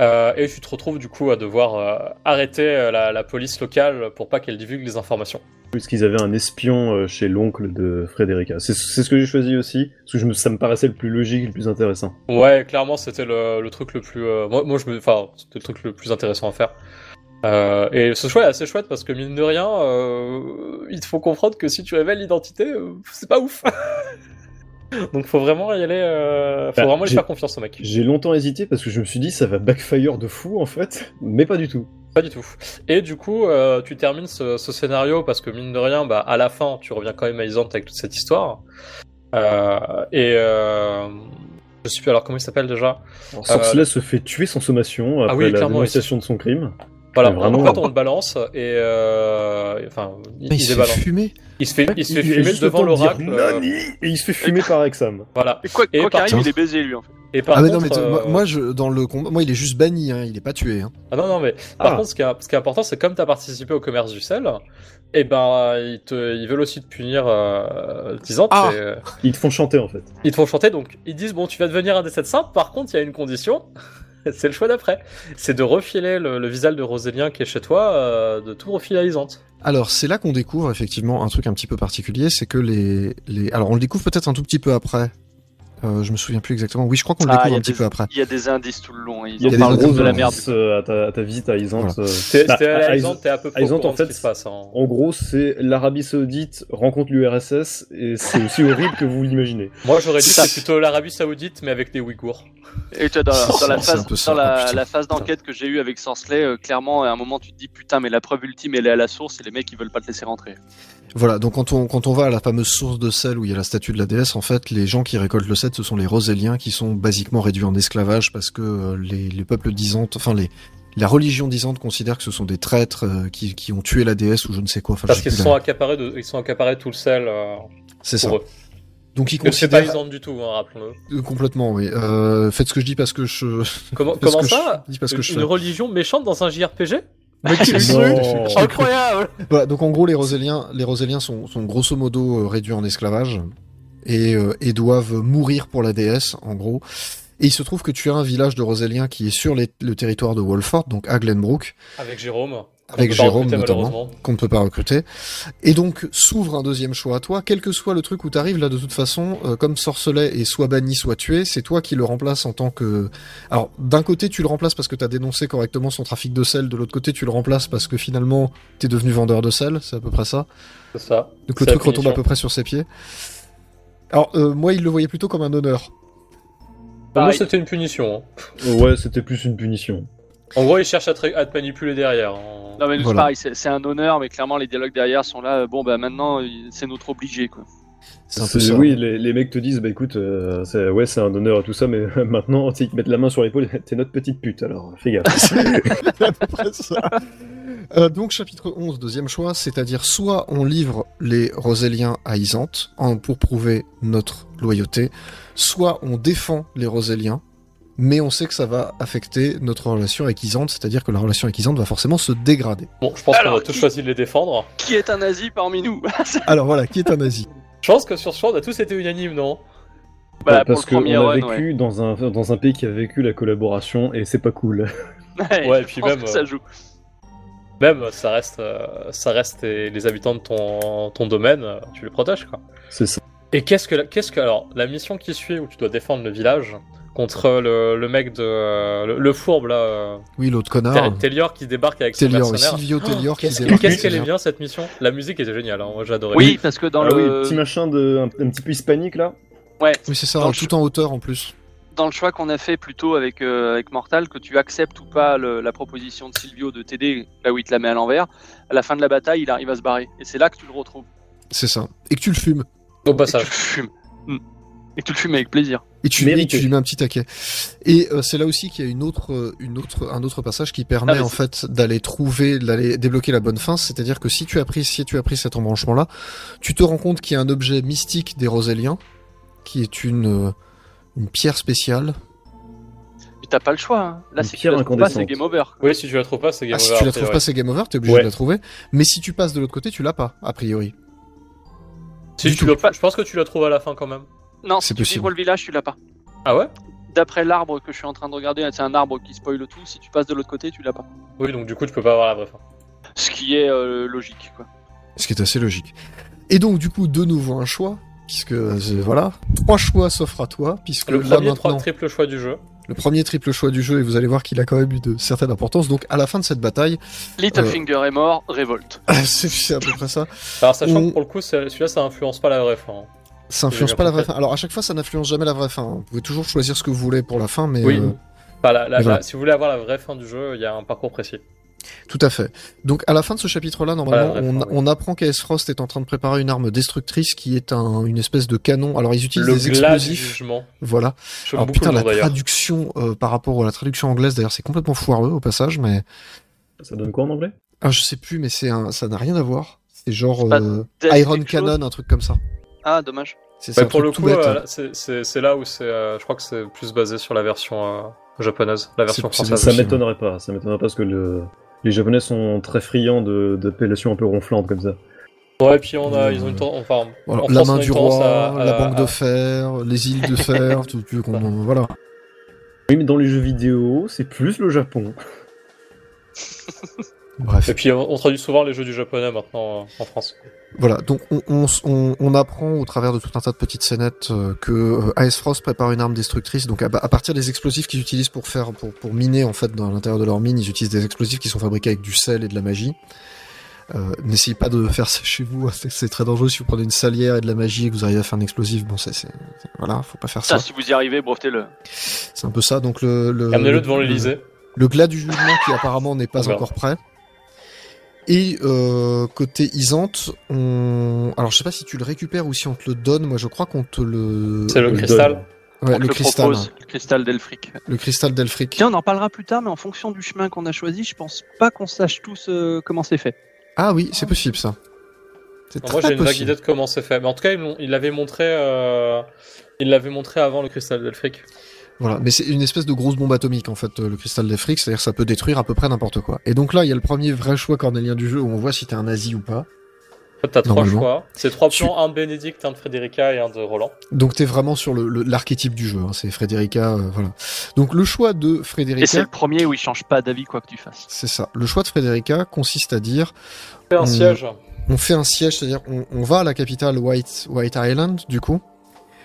Euh, et tu te retrouves du coup à devoir euh, arrêter euh, la, la police locale pour pas qu'elle divulgue les informations. Puisqu'ils avaient un espion euh, chez l'oncle de Frederica. C'est ce que j'ai choisi aussi, parce que je me, ça me paraissait le plus logique et le plus intéressant. Ouais, clairement, c'était le, le truc le plus. moi, moi, je me, enfin, c'était le truc le plus intéressant à faire. Euh, et ce choix est assez chouette parce que mine de rien, euh, il te faut comprendre que si tu révèles l'identité, euh, c'est pas ouf. Donc, faut vraiment y aller. Euh, faut Bah, vraiment lui faire confiance au mec. J'ai longtemps hésité parce que je me suis dit ça va backfire de fou en fait, mais pas du tout. Pas du tout. Et du coup, euh, tu termines ce, ce scénario parce que mine de rien, bah, à la fin, tu reviens quand même à Isante avec toute cette histoire. Euh, et euh, je sais plus alors comment il s'appelle déjà? Sorcela se fait tuer sans sommation après Euh, oui, la dénonciation de son crime. Voilà, vraiment, en fait, on le balance et euh, enfin, il, il il se est fait fumer. Il se fait, il se fait a fumer juste devant l'oracle. euh, et il se fait fumer par Exam. Voilà. Et quoi Et quoi qu'il par arrive, il est baisé lui en fait. Et par ah mais contre, non mais euh, moi, je dans le combat, moi il est juste banni, hein, il est pas tué. Hein. ah non non mais par Ah. contre, ce qui, est, ce qui est important, c'est comme tu as participé au commerce du sel, et ben ils te, ils veulent aussi te punir, euh, disant, Ah. euh, Ils te font chanter en fait. ils te font chanter, donc ils disent bon, tu vas devenir un des sept saints. Par contre, il y a une condition. C'est le choix d'après. C'est de refiler le, visage de Rosélien qui est chez toi, euh, de tout refiler à Isante. Alors c'est là qu'on découvre effectivement un truc un petit peu particulier, c'est que les les alors on le découvre peut-être un tout petit peu après. Euh, je me souviens plus exactement. Oui, je crois qu'on le Ah, découvre un petit des- peu après. Il y a des indices tout le long. Ils Il y a parlent gros de la merde. indices, euh, à ta, à ta visite à Isante. euh. T'es Bah, à à Isante, t'es à peu près à Isante, en de ce fait, qui se passe. hein. En gros, c'est l'Arabie Saoudite rencontre l'URSS et c'est aussi horrible que vous l'imaginez. Moi, j'aurais dit c'est plutôt l'Arabie Saoudite, mais avec des Ouïghours. Et tu vois, dans, la- dans phase, peu ça, dans la, putain. la phase d'enquête que j'ai eue avec Sansley, euh, clairement, à un moment, tu te dis putain, mais la preuve ultime, elle est à la source et les mecs, ils veulent pas te laisser rentrer. Voilà, donc quand on quand on va à la fameuse source de sel où il y a la statue de la déesse, en fait, les gens qui récoltent le sel, ce sont les Roséliens qui sont basiquement réduits en esclavage parce que euh, les les peuples d'Isante, enfin les la religion d'Isante considère que ce sont des traîtres euh, qui, qui ont tué la déesse ou je ne sais quoi. Enfin, Parce qu'ils sont accaparés de, ils sont accaparés tout le sel euh, C'est ça. eux. Donc ils c'est pas considèrent Isante du tout, hein, rappelons-le. Complètement, oui. Euh, faites ce que je dis parce que je. Comment, parce comment que ça je dis parce que Une, je religion méchante dans un JRPG Incroyable Voilà, donc en gros, les Roséliens, les Roséliens sont, sont grosso modo euh, réduits en esclavage et, euh, et doivent mourir pour la déesse, en gros. Et il se trouve que tu as un village de Roséliens qui est sur les- le territoire de Wolford, donc à Glenbrook, Avec Jérôme. Avec Jérôme, recruter, notamment. qu'on ne peut pas recruter. Et donc s'ouvre un deuxième choix à toi, quel que soit le truc où t'arrives là de toute façon, euh, comme Sorcelet est soit banni soit tué, c'est toi qui le remplace en tant que. Alors d'un côté tu le remplaces parce que t'as dénoncé correctement son trafic de sel, de l'autre côté tu le remplaces parce que finalement t'es devenu vendeur de sel, c'est à peu près ça. C'est ça. Donc le truc retombe à peu près sur ses pieds. Alors euh, moi il le voyait plutôt comme un honneur. Pour moi, c'était une punition. hein. Ouais, c'était plus une punition. En gros, ils cherchent à te, à te manipuler derrière. Non, mais nous, c'est Voilà. pareil, c'est c'est un honneur, mais clairement, les dialogues derrière sont là. euh, Bon, bah maintenant, il- c'est notre obligé, quoi. C'est un peu C'est- ça. Oui, les, les mecs te disent, bah écoute, euh, c'est- ouais, c'est un honneur et tout ça, mais maintenant, tu sais, ils te mettent la main sur l'épaule, t'es notre petite pute, alors fais gaffe. C'est à peu près ça. Euh, donc chapitre 11, deuxième choix, c'est-à-dire soit on livre les Roséliens à Isante en- pour prouver notre loyauté, soit on défend les Roséliens, mais on sait que ça va affecter notre relation avec Isante, c'est-à-dire que la relation avec Isante va forcément se dégrader. Bon, je pense qu'on a tous qui- choisi de les défendre. Qui est un nazi parmi nous Alors voilà, qui est un nazi Je pense que sur ce choix, on a tous été unanimes, non? Pour Parce qu'on a run, vécu dans, un, dans un pays qui a vécu la collaboration et c'est pas cool. ouais. Ouais, et puis même, que ça euh, joue. Même, ça reste, euh, ça reste les, habitants de ton, ton domaine, euh, tu les protèges, quoi. C'est ça. Et qu'est-ce que, la- qu'est-ce que, alors, la mission qui suit où tu dois défendre le village contre le, le mec de, euh, le, le fourbe là, euh, Oui, l'autre connard. Tellior qui débarque avec son Tellior, mercenaire. Silvio Tellior qui Qu'est-ce débarque. qu'est-ce qu'elle est bien cette mission? La musique était géniale, hein, moi adoré. Oui, parce que dans ah le oui, petit machin de, un, un petit peu hispanique là. ouais, Oui, c'est ça, Dans le tout en hauteur en plus. dans le choix qu'on a fait plutôt avec euh, avec Mortal, que tu acceptes ou pas le- la proposition de Silvio de t'aider là où il te la met à l'envers, à la fin de la bataille, il arrive à se barrer. Et c'est là que tu le retrouves. C'est ça. Et que tu le fumes. Au Et que tu passage. le fumes. Mm. Et tu le fumes avec plaisir. Et tu, Mérité. et tu lui mets un petit taquet. Et euh, c'est là aussi qu'il y a une autre, euh, une autre, un autre passage qui permet Ah, en fait d'aller trouver, d'aller débloquer la bonne fin. C'est-à-dire que si tu as pris, si tu as pris cet embranchement-là, tu te rends compte qu'il y a un objet mystique des Roséliens, qui est une, euh, une pierre spéciale. Mais t'as pas le choix. hein. Là, si tu pierre la trouves pas, c'est game over. Oui, si tu la trouves pas, c'est game Ah, si over, tu la trouves pas, c'est game over. T'es obligé Ouais. de la trouver. Mais si tu passes de l'autre côté, tu l'as pas, a priori. Si, du tu je pense que tu la trouves à la fin quand même. Non, C'est si tu possible. le village, tu l'as pas. Ah ouais? D'après l'arbre que je suis en train de regarder, c'est un arbre qui spoil tout. Si tu passes de l'autre côté, tu l'as pas. Oui, donc du coup, tu peux pas avoir la vraie fin. Ce qui est euh, logique, quoi. Ce qui est assez logique. Et donc, du coup, de nouveau un choix. Puisque, euh, voilà, trois choix s'offrent à toi, puisque Le là premier maintenant, triple choix du jeu. le premier triple choix du jeu, et vous allez voir qu'il a quand même eu de certaines importances. Donc, à la fin de cette bataille, Littlefinger est mort, révolte. c'est à peu près ça. Alors, sachant On- que pour le coup, celui-là, ça influence pas la vraie fin. hein. Ça influence J'ai pas la vraie fin. Alors, à chaque fois, ça n'influence jamais la vraie fin. Vous pouvez toujours choisir ce que vous voulez pour la fin, mais Oui. euh, Enfin, la- la- Mais voilà. la- si vous voulez avoir la vraie fin du jeu, il y a un parcours précis. tout à fait. Donc, à la fin de ce chapitre-là, normalement, on, fin, oui. on apprend qu'Aes Frost est en train de préparer une arme destructrice qui est un- une espèce de canon. Alors, ils utilisent Le des explosifs. Voilà. Alors putain, la traduction euh, par rapport à la traduction anglaise, d'ailleurs, c'est complètement foireux au passage, mais Ça donne quoi en anglais? Ah, je sais plus, mais c'est un, ça n'a rien à voir. C'est genre euh, Iron chose? Cannon, un truc comme ça. Ah, dommage. C'est Ouais, un pour le coup, euh, là, c'est- là où c'est. euh, je crois que c'est plus basé sur la version euh, japonaise, la version française. Ça m'étonnerait pas, ça m'étonnerait pas parce que le... les Japonais sont très friands de- d'appellations un peu ronflantes comme ça. Ouais, et puis on a, Euh, ils ont une tendance. Enfin, Voilà, en la France, main du roi, à- la banque à- de fer, les îles de fer, tout, tout voilà. Oui, mais dans les jeux vidéo, c'est plus le Japon. Bref. Et puis on, on traduit souvent les jeux du japonais maintenant euh, en France. Voilà, donc on, on, on, on apprend au travers de tout un tas de petites scénettes euh, que euh, Ice Frost prépare une arme destructrice. Donc à, à partir des explosifs qu'ils utilisent pour faire pour, pour miner en fait dans l'intérieur de leur mine, ils utilisent des explosifs qui sont fabriqués avec du sel et de la magie. Euh, N'essayez pas de faire ça chez vous, c'est c'est très dangereux si vous prenez une salière et de la magie et que vous arrivez à faire un explosif. Bon, c'est c'est- voilà, faut pas faire ça. Ça, si vous y arrivez, brevetez-le. C'est un peu ça. Donc le le, Amenez-le devant l'Elysée. le glas du jugement qui apparemment n'est pas encore prêt. Et euh, côté Isante, on... alors je sais pas si tu le récupères ou si on te le donne. Moi, je crois qu'on te le. C'est le le cristal. donne. Ouais, le le cristal, propose, le cristal d'Elfric. le cristal d'Elfric. Tiens, on en parlera plus tard, mais en fonction du chemin qu'on a choisi, je pense pas qu'on sache tous euh, comment c'est fait. Ah oui, c'est possible ça. C'est Moi j'ai une vague idée de comment c'est fait. Mais en tout cas, ils l'avaient montré. euh, Ils l'avaient montré avant le cristal d'Elfric. Voilà, mais c'est une espèce de grosse bombe atomique en fait, euh, le cristal d'Elfric, c'est-à-dire que ça peut détruire à peu près n'importe quoi. Et donc là, il y a le premier vrai choix cornélien du jeu où on voit si t'es un nazi ou pas. En fait, t'as trois choix. C'est trois Tu- plans, un de Bénédicte, un de Frédérica et un de Roland. Donc t'es vraiment sur le- le- l'archétype du jeu. hein, c'est Frédérica, euh, voilà. Donc le choix de Et c'est Frédérica, le premier où il change pas d'avis quoi que tu fasses. c'est ça. Le choix de Frédérica consiste à dire Fais un Hmm. siège. on fait un siège, c'est-à-dire on, on va à la capitale White, White Island, du coup,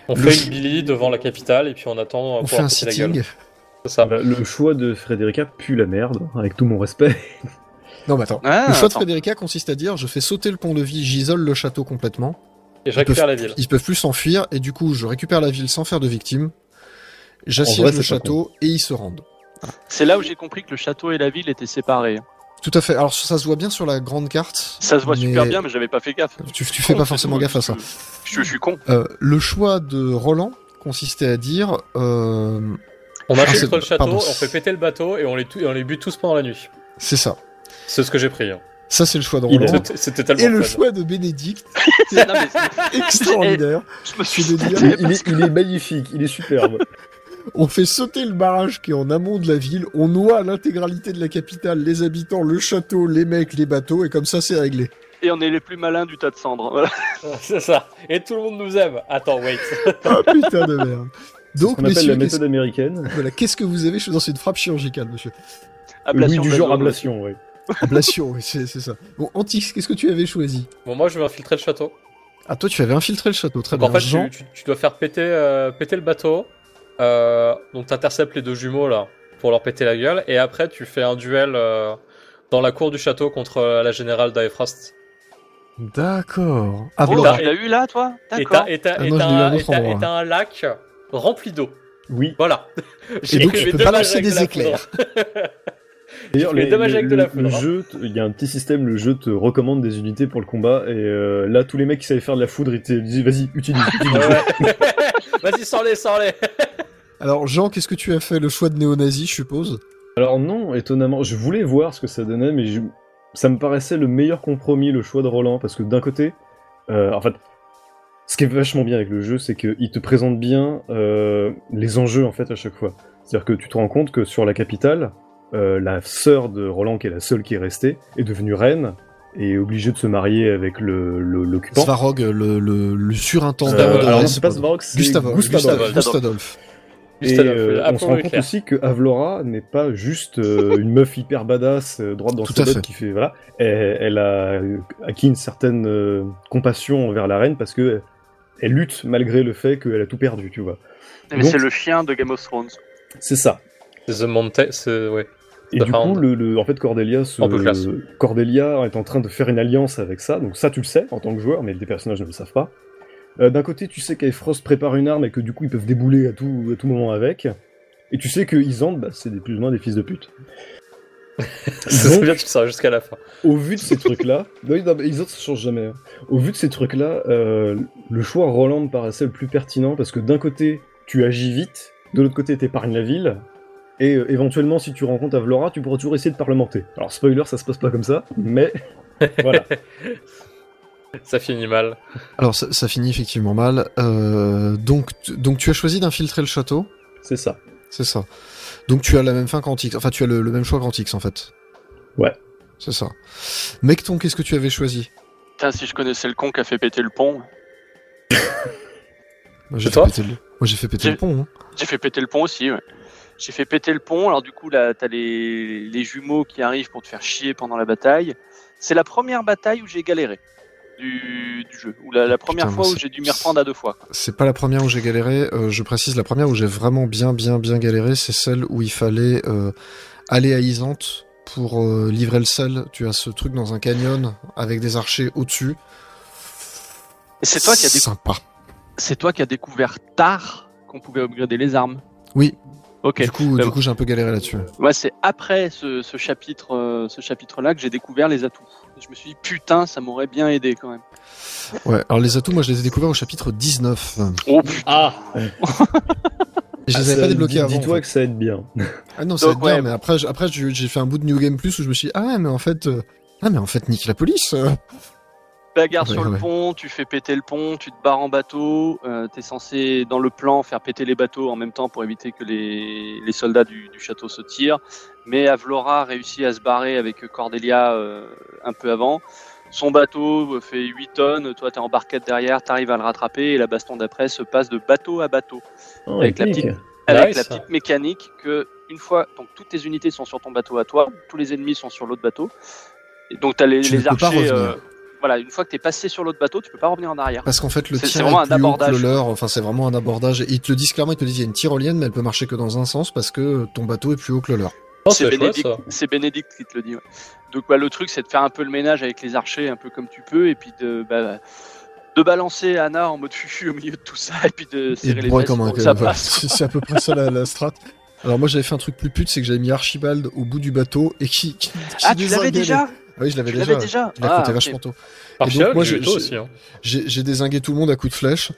On Le fait une Billy devant la capitale et puis on attend on fait un sitting. Ça. Bah, le choix de Frédérica pue la merde, avec tout mon respect. Non mais attends. Ah, le choix de. Frédérica consiste à dire je fais sauter le pont-levis, j'isole le château complètement. Et je récupère la ville. Ils peuvent plus s'enfuir et du coup je récupère la ville sans faire de victimes. J'assiège le château et ils se rendent. C'est là où j'ai compris que le château et la ville étaient séparés. Tout à fait. Alors ça se voit bien sur la grande carte. Ça se voit mais super bien, mais j'avais pas fait gaffe. Tu, tu fais Con, pas forcément gaffe à ça. Je, je suis con. Euh, le choix de Roland consistait à dire euh, On Ah, infiltre c'est- le château, pardon. on fait péter le bateau et on les, et on les bute tous pendant la nuit. c'est ça. C'est ce que j'ai pris. hein. Ça c'est le choix de Roland. C'était c'était tellement Et le choix de Bénédicte, Non, mais c'est- extraordinaire. je me suis dit, dire, il, est, il est magnifique, il est superbe. On fait sauter le barrage qui est en amont de la ville, on noie l'intégralité de la capitale, les habitants, le château, les mecs, les bateaux, et comme ça c'est réglé. et on est les plus malins du tas de cendres. Voilà. C'est ça. Et tout le monde nous aime. Attends, wait. Ah putain de merde. Donc, On appelle messieurs, la qu'est-ce méthode américaine. voilà, qu'est-ce que vous avez dans une frappe chirurgicale, monsieur. Ablation oui, du la genre ablation, oui. Ablation, oui, c'est c'est ça. Bon, Antix, qu'est-ce que tu avais choisi? Bon, moi, je vais infiltrer le château. Ah, toi, tu avais infiltré le château, très Donc, en bien. fait, tu- tu dois faire péter, euh, péter le bateau. Euh, donc, t'interceptes les deux jumeaux là pour leur péter la gueule. Et après, tu fais un duel euh, dans la cour du château contre euh, la générale d'Aefrost. D'accord. Ah, Oh, voilà. tu l'as eu là, toi? Et D'accord. t'as et t'as- Ah et non, je t'as l'ai eu à un et autre t'as- endroit. et t'as un lac rempli d'eau. Oui. Voilà. Et donc, tu eu peux balancer des de la éclairs. D'ailleurs, les- dommage le, avec de la le- le foudre, hein. il y a un petit système, le jeu te recommande des unités pour le combat, et euh, là, tous les mecs qui savaient faire de la foudre, ils te disaient, vas-y, utilise, utilise. Ouais, ouais. Vas-y, sors-les, sors-les. Alors, Jean, qu'est-ce que tu as fait Le choix de néo-nazi, je suppose? Alors non, étonnamment, je voulais voir ce que ça donnait, mais je- ça me paraissait le meilleur compromis, le choix de Roland, parce que d'un côté, euh, en fait, ce qui est vachement bien avec le jeu, c'est qu'il te présente bien euh, les enjeux en fait à chaque fois. C'est-à-dire que tu te rends compte que sur la capitale, euh, la sœur de Roland, qui est la seule qui est restée, est devenue reine et est obligée de se marier avec le l'occupant. Svarog, le, le, le surintendant Euh, de alors non, c'est pas. Svarog, c'est Gustavo, Gustavo. Gustadolf. Et euh, on se rend compte aussi que Avlora n'est pas juste euh, une meuf hyper badass, euh, droite dans Tout bottes fait. qui fait voilà. Elle, elle a acquis une certaine euh, compassion envers la reine parce que elle lutte malgré le fait qu'elle a tout perdu, tu vois. Mais donc- c'est le chien de Game of Thrones. C'est ça. The Mountain, c'est ouais. Et The du Hound. coup, le, le- en fait, Cordelia, se- est en train de faire une alliance avec ça. Donc ça, tu le sais en tant que joueur, mais les personnages ne le savent pas. Euh, D'un côté, tu sais qu'Aefrost prépare une arme et que du coup, ils peuvent débouler à tout, à tout moment avec. Et tu sais que Isand, bah, c'est des- plus ou moins des fils de pute. C'est bien, tu le sauras jusqu'à la fin. Au vu de ces trucs-là, non, mais les autres ça change jamais. hein. Au vu de ces trucs-là, euh, le choix Roland me paraissait le plus pertinent parce que d'un côté, tu agis vite, de l'autre côté, t'épargnes la ville, et euh, éventuellement, si tu rencontres Avlora, tu pourras toujours essayer de parlementer. Alors, spoiler, ça se passe pas comme ça, mais voilà. Ça finit mal. Alors, ça, ça finit effectivement mal. Euh, donc, tu- donc, tu as choisi d'infiltrer le château C'est ça. C'est ça. Donc, tu as la même fin qu'Antix. Enfin, tu as le, le même choix qu'Antix, en fait. Ouais. C'est ça. Mecton, qu'est-ce que tu avais choisi? Putain, si je connaissais le con qui a fait péter le pont. Moi, j'ai fait toi? péter le... Moi, j'ai fait péter le pont. hein. J'ai fait péter le pont aussi, ouais. J'ai fait péter le pont, alors du coup là t'as les, les jumeaux qui arrivent pour te faire chier pendant la bataille. C'est la première bataille où j'ai galéré du, du jeu, ou la, la première Putain, fois où j'ai dû m'y reprendre à deux fois. C'est pas la première où j'ai galéré. euh, je précise, la première où j'ai vraiment bien, bien, bien galéré, c'est celle où il fallait euh, aller à Isante pour euh, livrer le sel. Tu as ce truc dans un canyon avec des archers au-dessus. Et c'est toi qui c'est toi qui as découvert tard qu'on pouvait upgrader les armes. Oui. Ok. Du coup, du bon. coup, j'ai un peu galéré là-dessus. Moi, c'est après ce, ce chapitre, euh, ce chapitre-là que j'ai découvert les atouts. Je me suis dit putain, ça m'aurait bien aidé quand même. Ouais. Alors les atouts, moi, je les ai découverts au chapitre 19. Oh putain. Ah je les Ah, avais pas débloqués avant. en Dis-toi fait. que ça aide bien. Ah non, ça être bien, mais après, après j'ai fait un bout de New Game Plus où je me suis dit, ah ouais, mais en fait, euh, ah mais en fait, nique la police. Bagarre Ouais, sur le pont, tu fais péter le pont, tu te barres en bateau, euh, t'es censé dans le plan faire péter les bateaux en même temps pour éviter que les, les soldats du, du château se tirent. Mais Avlora réussit à se barrer avec Cordelia euh, un peu avant. Son bateau fait 8 tonnes, toi t'es en barquette derrière, t'arrives à le rattraper et la baston d'après se passe de bateau à bateau. Oh, Avec la petite- Avec Nice. la petite mécanique que une fois, donc toutes tes unités sont sur ton bateau à toi, tous les ennemis sont sur l'autre bateau. Et donc t'as les, Tu les archers. Voilà, une fois que t'es passé sur l'autre bateau, tu peux pas revenir en arrière. Parce qu'en fait, le tir vraiment est un plus haut que abordage. le leur. Enfin, c'est vraiment un abordage. Et ils te le disent clairement, ils te disent, il y a une tyrolienne, mais elle peut marcher que dans un sens parce que ton bateau est plus haut que le leur. Oh, c'est Bénédicte, qui te le dit. ouais. Donc bah, le truc, c'est de faire un peu le ménage avec les archers, un peu comme tu peux, et puis de, bah, de balancer Anna en mode fufu au milieu de tout ça, et puis de Et serrer de les fesses comme un. pour que ça voilà. passe. C'est à peu près ça la, la strat. Alors moi, j'avais fait un truc plus pute, c'est que j'avais mis Archibald au bout du bateau et qui. qui- qui Ah, tu l'avais déjà? Ah oui, je l'avais déjà. Ah, vachement tôt. Par donc, moi, j'ai hein. Désingué tout le monde à coups de flèche.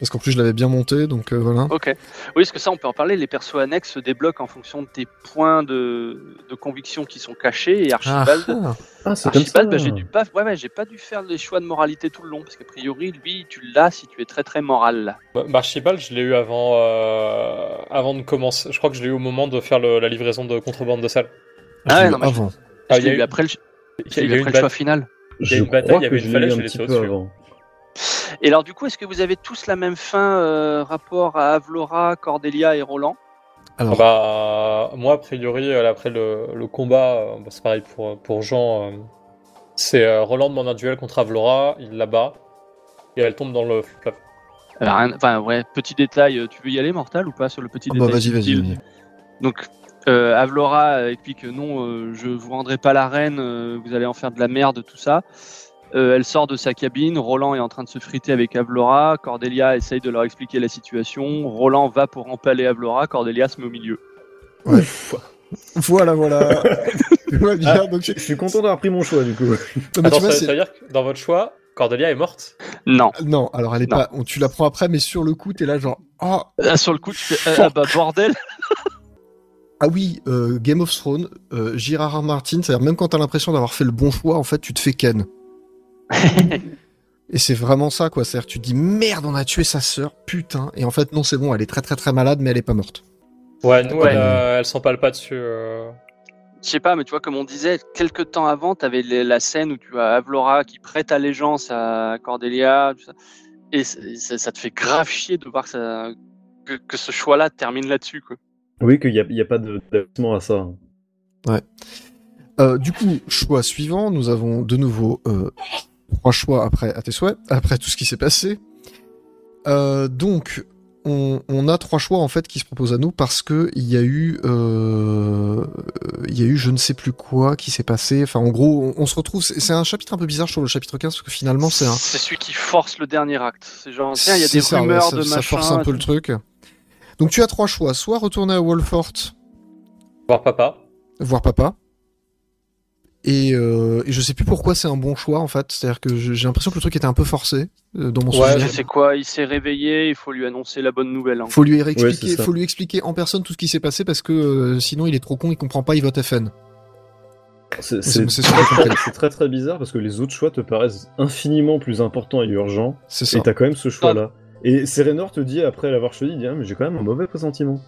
Parce qu'en plus, je l'avais bien monté, donc euh, voilà. Ok. Oui, parce que ça, on peut en parler. Les persos annexes se débloquent en fonction de tes points de, de conviction qui sont cachés. Et Ah, Archibald, ah. Ah, ça. Archibald, bah, j'ai dû pas, ouais, ouais, j'ai pas dû faire les choix de moralité tout le long, parce qu'a priori, lui, tu l'as si tu es très très moral. Bah, Archibald, je l'ai eu avant, euh, avant de commencer. Je crois que je l'ai eu au moment de faire le- la livraison de contrebande de sel. Ah ouais, J'ai non, mais je- avant. Ah, je il y a l'ai eu eu- après le, je Il y a l'ai eu eu une après le bat- choix final. il y a une bataille, il y que avait je une un je l'ai petit sauté peu dessus. avant. Et alors, du coup, est-ce que vous avez tous la même fin euh, rapport à Avlora, Cordelia et Roland? Alors, Bah, moi, a priori, après le, le combat, euh, bah, c'est pareil pour, pour Jean. euh, c'est euh, Roland demande un duel contre Avlora, il la bat, et elle tombe dans le. Euh, rien- Enfin, ouais, petit détail, tu veux y aller, Mortal, ou pas, sur le petit oh, bah, détail vas-y, vas-y, vas-y. Donc, euh, Avlora euh, explique que non, euh, je vous rendrai pas la reine, euh, vous allez en faire de la merde, tout ça. Euh, elle sort de sa cabine, Roland est en train de se friter avec Avlora, Cordelia essaye de leur expliquer la situation, Roland va pour empaler Avlora, Cordelia se met au milieu. Voilà, voilà. Bien. donc, Je suis content d'avoir pris mon choix, du coup. Attends, tu vois, ça, veut dire que dans votre choix, Cordelia est morte? Non. Non, alors elle est Non. pas. on- Tu la prends après, mais sur le coup, t'es là genre. Oh, Ah, sur le coup, tu fais ah, ah, bah bordel. ah oui, euh, Game of Thrones, euh, J.R.R. Martin, c'est-à-dire même quand t'as l'impression d'avoir fait le bon choix, en fait, tu te fais ken. Et c'est vraiment ça, quoi. C'est-à-dire, tu te dis merde, on a tué sa sœur, putain. Et en fait, non, c'est bon, elle est très très très malade, mais elle est pas morte. Ouais, nous, Ouais. Elle, euh, elle s'empale pas dessus. euh. Je sais pas, mais tu vois, comme on disait, quelques temps avant, tu avais la scène où tu as Avlora qui prête allégeance à Cordelia, tout ça. et ça, ça te fait grave chier de voir que, ça, que, que ce choix-là termine là-dessus. quoi. Oui, qu'il n'y a, a pas de- d'avancement à ça. Euh, du coup, choix suivant, nous avons de nouveau euh, trois choix après à tes souhaits, après tout ce qui s'est passé. Euh, donc, on, on a trois choix en fait qui se proposent à nous parce que il y a eu, euh, il y a eu je ne sais plus quoi qui s'est passé. Enfin, en gros, on, on se retrouve. C'est un chapitre un peu bizarre sur le chapitre 15 parce que finalement, c'est un. C'est celui qui force le dernier acte. C'est genre, tiens, il y a C'est des ça, ouais, rumeurs ça, de ça machin. force un peu le truc. Donc, tu as trois choix soit retourner à Wolfort Voir papa. voir papa. Et, euh, et je sais plus pourquoi c'est un bon choix en fait. C'est-à-dire que j'ai l'impression que le truc était un peu forcé euh, dans mon Ouais, souvenir. Je sais quoi, il s'est réveillé, il faut lui annoncer la bonne nouvelle. hein. Faut lui Ouais, expliquer, c'est ça. faut lui expliquer en personne tout ce qui s'est passé parce que euh, sinon il est trop con, il comprend pas, il vote FN. C'est C'est- c'est c'est très, très- c'est bizarre parce que les autres choix te paraissent infiniment plus importants et urgents. C'est ça. Et t'as quand même ce choix-là. Et Serenor te dit, après l'avoir choisi, ah, mais j'ai quand même un mauvais pressentiment.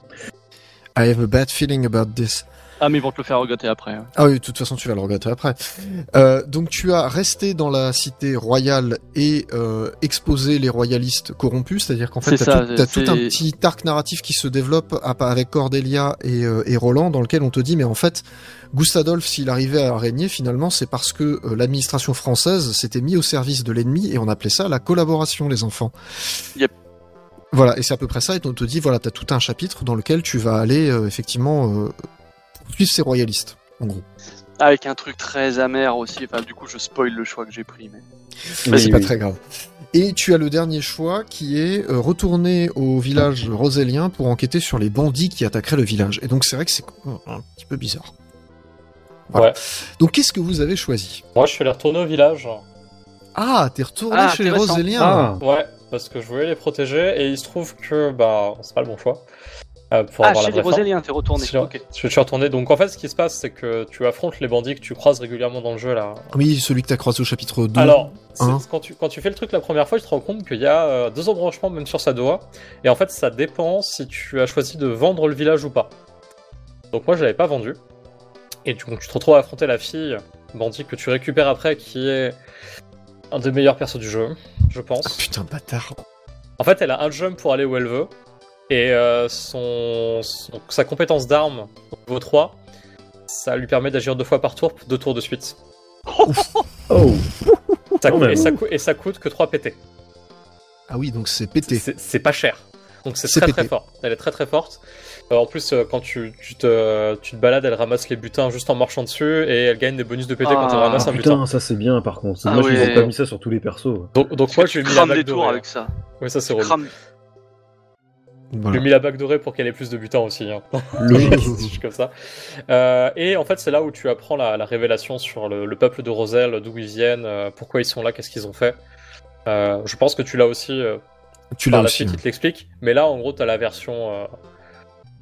I have a bad feeling about this. Ah, mais ils vont te le faire regretter après. hein. Ah oui, de toute façon tu vas le regretter après. Euh, donc tu as resté dans la cité royale et euh, exposé les royalistes corrompus, c'est-à-dire qu'en fait t'as ça, tout, un petit arc narratif qui se développe avec Cordelia et, euh, et Roland, dans lequel on te dit mais en fait Gustadolf s'il arrivait à régner finalement c'est parce que l'administration française s'était mis au service de l'ennemi et on appelait ça la collaboration les enfants. Yep. Voilà, et c'est à peu près ça, et on te dit, voilà, t'as tout un chapitre dans lequel tu vas aller, euh, effectivement, euh, poursuivre ces royalistes, en gros. Avec un truc très amer aussi. Enfin, du coup, je spoil le choix que j'ai pris. Mais... Mais Oui, c'est pas oui. très grave. Et tu as le dernier choix qui est euh, retourner au village rosélien pour enquêter sur les bandits qui attaqueraient le village. Et donc c'est vrai que c'est un petit peu bizarre. Voilà. Ouais. Donc qu'est-ce que vous avez choisi? Moi, je suis allé retourner au village. Ah, t'es retourné Ah, chez les roséliens Ah, Ouais, parce que je voulais les protéger et il se trouve que bah c'est pas le bon choix. Euh, pour Ah, avoir la chez les vraie fin. Roséliens, t'es retourné. Je, Ok. je suis retourné. Donc en fait, ce qui se passe, c'est que tu affrontes les bandits que tu croises régulièrement dans le jeu là. Oui, celui que t'as croisé au chapitre 2. Alors, hein. quand, tu, quand tu fais le truc la première fois, tu te rends compte qu'il y a euh, deux embranchements même sur sa doigt. Et en fait, ça dépend si tu as choisi de vendre le village ou pas. Donc moi, je l'avais pas vendu. Et du coup, tu te retrouves à affronter la fille bandit que tu récupères après, qui est un des meilleurs persos du jeu, je pense. Ah, putain, bâtard. En fait, elle a un jump pour aller où elle veut. Et euh, son, son- sa compétence d'arme, au niveau 3, ça lui permet d'agir deux fois par tour, deux tours de suite. oh, Ça coûte- et, ça coûte, et ça coûte que 3 PT. Ah oui, donc c'est pété. C'est pas cher. Donc c'est très pété. très fort. Elle est très très forte. Euh, en plus, euh, quand tu, tu te, tu te balades, elle ramasse les butins juste en marchant dessus et elle gagne des bonus de PT quand elle Ah, ramasse Ah, un butin. putain, ça c'est bien par contre. Ah qu'ils ouais. ont pas mis ça sur tous les persos. Donc, moi, que j'ai tu mis la des tours avec ça. Oui, ça c'est relou. Voilà. J'ai mis la bague dorée pour qu'elle ait plus de butins aussi. hein. Logique. Je suis comme ça. Euh, et en fait, c'est là où tu apprends la, la révélation sur le, le peuple de Roselle, d'où ils viennent, euh, pourquoi ils sont là, qu'est-ce qu'ils ont fait. Euh, je pense que tu l'as aussi euh, tu par l'as la aussi. suite, hein. il te l'explique. Mais là, en gros, tu as la version, euh,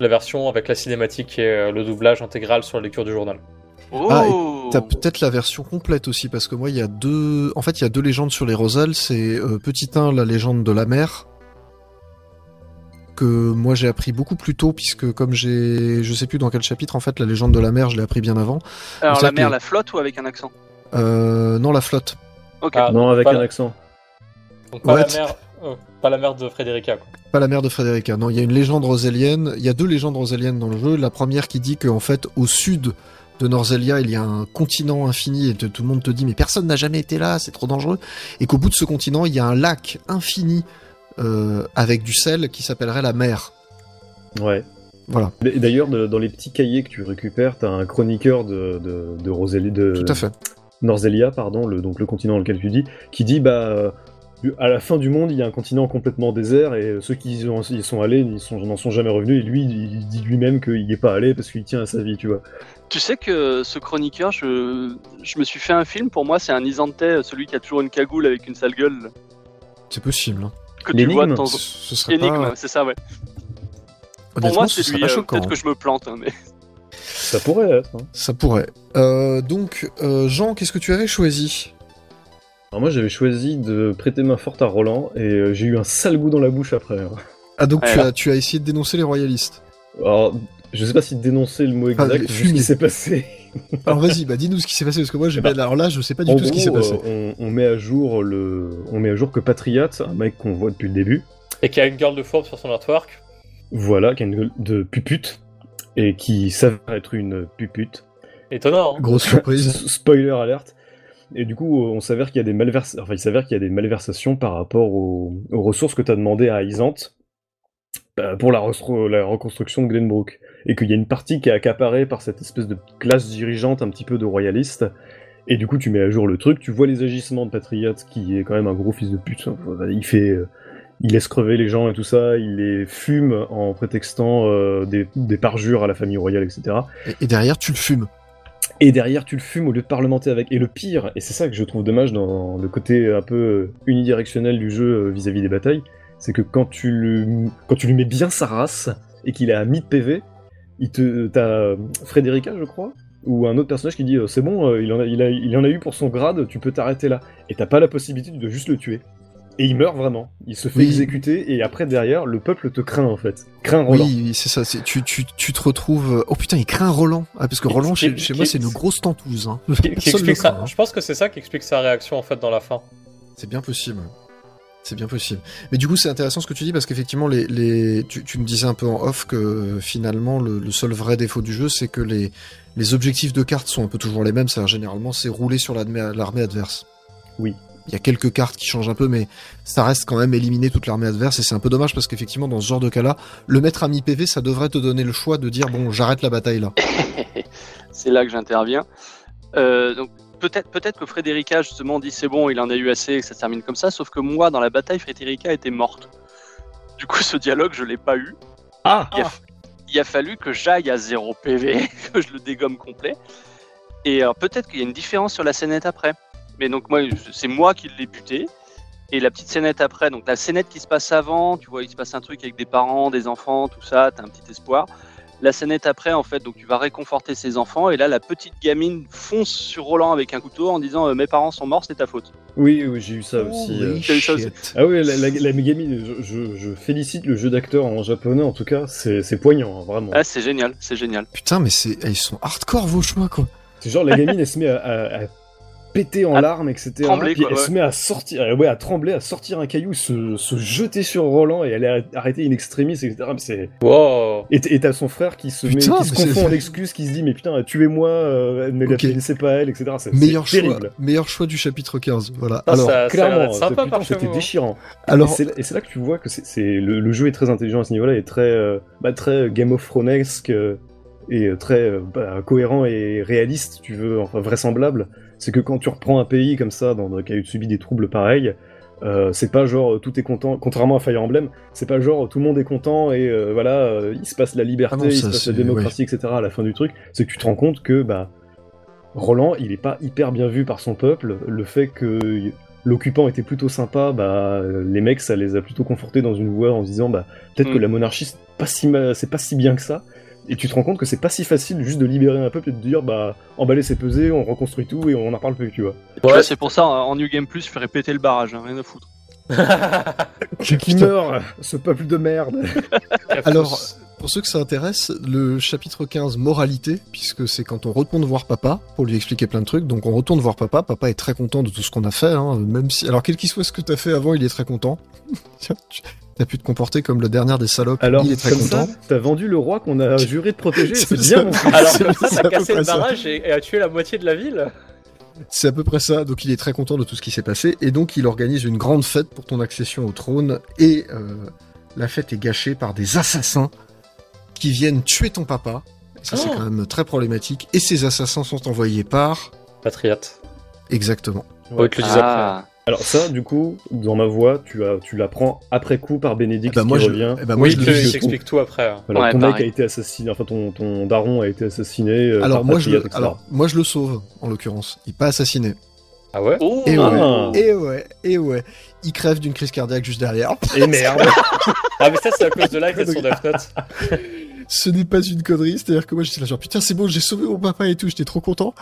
la version avec la cinématique et euh, le doublage intégral sur la lecture du journal. Ah, Oh T'as peut-être la version complète aussi, parce que moi, il y a deux. En fait, il y a deux légendes sur les Roselles. C'est euh, petit 1, la légende de la mer, que moi j'ai appris beaucoup plus tôt, puisque comme j'ai. Je sais plus dans quel chapitre, en fait, la légende de la mer, je l'ai appris bien avant. Alors la mer, que- la flotte ou avec un accent Euh, non, la flotte. Ok. Ah, Non, avec un accent. Donc, pas la mer, euh, pas la mère de Frédérica, quoi. Pas la mère de Frédérica. Non, il y a une légende rosélienne. Il y a deux légendes roséliennes dans le jeu. La première qui dit qu'en fait, au sud de Norzelia, il y a un continent infini et te- tout le monde te dit mais personne n'a jamais été là, c'est trop dangereux. Et qu'au bout de ce continent, il y a un lac infini euh, avec du sel qui s'appellerait la mer. Ouais. Voilà, Et D'ailleurs, dans les petits cahiers que tu récupères, t'as un chroniqueur de, de, de Rosélie, de tout à fait. Norzelia, pardon, le, donc le continent dans lequel tu dis, qui dit bah euh, à la fin du monde, il y a un continent complètement désert et ceux qui y ont- y sont allés sont- n'en sont jamais revenus. Et lui, il dit lui-même qu'il n'y est pas allé parce qu'il tient à sa vie, tu vois. Tu sais que ce chroniqueur, je, je me suis fait un film, pour moi c'est un Isantais, celui qui a toujours une cagoule avec une sale gueule, C'est possible. hein. Que tu L'énigme vois de temps en Ce, temps. ce serait Énigme, pas... c'est ça, ouais. Pour moi, ce c'est lui. euh. Peut-être que je me plante, hein, mais Ça pourrait être. hein. Ça pourrait. Euh, donc, euh, Jean, qu'est-ce que tu avais choisi? Alors moi, j'avais choisi de prêter main forte à Roland et j'ai eu un sale goût dans la bouche après. hein. Ah, donc tu, as, tu as essayé de dénoncer les royalistes? Alors, je sais pas si dénoncer le mot Ah, exact, vu ce qui s'est passé. Alors vas-y, bah dis-nous ce qui s'est passé, parce que moi, j'ai Bah, pas- alors là, je sais pas du tout ce qui s'est passé. euh, on, on met à jour le, on met à jour que Patriot, un mec qu'on voit depuis le début, Et qui a une girl de Forbes sur son artwork. voilà, qui a une gueule de pupute et qui s'avère être une pupute. Étonnant, hein. Grosse surprise. Spoiler alerte. Et du coup, on s'avère qu'il y a des malvers... enfin, il s'avère qu'il y a des malversations par rapport aux, aux ressources que tu as demandé à Isante pour la, reconstruction de Glenbrook. Et qu'il y a une partie qui est accaparée par cette espèce de classe dirigeante un petit peu de royalistes. Et du coup, tu mets à jour le truc, tu vois les agissements de Patriot, qui est quand même un gros fils de pute. Enfin, Il fait... euh, Il laisse crever les gens et tout ça, il les fume en prétextant euh, des, des parjures à la famille royale, etc. Et, et derrière, tu le fumes. Et derrière, tu le fumes au lieu de parlementer avec. Et le pire, et c'est ça que je trouve dommage dans le côté un peu euh, unidirectionnel du jeu euh, vis-à-vis des batailles, c'est que quand tu, le, quand tu lui mets bien sa race et qu'il est à 1000 PV, il te, t'as euh, Frédérica, je crois, ou un autre personnage qui dit euh, c'est bon, euh, il, en a, il, a, il en a eu pour son grade, tu peux t'arrêter là. Et t'as pas la possibilité de juste le tuer. Et il meurt vraiment. Il se fait Oui. exécuter et après derrière, le peuple te craint en fait. Craint Roland. Oui, oui, c'est ça. c'est- Tu, tu, tu te retrouves. Oh putain, il craint Roland. Ah, parce que Roland, chez, moi, c'est une grosse tentouse. Hein. Qui, qui Personne le explique ça. craint, hein. Je pense que c'est ça qui explique sa réaction en fait dans la fin. C'est bien possible. C'est bien possible. Mais du coup, c'est intéressant ce que tu dis parce qu'effectivement, les, les, tu, tu me disais un peu en off que finalement, le, le seul vrai défaut du jeu, c'est que les, les objectifs de cartes sont un peu toujours les mêmes. C'est-à-dire, généralement, c'est rouler sur l'armée l'armée adverse. Oui. Il y a quelques cartes qui changent un peu, mais ça reste quand même éliminer toute l'armée adverse et c'est un peu dommage parce qu'effectivement, dans ce genre de cas-là, le mettre à mi-PV, ça devrait te donner le choix de dire bon, j'arrête la bataille là. c'est là que j'interviens. Euh, donc peut-être que Frédérica justement dit c'est bon, il en a eu assez, que ça se termine comme ça. Sauf que moi, dans la bataille, Frédérica était morte. Du coup, ce dialogue, je l'ai pas eu. Ah Il a, il a fallu que j'aille à 0 PV, que je le dégomme complet. Et alors, peut-être qu'il y a une différence sur la scénette après. Mais donc, moi, c'est moi qui l'ai buté. Et la petite scénette après, donc la scénette qui se passe avant, tu vois, il se passe un truc avec des parents, des enfants, tout ça, t'as un petit espoir. La scénette après, en fait, donc tu vas réconforter ses enfants. Et là, la petite gamine fonce sur Roland avec un couteau en disant euh, Mes parents sont morts, c'est ta faute. Oui, oui, j'ai eu ça aussi. Euh. T'as eu ça aussi. shit. Ah oui, la, la, la gamine, je, je, je félicite le jeu d'acteur en japonais, en tout cas, c'est poignant, hein, vraiment. Ah, c'est génial, c'est génial. Putain, mais c'est, ils sont hardcore vos choix quoi. C'est genre, la gamine, elle se met à, à- à péter en À larmes, etc. trembler, puis quoi, elle ouais. se met à sortir, euh, ouais, à trembler, à sortir un caillou, se, se jeter sur Roland et aller arrêter in extremis, etc. Mais c'est... Wow. Et t'as son frère qui se, met, qui se confond en excuse, qui se dit, mais putain, tuez-moi, euh, mais Ok. la c'est pas elle, etc. C'est Meilleur choix, meilleur choix du chapitre 15. Voilà. Ah, Alors, ça- ça a l'air Clairement, c'était déchirant. alors, Et c'est là, que tu vois que c'est, le, le jeu est très intelligent à ce niveau-là, et très, euh, bah, très Game of Thronesque euh, et euh, très bah, cohérent et réaliste, tu veux, enfin vraisemblable. C'est que quand tu reprends un pays comme ça, dans, qui a eu subi des troubles pareils, euh, c'est pas genre euh, tout est content, contrairement à Fire Emblem, c'est pas genre tout le monde est content et euh, voilà, euh, il se passe la liberté, Ah non, il se passe la démocratie, etc. à la fin du truc. C'est que tu te rends compte que bah Roland, il est pas hyper bien vu par son peuple. Le fait que l'occupant était plutôt sympa, bah les mecs ça les a plutôt confortés dans une voie en se disant bah peut-être que Mm. la monarchie c'est pas si ma- c'est pas si bien que ça. Et tu te rends compte que c'est pas si facile juste de libérer un peuple et de dire bah emballer c'est pesé, on reconstruit tout et on en parle plus, tu vois. Tu vois, c'est pour ça, en New Game Plus, je ferais péter le barrage, hein, rien à foutre. Qui meurt, ce peuple de merde. alors, pour ceux que ça intéresse, le chapitre 15, moralité, puisque c'est quand on retourne voir papa pour lui expliquer plein de trucs. Donc on retourne voir papa. Papa est très content de tout ce qu'on a fait, hein, même si. Alors quel qu'il soit ce que t'as fait avant, il est très content. T'as pu te comporter comme le dernier des salopes. Alors, il est très comme content. ça, t'as vendu le roi qu'on a juré de protéger, C'est ça. bien fils. Alors C'est- comme ça, t'as cassé le ça. barrage et, et a tué la moitié de la ville C'est à peu près ça, donc il est très content de tout ce qui s'est passé, et donc il organise une grande fête pour ton accession au trône, et euh, la fête est gâchée par des assassins qui viennent tuer ton papa, ça c'est Oh. quand même très problématique, et ces assassins sont envoyés par... Patriote. Exactement. Après. Ah, Alors ça, du coup, dans ma voix, tu, as, tu l'apprends après coup par Bénédicte Eh ben, moi, qui je, revient. eh ben, moi, oui, je il t'explique tout après. hein. Ouais, ton mec a été assassiné, enfin ton, ton daron a été assassiné. euh, Alors par moi, je le, alors moi je le sauve, en l'occurrence. Il n'est pas assassiné. Ah ouais Oh, Et Ah. ouais, et ouais, et ouais. Il crève d'une crise cardiaque juste derrière. Et merde Ah mais ça c'est à cause de là que sur Death Note. Ce n'est pas une connerie, c'est-à-dire que moi j'étais là genre putain c'est bon j'ai sauvé mon papa et tout, j'étais trop content.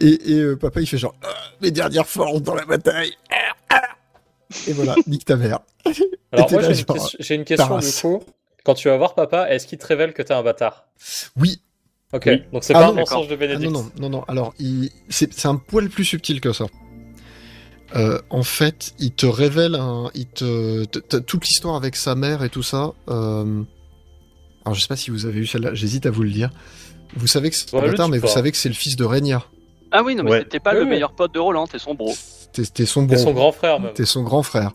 Et, et euh, papa il fait genre Ah, mes dernières forces dans la bataille. Ah, ah. Et voilà, nique ta mère. Alors moi j'ai une, question- j'ai une question du coup. Quand tu vas voir papa, est-ce qu'il te révèle que t'es un bâtard? Oui. Ok, Oui. donc c'est Ah pas non, un mensonge de Ah Bénédicte. non non non non. Alors il c'est un poil plus subtil que ça. Euh, en fait, il te révèle un, il te, t- t- toute l'histoire avec sa mère et tout ça. euh, Alors je sais pas si vous avez eu celle-là, j'hésite à vous le dire. Vous savez que c'est Ouais, bâtard, mais vous pas. savez que c'est le fils de Régna. Ah oui, non, mais Ouais. t'es pas Ouais, le meilleur pote de Roland, t'es son bro. T'es t'es son T'es bon. son grand frère même. T'es son grand frère.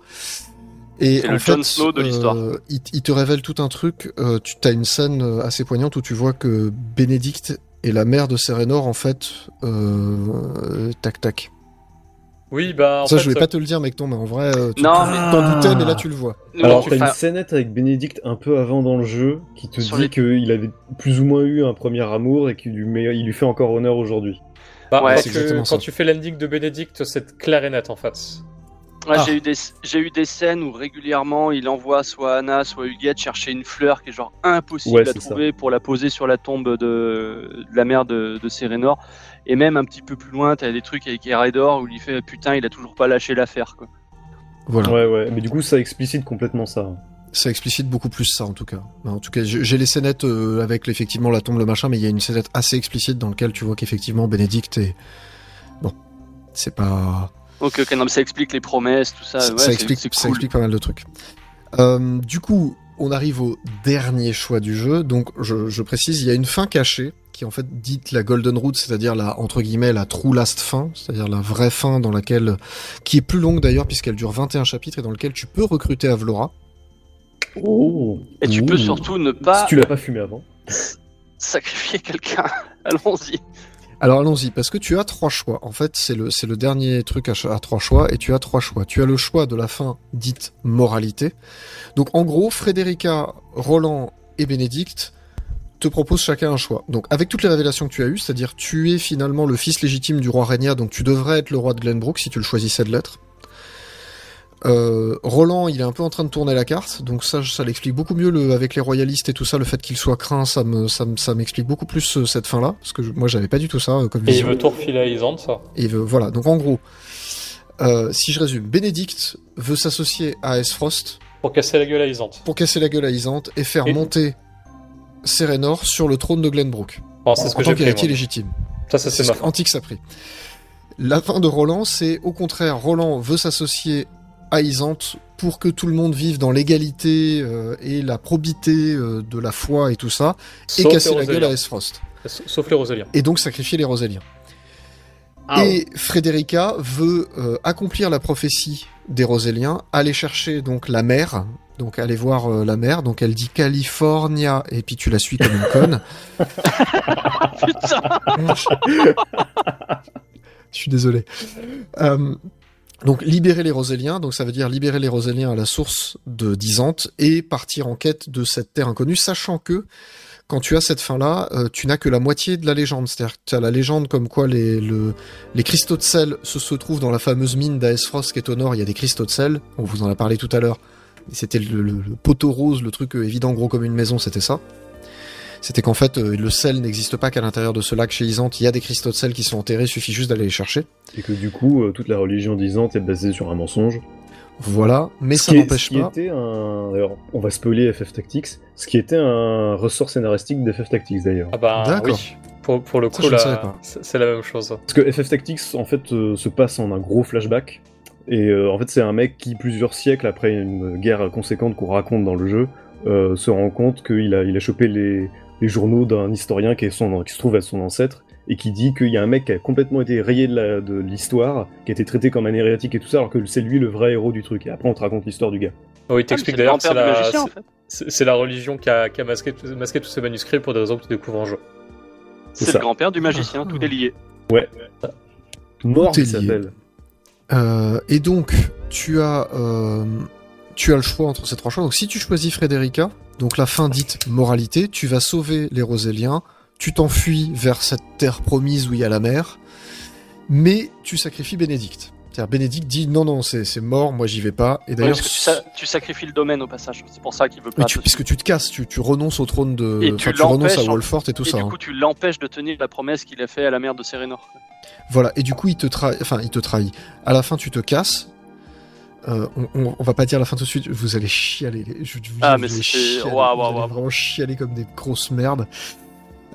Et C'est en le fait, Jon Snow de l'histoire. euh, il, il te révèle tout un truc. euh, tu as une scène euh, assez poignante où tu vois que Bénédicte est la mère de Serenor en fait. Euh, tac tac. Oui, bah en ça, fait, je vais pas te le dire, mec, non, mais en vrai, euh, tu Non, t'en doutais, mais là, tu le vois. Non, Alors, tu t'as une scénette avec Bénédicte un peu avant dans le jeu qui te Sur dit les- qu'il avait plus ou moins eu un premier amour et qu'il lui, met- il lui fait encore honneur aujourd'hui. bah, Ouais, quand, c'est tu, exactement quand ça. tu fais l'ending de Bénédicte, c'est clair et net en fait. Ouais, Ah. j'ai eu des j'ai eu des scènes où régulièrement il envoie soit Anna soit Huguette chercher une fleur qui est genre impossible Ouais, à ça. trouver pour la poser sur la tombe de, de la mère de, de Serenor et même un petit peu plus loin t'as des trucs avec Eredor où il fait putain il a toujours pas lâché l'affaire quoi. Voilà. Ouais, ouais, mais du coup, ça explicite complètement ça. Ça explicite beaucoup plus ça, en tout cas. En tout cas, j'ai les scénettes euh, avec effectivement la tombe, le machin, mais il y a une scénette assez explicite dans laquelle tu vois qu'effectivement Bénédicte est. Bon, c'est pas. Ok ok non mais ça explique les promesses tout ça, ça, ouais, ça c'est- explique, c'est ça cool. explique pas mal de trucs. Euh, du coup, on arrive au dernier choix du jeu. Donc, je, je précise, il y a une fin cachée qui est en fait dite la Golden Route, c'est-à-dire la entre guillemets la true last fin, c'est-à-dire la vraie fin dans laquelle qui est plus longue d'ailleurs puisqu'elle dure 21 chapitres et dans lequel tu peux recruter Avlora. Oh Et tu peux surtout ne pas Si tu l'as pas fumé avant. sacrifier quelqu'un. Allons-y. Alors allons-y, parce que tu as trois choix. En fait, c'est le, c'est le dernier truc à, à trois choix, et tu as trois choix. Tu as le choix de la fin dite moralité. Donc en gros, Frédérica, Roland et Bénédicte te proposent chacun un choix. Donc avec toutes les révélations que tu as eues, c'est-à-dire tu es finalement le fils légitime du roi Régna, donc tu devrais être le roi de Glenbrook si tu le choisissais de l'être. Euh, Roland, il est un peu en train de tourner la carte, donc ça, ça l'explique beaucoup mieux le, avec les royalistes et tout ça, le fait qu'il soit craint, ça me, ça me- ça m'explique beaucoup plus euh, cette fin-là, parce que je- moi j'avais pas du tout ça euh, comme Et il veut tout refiler à Isande, ça. Et il veut- voilà, donc en gros, si je résume, Bénédicte veut s'associer à Esfrost Pour casser la gueule à Isande. pour casser la gueule à Isante et faire Et- monter Serenor sur le trône de Glenbrook, Bon, c'est ce en que tant qu'héritier légitime. Ça, ça c'est ce a pris. La fin de Roland, c'est au contraire, Roland veut s'associer à Isante pour que tout le monde vive dans l'égalité euh, et la probité euh, de la foi et tout ça, et casser la gueule à. Esfrost. Sauf les Roséliens. Et donc sacrifier les Roséliens. Ah, Et Frédérica veut euh, accomplir la prophétie des Roséliens, aller chercher donc la mer, donc aller voir euh, la mer, donc elle dit California, et puis tu la suis comme une conne. Putain. Je suis désolé. Euh, donc libérer les Roséliens, donc ça veut dire libérer les Roséliens à la source de Dizante et partir en quête de cette terre inconnue, sachant que quand tu as cette fin-là, euh, tu n'as que la moitié de la légende. C'est-à-dire que tu as la légende comme quoi les, le- les cristaux de sel se, se trouvent dans la fameuse mine d'Aesfrost qui est au nord, il y a des cristaux de sel, on vous en a parlé tout à l'heure. C'était le, le- le poteau rose, le truc euh, évident gros comme une maison, c'était ça. C'était qu'en fait, euh, le sel n'existe pas qu'à l'intérieur de ce lac chez Isante, il y a des cristaux de sel qui sont enterrés, il suffit juste d'aller les chercher. Et que du coup, euh, toute la religion d'Isante est basée sur un mensonge. Voilà, mais Ce ça n'empêche pas. était un... Alors, on va spoiler FF Tactics, ce qui était un ressort scénaristique d'FF Tactics d'ailleurs. Ah bah D'accord. oui. Pour, pour le coup, là, c'est c'est la même chose. Parce que FF Tactics, en fait, euh, se passe en un gros flashback. Et euh, en fait, c'est un mec qui, plusieurs siècles après une guerre conséquente qu'on raconte dans le jeu, euh, se rend compte qu'il a, il a chopé les, les journaux d'un historien qui, est son, qui se trouve à son ancêtre, et qui dit qu'il y a un mec qui a complètement été rayé de la- de l'histoire, qui a été traité comme un hérétique et tout ça, alors que c'est lui le vrai héros du truc. Et après, on te raconte l'histoire du gars. Oui, il Ah, t'explique c'est le d'ailleurs que c'est grand-père du la, magicien, en c'est- fait. la religion qui a, qui a masqué, masqué tous ces manuscrits pour des raisons que tu découvres en jeu. C'est le grand-père du magicien, Ah. tout est lié. Mort, Tout est il s'appelle. Euh, et donc, tu as, euh, tu as le choix entre ces trois choix. Donc, si tu choisis Frédérica, donc la fin dite moralité, tu vas sauver les Roséliens, tu t'enfuis vers cette terre promise où il y a la mer, mais tu sacrifies Bénédicte. C'est-à-dire, Bénédicte dit non, non, c'est c'est mort, moi j'y vais pas. Et d'ailleurs, parce que tu, sa- tu sacrifies le domaine au passage. C'est pour ça qu'il veut pas. mais tu, te puisque tu te casses, tu, tu renonces au trône de. Et tu tu renonces à Wolfort et tout Et ça. du hein. coup, tu l'empêches de tenir la promesse qu'il a fait à la mère de Sérénor. Voilà, et du coup, il te trahit. Enfin, il te trahit. À la fin, tu te casses. Euh, on, on, on va pas dire la fin tout de suite, vous allez chialer. Je, vous Ah, mais vous allez waouh. vraiment chialer comme des grosses merdes.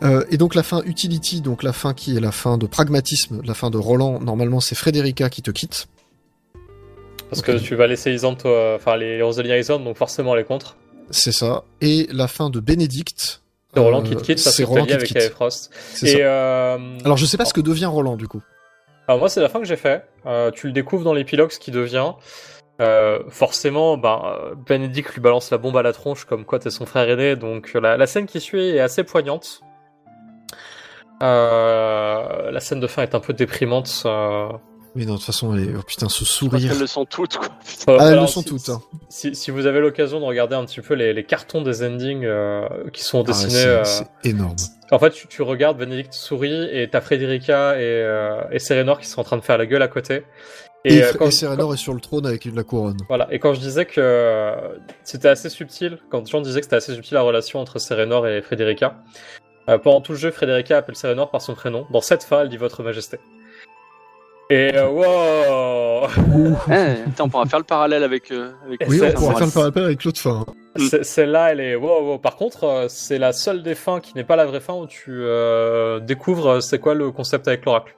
Euh, et donc la fin utility, donc la fin qui est la fin de pragmatisme, la fin de Roland, normalement c'est Frédérica qui te quitte. Parce que tu vas laisser Isant, toi- enfin les Roseliens Isant, donc forcément les contre. C'est ça. Et la fin de Bénédicte. C'est Roland euh, qui te quitte parce que Roland lié avec Frost. Et euh, Alors je sais pas ce que devient Roland du coup. Alors moi, c'est la fin que j'ai fait. Euh, tu le découvres dans l'épilogue, ce qui devient. Euh, forcément, ben, euh, Benedict lui balance la bombe à la tronche, comme quoi t'es son frère aîné. Donc la, la scène qui suit est assez poignante. Euh, la scène de fin est un peu déprimante. euh. Mais non, de toute façon, elle est- oh, putain, ce sourire. qu'elles le sont toutes, quoi. Euh, Ah, elles alors, le sont si- toutes. hein. Si, si vous avez l'occasion de regarder un petit peu les, les cartons des endings euh, qui sont Ah, dessinés, c'est euh, c'est énorme. en fait, tu, tu regardes Benedict sourit et t'as Frederica et, euh, et Serenor qui sont en train de faire la gueule à côté. Et, Fr- quand- et Serenor est sur le trône avec la couronne. Voilà, et quand je disais que c'était assez subtil, quand Jean disait que c'était assez subtil la relation entre Serenor et Frederica, euh, pendant tout le jeu, Frederica appelle Serenor par son prénom. Dans cette fin, elle dit Votre Majesté. Et euh, wow Eh, putain, on pourra faire le parallèle avec. euh, avec Oui, on pourra c'est- faire le parallèle avec l'autre fin. Celle-là, elle est wow, wow. Par contre, euh, c'est la seule des fins qui n'est pas la vraie fin où tu euh, découvres euh, c'est quoi le concept avec l'oracle.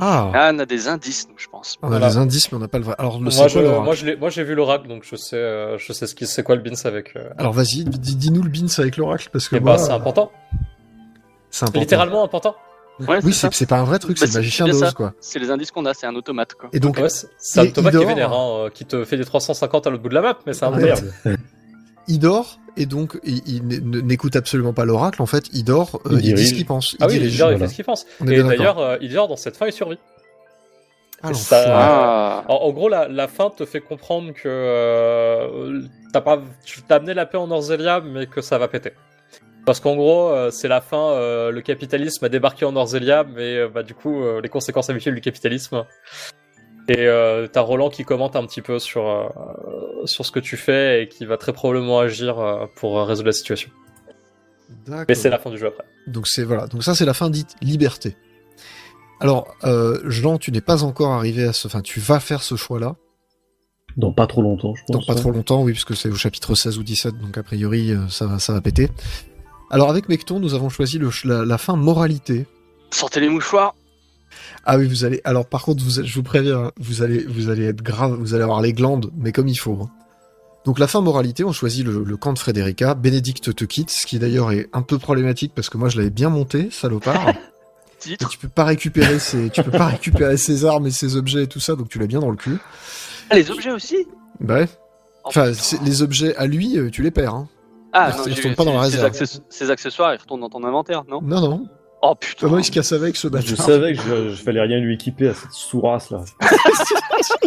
Ah, Ah, on a des indices, nous, je pense. on a voilà. des indices, mais on n'a pas le vrai. Alors, le Moi, je, quoi j'ai vu l'oracle, donc je sais, euh, je sais ce qui, c'est quoi le bins avec. euh, Alors, vas-y, dis- dis-nous le beans avec l'oracle, parce que Et moi, bah, c'est important. c'est important. Littéralement important. Ouais, Oui, c'est pas un vrai truc, Bah, c'est le magicien d'Oz, quoi. C'est les indices qu'on a, c'est un automate, quoi. Et donc, Ouais, c'est un Thomas qui est Idor- vénère, hein, euh, qui te fait des 350 à l'autre bout de la map, mais c'est un merde. il dort, et donc, il, il n'écoute absolument pas l'oracle, en fait, il dort, euh, Il il, dit ce qu'il pense. Il Ah oui, il, dirige. il voilà. fait ce qu'il pense. On Et d'ailleurs, euh, il dort dans cette fin, il survit. Ah, ça-. Ah, En, en gros, la, la fin te fait comprendre que euh, t'as pas, tu t'as amené la paix en Orzelia, mais que ça va péter. Parce qu'en gros, euh, c'est la fin, euh, le capitalisme a débarqué en Orzelia, mais euh, bah, du coup, euh, les conséquences habituelles du capitalisme. Et euh, t'as Roland qui commente un petit peu sur, euh, sur ce que tu fais et qui va très probablement agir euh, pour euh, résoudre la situation. Mais c'est la fin du jeu après. Donc c'est voilà. Donc ça c'est la fin dite liberté. Alors euh, Jean, tu n'es pas encore arrivé à ce. Enfin, tu vas faire ce choix-là Dans pas trop longtemps, je pense. dans pas trop longtemps, oui, puisque c'est au chapitre 16 ou 17, donc a priori ça va ça va péter. Alors avec Mecton, nous avons choisi le ch- la, la fin moralité. sortez les mouchoirs. Ah oui, vous allez. Alors par contre, vous, je vous préviens, hein, vous allez vous allez être grave, vous allez avoir les glandes, mais comme il faut. hein. Donc la fin moralité, on choisit le, le camp de Frédérica. Bénédicte te quitte, ce qui d'ailleurs est un peu problématique parce que moi je l'avais bien monté, salopard. Et tu peux pas récupérer ses, tu peux pas récupérer ses armes et ses objets et tout ça, donc tu l'as bien dans le cul. Ah, les objets aussi? Bah ouais. Oh, Enfin, les objets à lui, euh, tu les perds. Hein. Ah, ils non, retournent j'ai- pas dans la réserve. Ces accessoires, ils retournent dans ton inventaire, non? Non, non. Oh putain. Comment il se casse avec ce Je bâtard savais que je, je fallait rien lui équiper à cette sourasse là.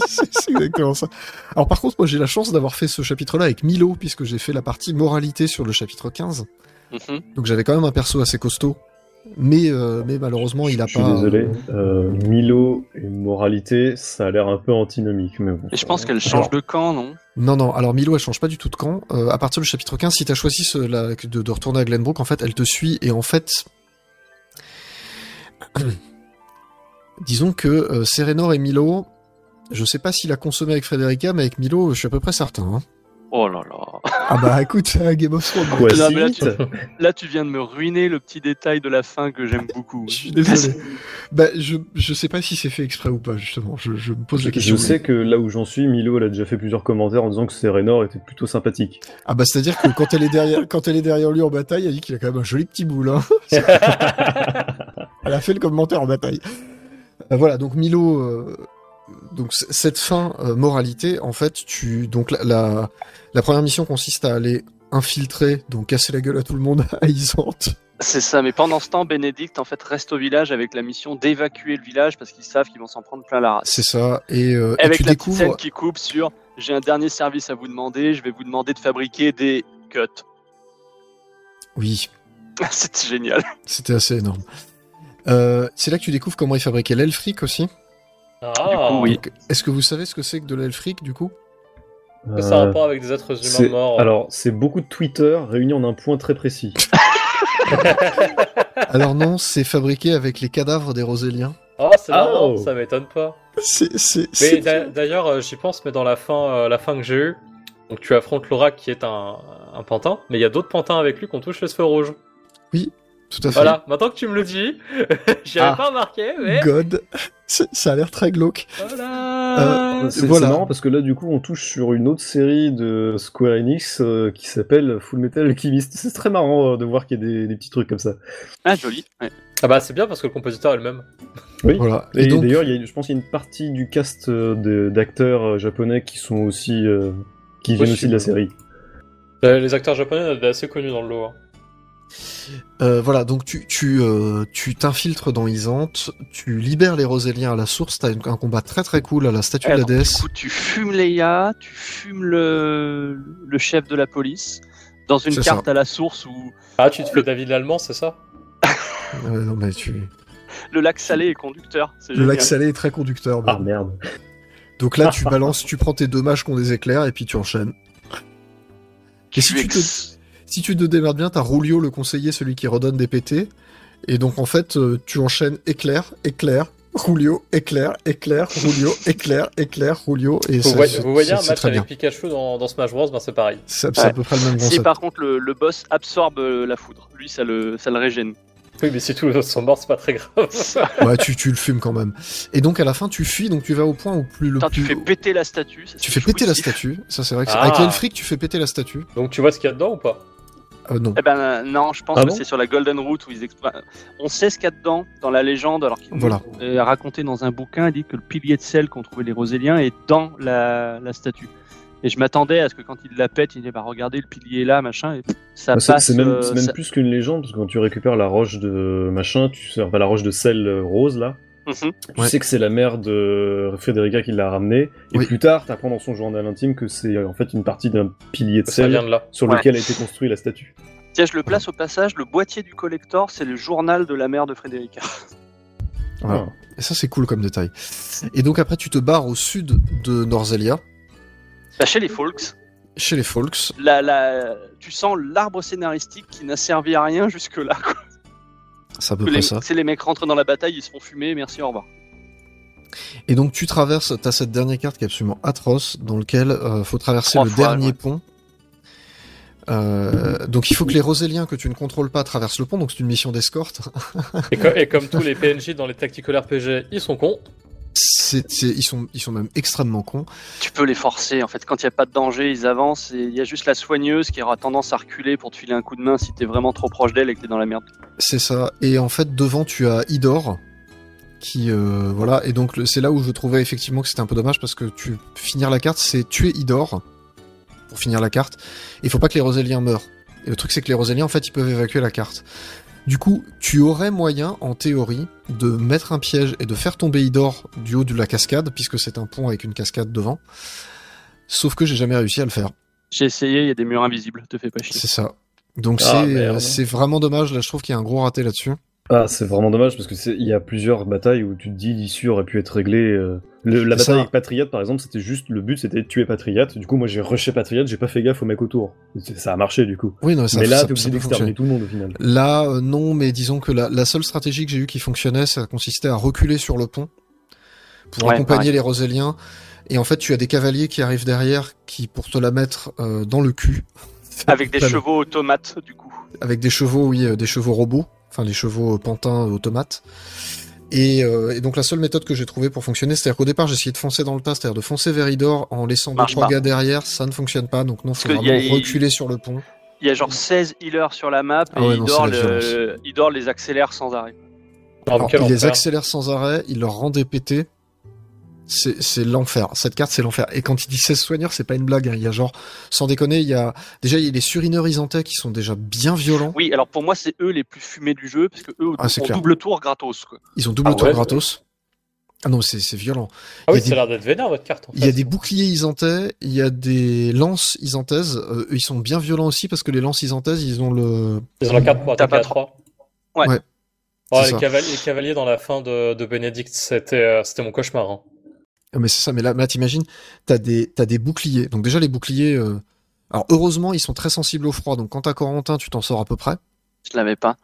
c'est exactement ça. Alors par contre, moi j'ai la chance d'avoir fait ce chapitre-là avec Milo, puisque j'ai fait la partie moralité sur le chapitre 15. Mhm. Donc j'avais quand même un perso assez costaud. Mais, euh, mais malheureusement, il a Je suis pas. désolé. Euh, Milo et moralité, ça a l'air un peu antinomique, mais bon. Et je pense qu'elle change Alors- de camp, non? Non, non, alors Milo, elle change pas du tout de camp. Euh, à partir du chapitre 15, si t'as choisi ce- la- de, de retourner à Glenbrook, en fait, elle te suit, et en fait... Disons que euh, Serenor et Milo Je sais pas s'il a consommé avec Frederica, mais avec Milo, je suis à peu près certain. hein. Oh là là. Ah bah écoute, Game of Thrones. Quoi, Non, si mais là, vite Là, tu viens de me ruiner le petit détail de la fin que j'aime beaucoup. Je suis désolé. bah, je, je sais pas si c'est fait exprès ou pas, justement. Je, je me pose la question. Je sais que là où j'en suis, Milo elle a déjà fait plusieurs commentaires en disant que Serenor était plutôt sympathique. Ah bah c'est-à-dire que quand elle est derrière, quand elle est derrière lui en bataille, elle dit qu'il a quand même un joli petit boule. Hein. elle a fait le commentaire en bataille. Euh, voilà, donc Milo, euh, donc cette fin euh, moralité, en fait, tu donc la, la la première mission consiste à aller infiltrer, donc casser la gueule à tout le monde à Isante. C'est ça, mais pendant ce temps, Bénédicte en fait reste au village avec la mission d'évacuer le village parce qu'ils savent qu'ils vont s'en prendre plein la race. C'est ça, et, euh, et Avec tu la scène qui coupe sur j'ai un dernier service à vous demander, je vais vous demander de fabriquer des cuts. Oui, C'était génial. c'était assez énorme. Euh, c'est là que tu découvres comment ils fabriquaient l'elfric aussi. Ah, coup, oui. Est-ce que vous savez ce que c'est que de l'elfric du coup? Ça a Euh, rapport avec des êtres c'est- humains morts. Alors, c'est beaucoup de Twitter réunis en un point très précis. Alors non, c'est fabriqué avec les cadavres des Roséliens. Oh, c'est Ah, marrant, oh. ça m'étonne pas. C'est, c'est, c'est- d'ailleurs, euh, j'y pense, mais dans la fin, euh, la fin que j'ai eue, donc tu affrontes Laura qui est un, un pantin, mais il y a d'autres pantins avec lui qu'on touche les cheveux rouges. Tout à fait. Voilà, maintenant que tu me le dis, j'y avais Ah. pas remarqué, mais God, ça a l'air très glauque. voilà. Euh, C'est Voilà. marrant parce que là, du coup, on touche sur une autre série de Square Enix euh, qui s'appelle Full Metal Alchemist. C'est très marrant euh, de voir qu'il y a des, des petits trucs comme ça. Ah, joli. ouais. Ah bah c'est bien parce que le compositeur est le même. Oui. Voilà. Et, Et donc, d'ailleurs, il y a- je pense qu'il y a une partie du cast d'acteurs japonais qui sont aussi euh, qui viennent aussi de la série. Les acteurs japonais, on est assez connus dans le lot. hein. Euh, voilà, donc tu tu euh, tu t'infiltres dans Isante, tu libères les Roséliens à la source, t'as une- un combat très très cool à la statue de la du déesse. coup, tu fumes Leia, tu fumes le, le chef de la police dans une C'est carte à la source où Ah, tu te fais David l'Allemand, c'est ça? Non, mais tu... le lac salé est conducteur. C'est Le génial. lac salé est très conducteur. Ah merde. Donc là, tu balances, tu prends tes deux mages qui ont des éclairs et puis tu enchaînes. Tu tu, te, ex- si tu te démerdes bien, t'as Rulio le conseiller, celui qui redonne des pétés. Et donc en fait, euh, tu enchaînes éclair, éclair, Rulio, éclair, éclair, Rulio, éclair, éclair, Rulio. Et Vous voyez, vous voyez un c'est match avec bien. Pikachu dans, dans Smash Bros, ben c'est pareil. C'est à peu près le même Si concept. par contre le, le boss absorbe euh, la foudre, lui ça le, ça le régène. Oui, mais si tous les autres sont morts, c'est pas très grave. Ouais, tu, tu le fumes quand même. Et donc à la fin, tu fuis, donc tu vas au point où plus le tu plus... fais péter la statue. ça, Tu fais péter la statue, ça c'est vrai que c'est- Ah. avec l'elfric tu fais péter la statue. Donc tu vois ce qu'il y a dedans ou pas? Euh, non. Eh ben euh, non, je pense Ah que bon c'est sur la Golden Route où ils exploitent. On sait ce qu'il y a dedans dans la légende, alors qu'il Voilà. est raconté dans un bouquin, il dit que le pilier de sel qu'ont trouvé les Roséliens est dans la, la statue. Et je m'attendais à ce que quand il la pète, il dit bah regardez le pilier est là, machin, et ça C'est passe. c'est même, euh, c'est même ça- plus qu'une légende parce que quand tu récupères la roche de machin, tu enfin, la roche de sel euh, rose là, Mhm. tu Ouais. sais que c'est la mère de Frederica qui l'a ramené. Et Oui. plus tard, t'apprends dans son journal intime que c'est euh, en fait une partie d'un pilier de sel de sur Ouais. lequel a été construit la statue. Tiens, je le place au passage. Le boîtier du collector, c'est le journal de la mère de Frédérica. Voilà. Et ça c'est cool comme détail. Et donc après tu te barres au sud de Norzelia, Bah, chez les Folks, chez les Folks. la, la... tu sens l'arbre scénaristique qui n'a servi à rien jusque-là. C'est à peu Que près les- ça. C'est les mecs rentrent dans la bataille, ils se font fumer, merci, au revoir. Et donc tu traverses, t'as cette dernière carte qui est absolument atroce, dans lequel euh, faut traverser Trois le fois, dernier ouais. pont. Euh, donc il faut que les Roséliens que tu ne contrôles pas traversent le pont, donc c'est une mission d'escorte. Et, co- et comme tous les PNJ dans les tactical RPG, ils sont cons. Ils sont, ils sont même extrêmement cons. Tu peux les forcer, en fait. Quand il n'y a pas de danger, ils avancent. Et il y a juste la soigneuse qui aura tendance à reculer pour te filer un coup de main si t'es vraiment trop proche d'elle et que t'es dans la merde. C'est ça. Et en fait devant tu as Idor, qui euh, voilà. Et donc le- c'est là où je trouvais effectivement que c'était un peu dommage parce que tu finir la carte, c'est tuer Idor pour finir la carte. Il faut pas que les Roséliens meurent. Et le truc c'est que les Roséliens en fait ils peuvent évacuer la carte. Du coup, tu aurais moyen, en théorie, de mettre un piège et de faire tomber Idor du haut de la cascade, puisque c'est un pont avec une cascade devant. Sauf que j'ai jamais réussi à le faire. J'ai essayé, il y a des murs invisibles, te fais pas chier. C'est ça. Donc Ah, c'est vraiment dommage. Là, je trouve qu'il y a un gros raté là-dessus. Ah, c'est vraiment dommage parce que c'est- il y a plusieurs batailles où tu te dis l'issue aurait pu être réglée. euh, le- la bataille ça. avec Patriot, par exemple, c'était juste le but, c'était de tuer Patriot. Du coup, moi, j'ai rushé Patriot, j'ai pas fait gaffe aux mecs autour. C'est- Ça a marché du coup. Oui, non, ça, mais là, t'es obligé d'exterminer tout le monde au final. Là, euh, non, mais disons que la, la seule stratégie que j'ai eue qui fonctionnait, ça consistait à reculer sur le pont pour Ouais, accompagner pareil. les Roséliens. Et en fait, tu as des cavaliers qui arrivent derrière, qui pour te la mettre euh, dans le cul. Avec des chevaux automates, du coup. Avec des chevaux, oui, euh, des chevaux robots, enfin les chevaux euh, pantins euh, automates. Et, euh, et donc la seule méthode que j'ai trouvée pour fonctionner, c'est-à-dire qu'au départ j'ai essayé de foncer dans le tas, c'est-à-dire de foncer vers Idor en laissant deux Marche trois pas. gars derrière, ça ne fonctionne pas, donc non, faut Parce vraiment y a- reculer sur le pont. Il y a genre 16 healers sur la map et Ah ouais, non, Idor, le... Les accélère sans arrêt. Alors, il les accélère sans arrêt, il leur rend des pétés. C'est l'enfer. Cette carte, c'est l'enfer. Et quand il dit 16 soigneurs, c'est pas une blague. hein. Il y a genre, sans déconner, il y a déjà il y a les surineurs isantais qui sont déjà bien violents. Oui, alors pour moi, c'est eux les plus fumés du jeu, parce que eux Ah, ont clair. double tour gratos. Quoi. Ils ont double Ah tour ouais, gratos. Ah non, c'est violent. Ah il y oui, a ça des- a l'air d'être vénère votre carte. En Il y a des boucliers isantais, il y a des lances isantaises. Euh, eux, ils sont bien violents aussi parce que les lances isantaises, ils ont le. Ils ont la carte pour T'as attaquer pas à trop. 3. Ouais. Ouais, Oh, les, cavaliers, les cavaliers dans la fin de, de Bénédicte, c'était euh, c'était mon cauchemar. hein. Ah, Mais c'est ça. Mais là, là t'imagines, t'as des t'as des boucliers. Donc déjà les boucliers. euh, Alors heureusement, ils sont très sensibles au froid. Donc quand t'as Corentin, tu t'en sors à peu près. Je l'avais pas.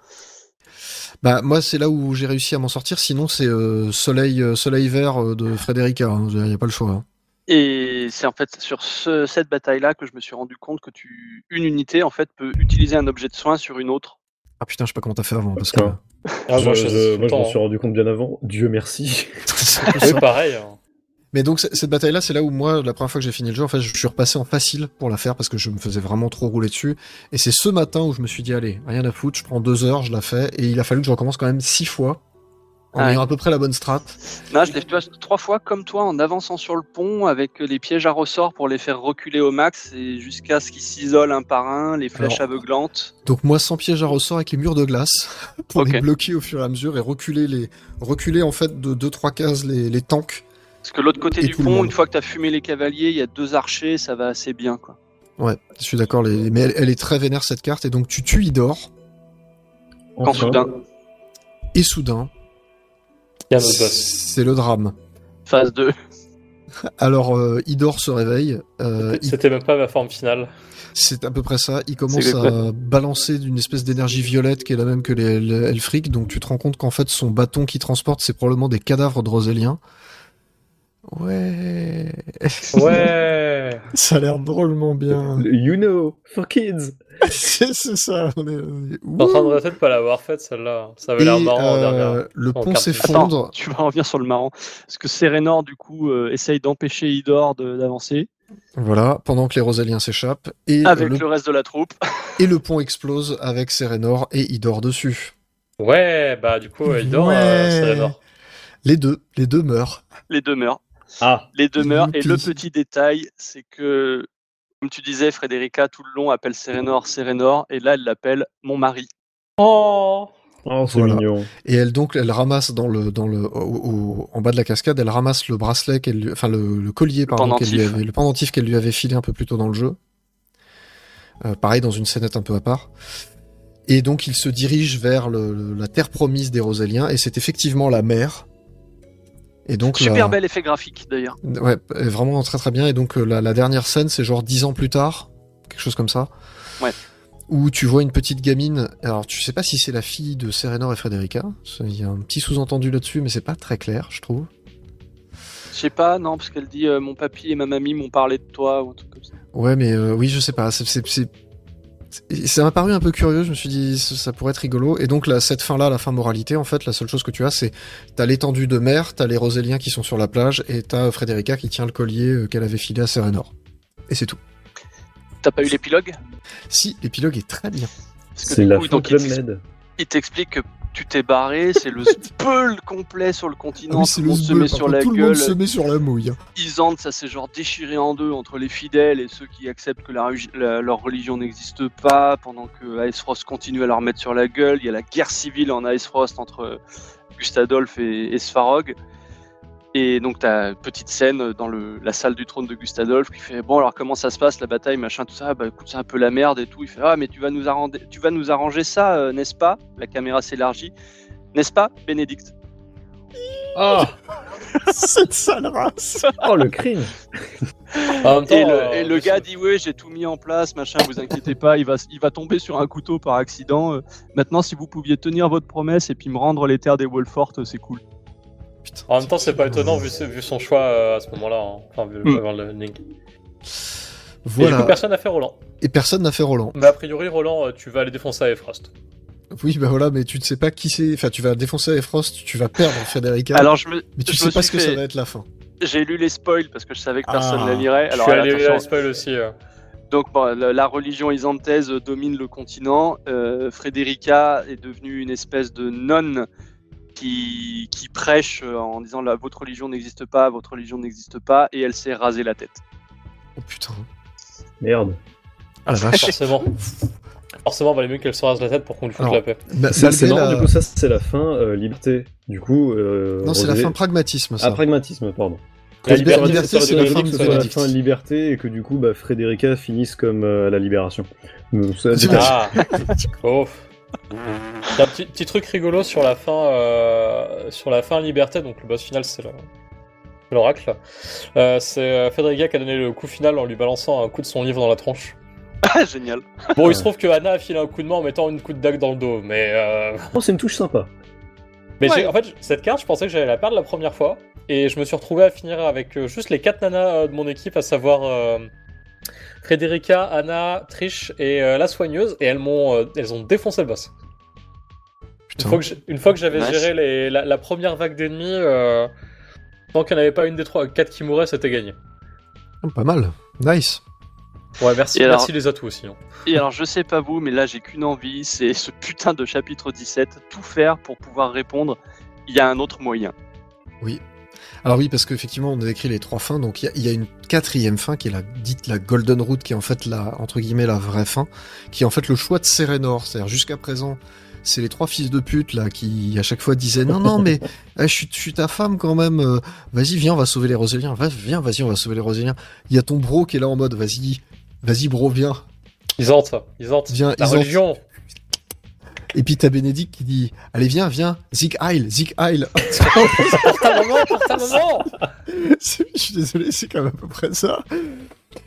Bah moi c'est là où j'ai réussi à m'en sortir. Sinon c'est euh, soleil euh, soleil vert de Frederica. Il n'y a pas le choix. hein. Et c'est en fait sur ce- cette bataille-là que je me suis rendu compte que tu une unité en fait peut utiliser un objet de soin sur une autre. Ah putain, je sais pas comment t'as fait avant parce que. Ah, je, moi, je- je moi, m'en suis rendu compte bien avant. Dieu merci. C'est hein. Pareil. hein. Mais donc cette bataille-là, c'est là où moi, la première fois que j'ai fini le jeu, en fait, je suis repassé en facile pour la faire parce que je me faisais vraiment trop rouler dessus. Et c'est ce matin où je me suis dit, allez, rien à foutre, je prends deux heures, je la fais. Et il a fallu que je recommence quand même six fois en Ah ayant à peu près la bonne strat. Non, je l'ai fait trois fois comme toi en avançant sur le pont avec les pièges à ressort pour les faire reculer au max et jusqu'à ce qu'ils s'isolent un par un, les flèches Alors, aveuglantes. Donc moi, sans piège à ressort avec les murs de glace pour les bloquer au fur et à mesure et reculer les reculer en fait de deux trois cases les, les tanks. Parce que l'autre côté Et du pont, une fois que tu as fumé les cavaliers, il y a deux archers, ça va assez bien quoi. Ouais, je suis d'accord. Les... Mais elle, elle est très vénère cette carte et donc tu tues Idor Quand Enfin. soudain, et soudain, c'est le drame. phase 2. Alors euh, Idor se réveille. euh, il C'était même pas ma forme finale. C'est à peu près ça. Il commence à balancer d'une espèce d'énergie violette qui est la même que les, les Elfric. Donc tu te rends compte qu'en fait son bâton qui transporte c'est probablement des cadavres de Roséliens. Ouais. Ouais. Ça a l'air drôlement bien. You know, for kids. c'est ça. On est, on est- T'es en train de regretter de pas l'avoir faite celle-là. Ça avait l'air marrant euh, dernière. le pont s'effondre. Attends, tu vas revenir sur le marrant. Parce que Serenor, du coup, euh, essaye d'empêcher Idor de- d'avancer? Voilà, pendant que les Roséliens s'échappent. Et, euh, Avec le, le reste de la troupe. et le pont explose avec Serenor et Idor dessus. Ouais, bah du coup, il dort, Ouais. euh, Serenor. Les deux, les deux meurent. Les deux meurent. Ah, Les deux meurent. Et le petit détail, c'est que, comme tu disais, Frédérica, tout le long, appelle Serenor Serenor. Et là, elle l'appelle mon mari. Oh oh c'est Voilà. mignon. Et elle donc elle ramasse dans le dans le au- au- en bas de la cascade, elle ramasse le bracelet qu'elle lui- enfin le, le collier pardon qu'elle lui avait le pendentif qu'elle lui avait filé un peu plus tôt dans le jeu. Euh, pareil dans une scénette un peu à part. Et donc il se dirige vers le- le- la terre promise des Roséliens et c'est effectivement la mer. Et donc Super la- bel effet graphique, d'ailleurs. Ouais, vraiment très très bien. Et donc euh, la, la dernière scène, c'est genre dix ans plus tard, quelque chose comme ça. Ouais. Où tu vois une petite gamine. Alors tu sais pas si c'est la fille de Serenor et Frederica. Il y a un petit sous-entendu là-dessus, mais c'est pas très clair, je trouve. Je sais pas, non, parce qu'elle dit euh, mon papy et ma mamie m'ont parlé de toi ou un truc comme ça. Ouais, mais euh, oui, je sais pas. C'est- ça m'a paru un peu curieux. Je me suis dit ça, pourrait être rigolo. Et donc là, cette fin-là, la fin moralité, en fait, la seule chose que tu as, c'est t'as l'étendue de mer, t'as les Roséliens qui sont sur la plage, et t'as Frederica qui tient le collier euh, qu'elle avait filé à Serenor. Et c'est tout. T'as pas eu l'épilogue? Si, l'épilogue est très bien. Parce que C'est la coup, fin donc, il t'ex- Med. il t'explique que tu t'es barré, c'est le speul complet sur le continent, tout le monde se met sur la tout le gueule. monde se met sur la mouille. Isande, ça s'est genre déchiré en deux entre les fidèles et ceux qui acceptent que la, regi- la- leur religion n'existe pas, pendant que Aesfrost continue à leur mettre sur la gueule. Il y a la guerre civile en Aesfrost entre Gustadolf et, et Svarog. Et donc, t'as une petite scène dans le, la salle du trône de Gustadolf qui fait Bon, alors comment ça se passe la bataille, machin, tout ça? Bah écoute, c'est un peu la merde et tout. Il fait Ah, mais tu vas nous arranger, tu vas nous arranger ça, euh, n'est-ce pas? La caméra s'élargit. N'est-ce pas, Bénédicte? Ah, Cette sale race! Oh le crime. En même temps, Et le, euh, et le gars dit oui j'ai tout mis en place machin vous inquiétez pas il va il va tomber sur un couteau par accident. Euh, maintenant si vous pouviez tenir votre promesse et puis me rendre les terres des Wolfort c'est cool suite. En même temps, c'est pas étonnant vu, vu son choix euh, à ce moment-là. hein. Enfin, vu Mm. avant le Ning. Et du Voilà. coup, personne n'a fait Roland. Et personne n'a fait Roland. Mais a priori, Roland, euh, tu vas aller défoncer à Frost. Oui, bah voilà, mais tu ne sais pas qui c'est. Enfin, tu vas défoncer Frost, tu vas perdre Federica. Alors je me, mais tu je sais me pas ce que ça va être la fin. j'ai lu les spoils parce que je savais que personne Ah. la lirait. Je Alors suis allé attention, à spoil aussi. euh. Donc bon, la, religion isantèse domine le continent. Euh, Frédérica est devenue une espèce de nonne qui, qui prêche euh, en disant la, votre religion n'existe pas, votre religion n'existe pas, et elle s'est rasée la tête. Oh putain. Merde. Ah la vache. Forcément. Forcément, valait mieux qu'elle se rase la tête pour qu'on lui foute Alors, la paix. Bah, C'est la- du coup, ça, c'est la fin euh, liberté. Du coup, euh, Non, c'est la fin pragmatisme, ça. Ah, pragmatisme, pardon. La Liber- liberté, liberté, c'est la fin de liberté et que du coup, bah, Frédérica finisse comme euh, la libération. Mais ça, C'est c'est- Un petit, petit truc rigolo sur la fin, euh, sur la fin liberté, donc le boss final c'est le- l'oracle. Euh, c'est euh, Federica qui a donné le coup final en lui balançant un coup de son livre dans la tronche. Ah, génial. Bon, il se trouve que Anna a filé un coup de main en mettant une coup de dague dans le dos, mais euh, Oh, c'est une touche sympa. Mais Ouais. en fait, cette carte, je pensais que j'allais la perdre la première fois. Et je me suis retrouvé à finir avec euh, juste les quatre nanas euh, de mon équipe, à savoir Frederica, Anna, Trish et euh, la soigneuse. Et elles m'ont, euh, elles ont défoncé le boss. Une Putain. fois que j'ai- une fois que j'avais Nice. géré les- la, la première vague d'ennemis, euh, tant qu'il n'y en avait pas une des trois, quatre qui mouraient, c'était gagné. Oh, Pas mal. Nice. Ouais, merci, alors- merci les atouts aussi. hein. Et alors, je sais pas vous, mais là, j'ai qu'une envie, c'est ce putain de chapitre 17, tout faire pour pouvoir répondre. Il y a un autre moyen. Alors oui, parce qu'effectivement, on a écrit les trois fins, donc il y a- il y, a une quatrième fin qui est la dite la Golden Route, qui est en fait la entre guillemets la vraie fin, qui est en fait le choix de Serenor. C'est-à-dire jusqu'à présent, c'est les trois fils de pute là qui à chaque fois disaient non non mais eh, je, suis, je suis ta femme quand même. euh, vas-y viens, on va sauver les Roséliens. Va, viens, vas-y, on va sauver les Roséliens. Il y a ton bro qui est là en mode vas-y, vas-y bro viens. Ils hantent, ils hantent. Viens, La ils religion. Et puis t'as Bénédicte qui dit allez viens viens Zig Heil, Zig Heil. pour ta maman, pour ta maman C'est- je suis désolé, c'est quand même à peu près ça.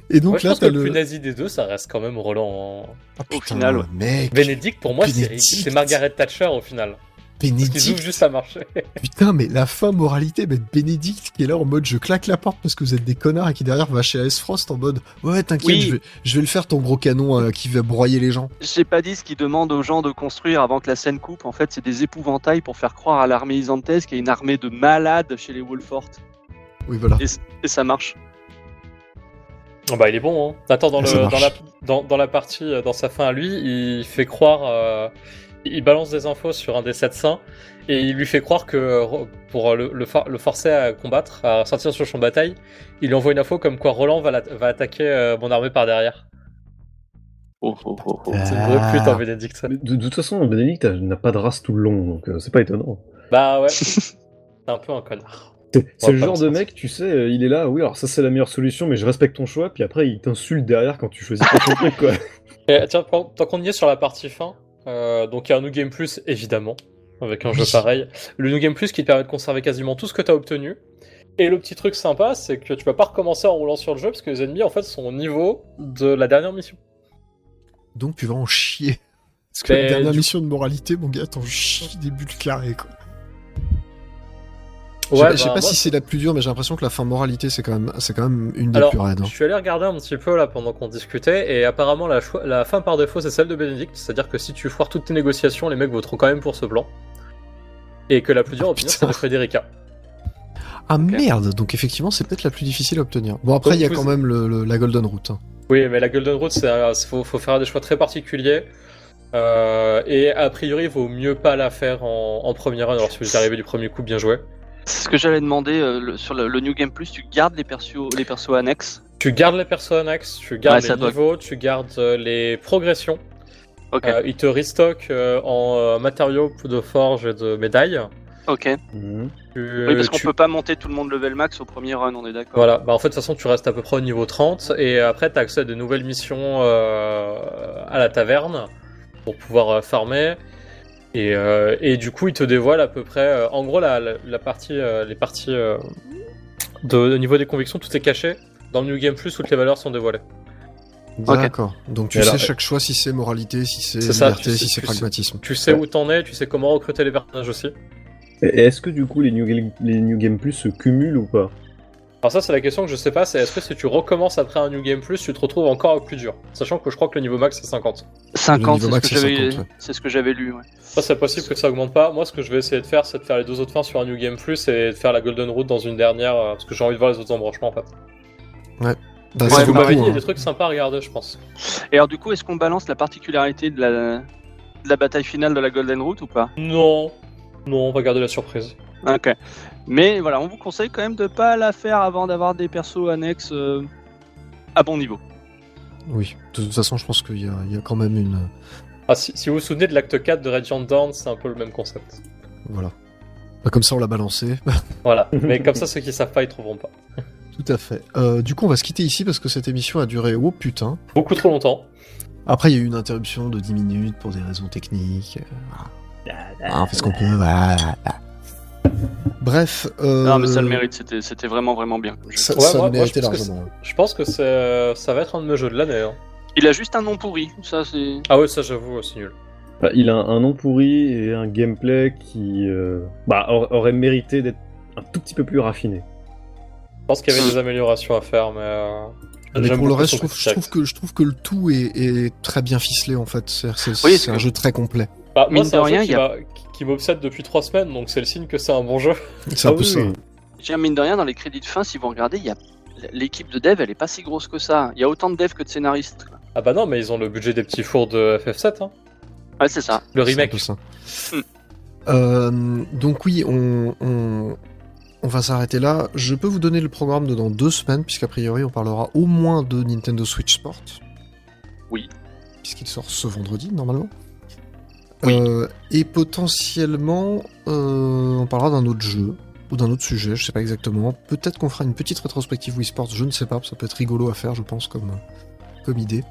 Et donc Moi, je là pense que t'as le le plus nazi des deux, ça reste quand même Roland. hein. Ah, Au putain, final, ouais. mec. Bénédicte, pour moi, c'est Margaret Thatcher au final. Bénédicte. juste à marcher. Putain, mais la fin moralité, mais Bénédicte qui est là en mode je claque la porte parce que vous êtes des connards et qui derrière va chez AS Frost en mode ouais, t'inquiète, Oui. je, vais, je vais le faire ton gros canon euh, qui va broyer les gens. J'ai pas dit ce qu'ils demandent aux gens de construire avant que la scène coupe. En fait, c'est des épouvantails pour faire croire à l'armée isantèse qu'il y a une armée de malades chez les Wolfort. Oui, voilà. Et, et ça marche. Oh bah, il est bon, hein. Attends, dans, le, Ça marche. dans, la, dans, dans la partie, euh, dans sa fin à lui, il fait croire. euh, il balance des infos sur un des sept saints et il lui fait croire que euh, pour le, le, for- le forcer à combattre, à sortir sur le champ de bataille, il lui envoie une info comme quoi Roland va, attaquer euh, mon armée par derrière. Oh, oh, oh, oh. C'est une vraie pute, hein, Bénédicte. Mais De, de toute façon, Bénédicte n'a pas de race tout le long, donc euh, c'est pas étonnant. Bah ouais. C'est un peu un connard. C'est le genre de mec, tu sais, euh, il est là, oui, alors ça c'est la meilleure solution, mais je respecte ton choix, puis après il t'insulte derrière quand tu choisis pas ton truc, quoi. Et, tiens, tant tant qu'on y est sur la partie fin, euh, donc il y a un New Game Plus évidemment, avec un jeu pareil. Le New Game Plus qui te permet de conserver quasiment tout ce que tu as obtenu. Et le petit truc sympa, c'est que tu vas pas recommencer en roulant sur le jeu parce que les ennemis en fait sont au niveau de la dernière mission. Donc tu vas en chier. Parce que Mais la dernière mission de moralité, mon gars, t'en chies des bulles carrées, quoi. Ouais, je sais pas- je sais bah, pas moi, si c'est la plus dure, mais j'ai l'impression que la fin moralité, c'est quand même, c'est quand même une des Alors, plus raides. hein. je suis allé regarder un petit peu là pendant qu'on discutait, et apparemment la, fin par défaut c'est celle de Bénédicte, c'est-à-dire que si tu foires toutes tes négociations, les mecs voteront quand même pour ce plan. Et que la plus dure à obtenir Putain. c'est de Frederica. Ah merde, donc effectivement, c'est peut-être la plus difficile à obtenir. Bon, après, il y a vous- quand même le, le- la Golden Route. hein. Oui, mais la Golden Route, c'est un- faut, faut faire des choix très particuliers. Euh, et a priori, il vaut mieux pas la faire en, en première run. Alors, si vous arrivez du premier coup, bien joué. C'est ce que j'allais demander euh, le- sur le, le New Game Plus. Tu gardes les persos, les persos annexes. Tu gardes les personnes annexes, tu gardes Ouais, les niveaux, tu gardes euh, les progressions. Ok. Euh, il te restock euh, en euh, matériaux de forge et de médailles. Ok. Mhm. Tu- Oui, parce qu'on tu- peut pas monter tout le monde level max au premier run, on est d'accord. Voilà, bah en fait de toute façon tu restes à peu près au niveau 30 et après tu as accès à de nouvelles missions euh, à la taverne pour pouvoir euh, farmer et, euh, et du coup il te dévoile à peu près euh, en gros la, la, la partie euh, les parties euh, de, au niveau des convictions tout est caché dans le New Game Plus toutes les valeurs sont dévoilées. D'accord. Donc tu Et sais alors- chaque choix si c'est moralité, si c'est ça, liberté, tu sais- si c'est sais- pragmatisme. Tu sais Ouais. où t'en es, tu sais comment recruter les personnages aussi. Et est-ce que du coup les New Game, les New Game Plus se cumulent ou pas? Alors ça c'est la question que je sais pas, c'est est-ce que si tu recommences après un New Game Plus, tu te retrouves encore au plus dur? Sachant que je crois que le niveau max c'est 50. 50, niveau c'est ce que j'avais 50, ouais. c'est ce que j'avais lu. ouais. Ça c'est possible que ça augmente pas. Moi ce que je vais essayer de faire c'est de faire les deux autres fins sur un New Game Plus et de faire la Golden Route dans une dernière euh, parce que j'ai envie de voir les autres embranchements en fait. Bah, Ouais, vous m'avez dit, il y a des trucs sympas à regarder je pense. Et alors, du coup, est-ce qu'on balance la particularité de la, de la bataille finale de la Golden Route ou pas? Non, non, on va garder la surprise. Ok. Mais voilà, on vous conseille quand même de pas la faire avant d'avoir des persos annexes euh, à bon niveau. Oui, de toute façon, je pense qu'il y, a- il y a quand même une. Ah, si, si vous vous souvenez de l'acte 4 de Radiant Dawn, c'est un peu le même concept. Voilà. Bah, comme ça, on l'a balancé. Voilà, mais comme ça ceux qui savent pas ils trouveront pas. Tout à fait. Euh, du coup, on va se quitter ici parce que cette émission a duré oh putain. Beaucoup trop longtemps. Après, il y a eu une interruption de 10 minutes pour des raisons techniques. euh, voilà. Ah, on fait ce qu'on peut. voilà. Bref. Euh, Non, mais ça le mérite, c'était c'était vraiment, vraiment bien. Ça, Ouais, ça moi- le moi, je méritait pense que largement. Je pense que c'est- ça va être un de mes jeux de l'année. hein. Il a juste un nom pourri, ça c'est. Ah ouais, ça j'avoue, c'est nul. Bah, Il a un, nom pourri et un gameplay qui euh, bah, aur- aurait mérité d'être un tout petit peu plus raffiné. Je pense qu'il y avait des améliorations à faire, mais. euh, Mais pour le reste, je trouve, je que, je trouve que le tout est, est très bien ficelé en fait. C'est c'est- Oui, c'est c'est un que- jeu très complet. Bah, moi, Mine c'est de un rien, jeu il qui, y a- m'a- qui- qui m'obsède depuis 3 semaines, donc c'est le signe que c'est un bon jeu. C'est un Ah peu oui, ça. Tiens, mine de rien, dans les crédits de fin, si vous regardez, il y a l'équipe de dev, elle est pas si grosse que ça. Il y a autant de devs que de scénaristes. Ah bah non, mais ils ont le budget des petits fours de FF7, hein. Ouais, c'est ça. Le remake. peu ça. Hmm. Euh, donc oui, on, on, on va s'arrêter là. Je peux vous donner le programme de dans deux semaines, puisqu'a priori on parlera au moins de Nintendo Switch Sport. Oui. Puisqu'il sort ce vendredi, normalement. Oui. Euh, et potentiellement, euh, on parlera d'un autre jeu, ou d'un autre sujet, je sais pas exactement. Peut-être qu'on fera une petite rétrospective Wii Sports, je ne sais pas, ça peut être rigolo à faire, je pense, comme, comme idée.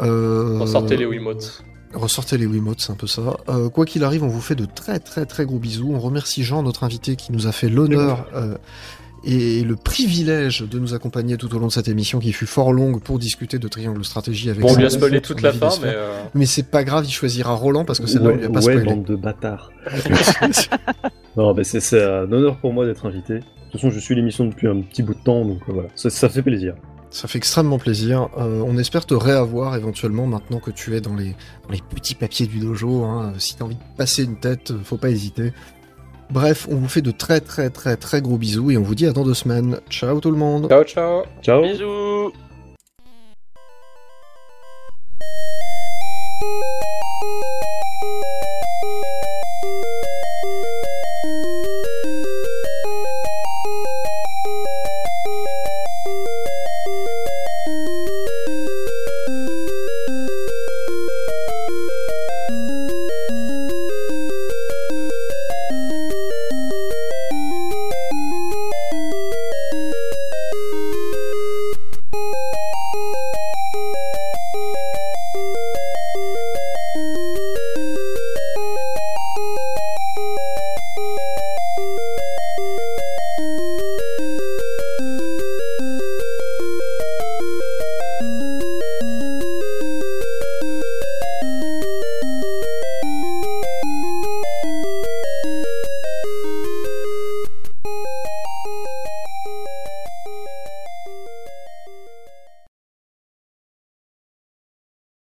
Euh, Ressortez les Wiimotes. Ressortez les Wiimotes, c'est un peu ça. Euh, quoi qu'il arrive, on vous fait de très très très gros bisous. On remercie Jean, notre invité, qui nous a fait l'honneur euh, et le privilège de nous accompagner tout au long de cette émission qui fut fort longue pour discuter de Triangle Stratégie avec Bon, on lui a spoilé toute la fin, mais. euh, Mais c'est pas grave, il choisira Roland parce que celle-là, on lui a pas ouais, spoilé. bande de bâtards. Non, bah, c'est c'est un honneur pour moi d'être invité. De toute façon, je suis l'émission depuis un petit bout de temps, donc euh, voilà, ça, ça fait plaisir. Ça fait extrêmement plaisir. Euh, on espère te réavoir éventuellement maintenant que tu es dans les, dans les petits papiers du dojo. Hein. Si t'as envie de passer une tête, faut pas hésiter. Bref, on vous fait de très très très très gros bisous et on vous dit à dans deux semaines. Ciao tout le monde Ciao, ciao. Ciao Bisous